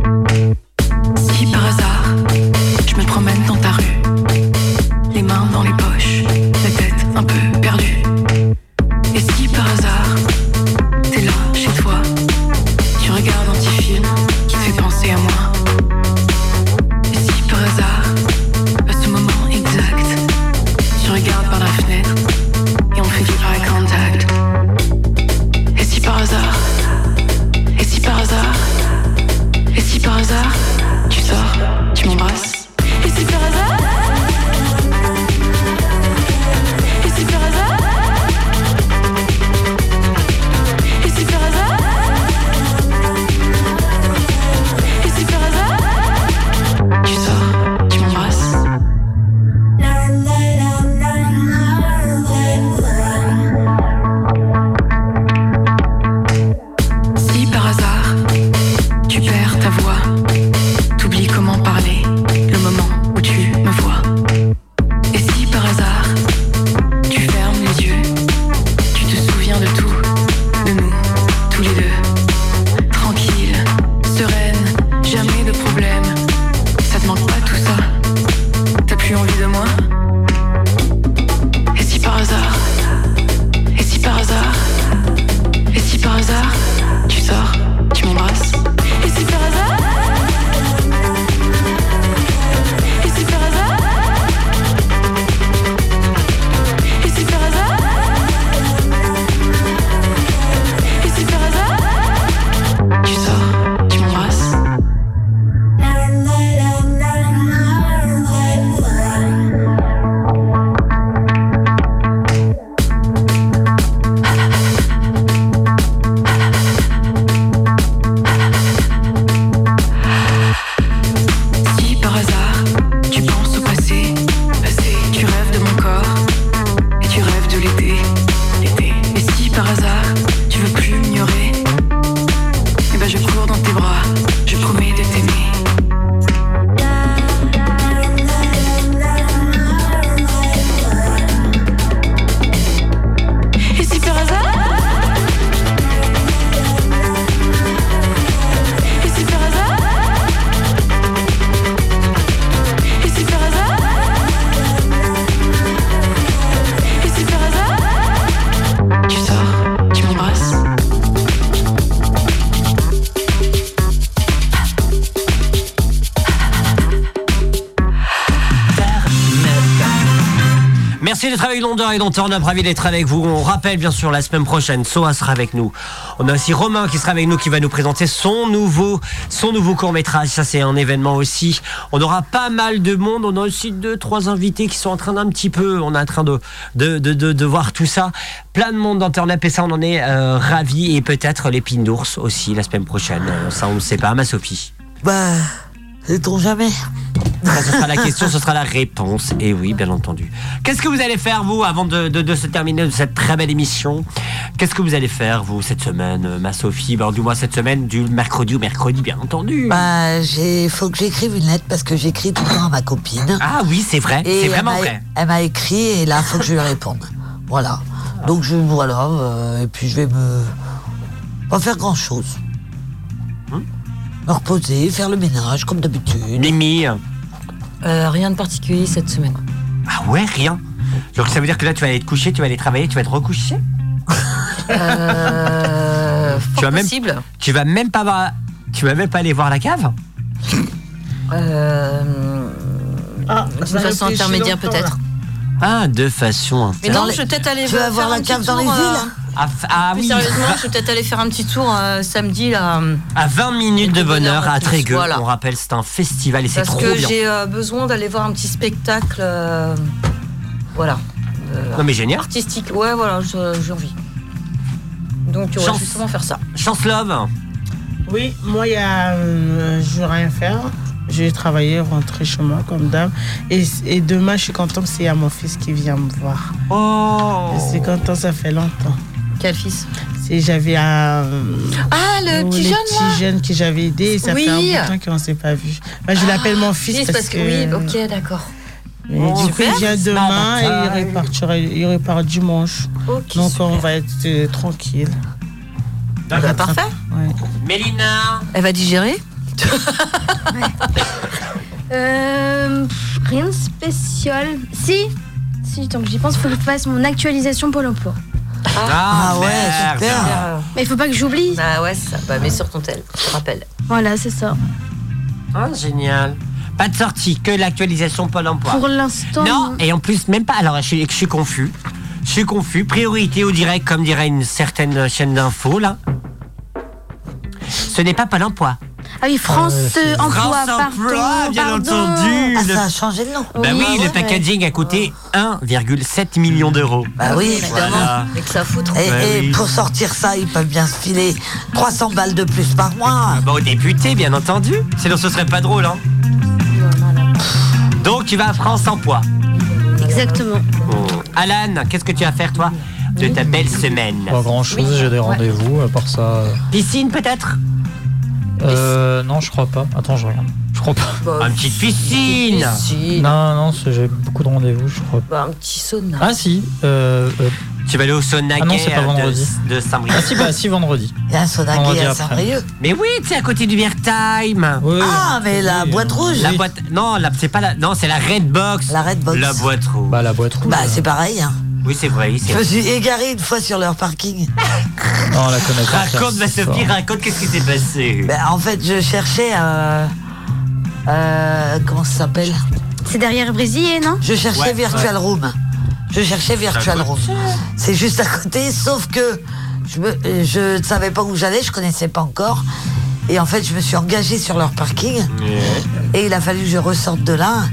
Et. On a ravi d'être avec vous. On rappelle bien sûr la semaine prochaine, Soa sera avec nous. On a aussi Romain qui sera avec nous, qui va nous présenter son nouveau, son nouveau court métrage. Ça c'est un événement aussi. On aura pas mal de monde. On a aussi deux, trois invités qui sont en train d'un petit peu. On est en train de de, de, de, de voir tout ça. Plein de monde dans Turn Up et ça on en est euh, ravis. Et peut-être l'épine d'ours aussi la semaine prochaine. Ça on ne sait pas, ma Sophie. Bah, sait-on jamais Ça, ce sera la question, ce sera la réponse. Et oui, bien entendu. Qu'est-ce que vous allez faire, vous, avant de, de- de se terminer de cette très belle émission? Qu'est-ce que vous allez faire, vous, cette semaine, euh, ma Sophie? Bah, Du moins, cette semaine, du mercredi au mercredi, bien entendu. Bah, j'ai, faut que j'écrive une lettre parce que j'écris tout le temps à ma copine. Ah oui, c'est vrai, c'est vraiment vrai. Elle m'a écrit et là, faut que je lui réponde. Voilà. Donc, je, voilà, euh, et puis je vais me. Pas faire grand chose. Hein Me reposer, faire le ménage, comme d'habitude. Mimi Euh, rien de particulier cette semaine. Ah ouais, rien. Donc ça veut dire que là, tu vas aller te coucher, tu vas aller travailler, tu vas te recoucher Euh, tu vas même, possible. tu vas même pas voir, tu vas même pas aller voir la cave Euh, Ah, D'une façon intermédiaire peut-être. Ah, de façon. Mais non, je vais peut-être aller Tu vas faire voir la un petit cave dans tour, les euh, Ah, ah oui, sérieusement, je vais peut-être aller faire un petit tour euh, samedi là. à 20 minutes de bonheur à Trégueux. voilà. On rappelle, c'est un festival et c'est Parce trop que bien. j'ai euh, besoin d'aller voir un petit spectacle. euh, voilà. euh, Non mais génial. Artistique. Ouais, voilà, je- j'ai envie. Donc, ouais, Chance. justement faire ça. Chance Love. Oui, moi, il y a, euh, je vais rien faire. Je vais travailler, rentrer chez moi comme dame. Et, et demain, je suis contente, c'est à mon fils qui vient me voir. Oh Je suis content, ça fait longtemps. Quel fils? C'est j'avais un. Ah, le petit jeune, là jeunes que j'avais aidés. et Ça Oui. fait un bout de temps qu'on ne s'est pas vu. Bah, je l'appelle mon fils, Fils, parce, que. Oui, ok, d'accord. Mais Oh, du coup, il vient demain et il repartira, il repart dimanche. Donc super. on va être euh, tranquille. Ah bah, parfait. Ouais. Mélina. Elle va digérer? Euh, rien de spécial. Si, si, tant que j'y pense, faut que je fasse mon actualisation Pôle emploi. Ah, ouais, merde. super. Mais il faut pas que j'oublie. Bah ouais, c'est ça. Bah, mets sur ton tel, je te rappelle. Voilà, c'est ça. Ah, génial. Pas de sortie, que l'actualisation Pôle emploi. Pour l'instant. Non, et en plus, même pas. Alors, je suis, je suis confus. Je suis confus. Priorité au direct, comme dirait une certaine chaîne d'infos, là. Ce n'est pas Pôle emploi. Ah oui, France Ah, euh, Emploi, France pardon. Emploi, bien pardon. entendu. Ah, ça a changé de nom. Bah oui, le packaging a coûté 1,7 million d'euros. Bah oui, Voilà. Mais que ça foutre. Et, Bah et oui. pour sortir ça, ils peuvent bien se filer 300 balles de plus par mois. Bah, aux députés, bien entendu. Sinon, ce serait pas drôle, hein. Donc, tu vas à France Emploi. Exactement. Alan, qu'est-ce que tu vas faire, toi, de ta belle semaine? Pas grand chose, j'ai des rendez-vous, à part ça. euh, Piscine, peut-être? Euh, non, je crois pas. Attends, je regarde. Je crois pas. Une petite piscine Non, non, c'est- j'ai beaucoup de rendez-vous, je crois. Bah, un petit sauna. Ah si, euh, euh, Tu vas aller au sauna Ah non, gay, c'est pas vendredi. de, de Saint-Brieuc. Ah si, bah si, vendredi. Il y a un sauna à. Saint-Brieuc. Mais oui, tu sais, à côté du Beer Time. Ah, mais la boîte rouge. La boîte. Non, la- c'est pas la. Non, c'est la Red Box. La Red Box. La boîte rouge. Bah la boîte rouge. Bah, c'est pareil. Hein. Oui, c'est vrai. Je me suis égaré une fois sur leur parking. Non, on la connaît pas. Raconte, ma Sophie, raconte qu'est-ce qui s'est passé? Ben, en fait, je cherchais. Euh, euh, comment ça s'appelle? C'est derrière Brésil, non? Je cherchais Ouais, Virtual ouais. Room. Je cherchais Virtual Room. C'est juste à côté, sauf que je, me- je ne savais pas où j'allais, je connaissais pas encore. Et en fait, je me suis engagée sur leur parking. Et il a fallu que je ressorte de là.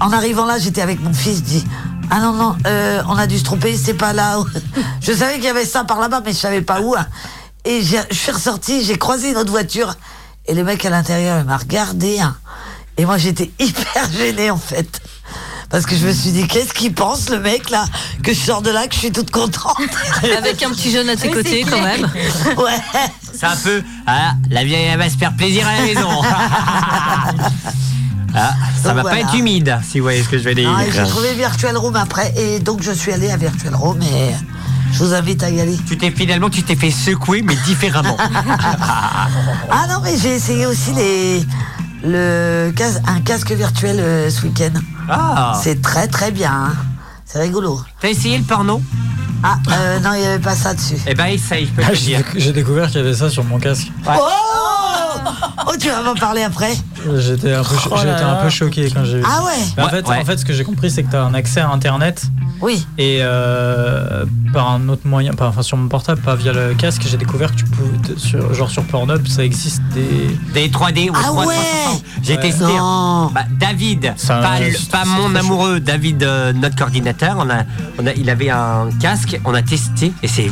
En arrivant là, j'étais avec mon fils, je dis Ah non, non, euh, on a dû se tromper, c'est pas là. je savais qu'il y avait ça par là-bas, mais je savais pas où. hein. Et je suis ressortie, j'ai croisé une autre voiture. Et le mec à l'intérieur, il m'a regardé. hein. Et moi, j'étais hyper gênée, en fait. Parce que je me suis dit, qu'est-ce qu'il pense, le mec, là Que je sors de là, que je suis toute contente. Avec un petit jeune à tes Oui, côtés, quand clair. même. Ouais. C'est un peu. Ah, la vieille, elle va se faire plaisir à la maison. Ah, ça Donc va voilà. pas être humide, si vous voyez ce que je vais dire. Ah, j'ai trouvé Virtual Room après. Et donc, je suis allée à Virtual Room et je vous invite à y aller. Tu t'es finalement, tu t'es fait secouer, mais différemment. Ah non, mais j'ai essayé aussi les, le, cas- un casque virtuel euh, ce week-end. Ah. C'est très très bien. hein. C'est rigolo. T'as essayé le porno? Ah, euh, non, il n'y avait pas ça dessus. Eh ben, essaye, je peux Ah, te J'ai dire. j'ai découvert qu'il y avait ça sur mon casque. Oh Oh, tu vas m'en parler après J'étais un, peu cho- Oh là j'étais un là. peu choqué quand j'ai vu Ah ça. ouais Mais en, Ouais, fait, ouais. en fait, ce que j'ai compris, c'est que tu as un accès à Internet. Oui. Et euh, par un autre moyen, enfin sur mon portable, pas via le casque, j'ai découvert que tu pouvais, sur, genre sur Pornhub, ça existe des. Des 3D ou Ah 3 ouais J'ai Ouais. testé. Non. Bah, David, Ça- pas, le- c'est- pas c'est mon très amoureux, David, euh, notre coordinateur, on a, on a, il avait un casque, on a testé et c'est.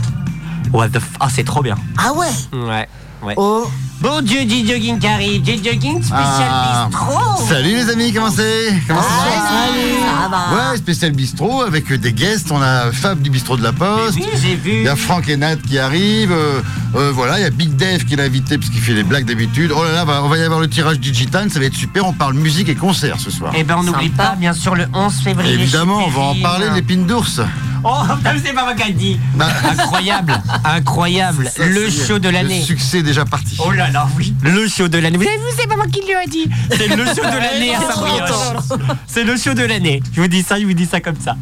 What the f- Ah, c'est trop bien. Ah ouais Ouais, ouais. Oh Bon Dieu, J Jogging qui arrive. J Jogging spécial Ah. bistrot. Salut les amis, comment c'est? Comment ça va? Ça va Ouais, spécial bistrot avec des guests. On a Fab du bistrot de la Poste. Oui, j'ai vu. Il y a Franck et Nat qui arrivent. euh, euh, voilà, il y a Big Dave qui l'a invité parce qu'il fait les blagues d'habitude. Oh là là, va- on va y avoir le tirage du Gitan. Ça va être super. On parle musique et concert ce soir. Eh ben, on n'oublie pas, bien sûr, le 11 février. Évidemment, on va en parler, l'épine d'ours. Oh, c'est pas moi qui dit. Bah, Incroyable, incroyable. ça, le show de l'année. Le succès déjà parti. Oh là là, oui. Le show de l'année. Vous avez vu, c'est pas moi qui lui a dit. C'est le show de l'année à Saint-Brioche. C'est le show de l'année. Je vous dis ça, je vous dis ça comme ça.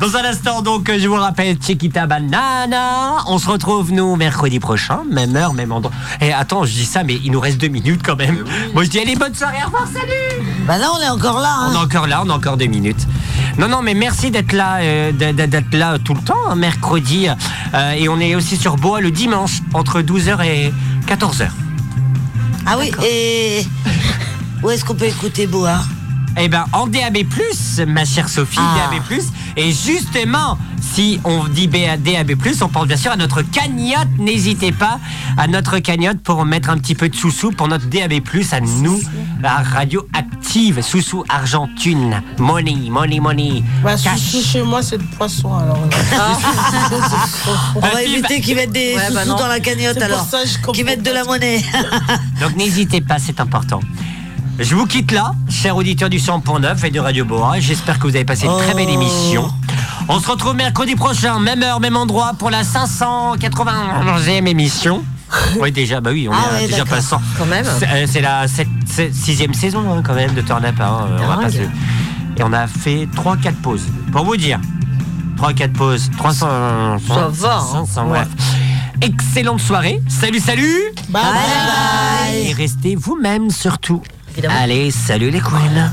Dans un instant, donc, je vous rappelle, Chiquita Banana. On se retrouve, nous, mercredi prochain. Même heure, même endroit. Et attends, je dis ça, mais il nous reste deux minutes quand même. Moi, je dis, allez, bonne soirée, au revoir, salut. Bah là, on est encore là. On est Hein. encore là, on a encore deux minutes. Non, non, mais merci d'être là, euh, d'être là. tout le temps, hein, mercredi. euh, et on est aussi sur Boa le dimanche, entre 12h et 14h. Ah oui, et où est-ce qu'on peut écouter Boa? Eh ben, en DAB+, ma chère Sophie, Ah. DAB+. Et justement, si on dit BA DAB+, on pense bien sûr à notre cagnotte. N'hésitez pas à notre cagnotte pour mettre un petit peu de sous-sous pour notre DAB+, à nous, la radio active, sous-sous argentine. Money, money, money. Bah, Cash. sous chez moi, c'est le poisson, alors. On va éviter qu'ils mettent des Ouais, bah sous-sous non. dans la cagnotte alors. ça, je comprends Qu'ils mettent de la monnaie. Donc n'hésitez pas, c'est important. Je vous quitte là, chers auditeurs du 100.9 et de Radio Boa. J'espère que vous avez passé une très belle émission. On se retrouve mercredi prochain, même heure, même endroit, pour la 591e émission. Oui, déjà, bah oui, on Ah est ouais, déjà passant. Quand même. C'est euh, la 6 saison hein, quand même de Turn Up. hein, euh, on va Dingue. pas se- Et on a fait 3-4 pauses. Pour vous dire, 3-4 pauses, 300. Ça va, hein. 500, bref. Excellente soirée. Salut, salut. Bye Et restez vous-même surtout. Allez, salut les queens.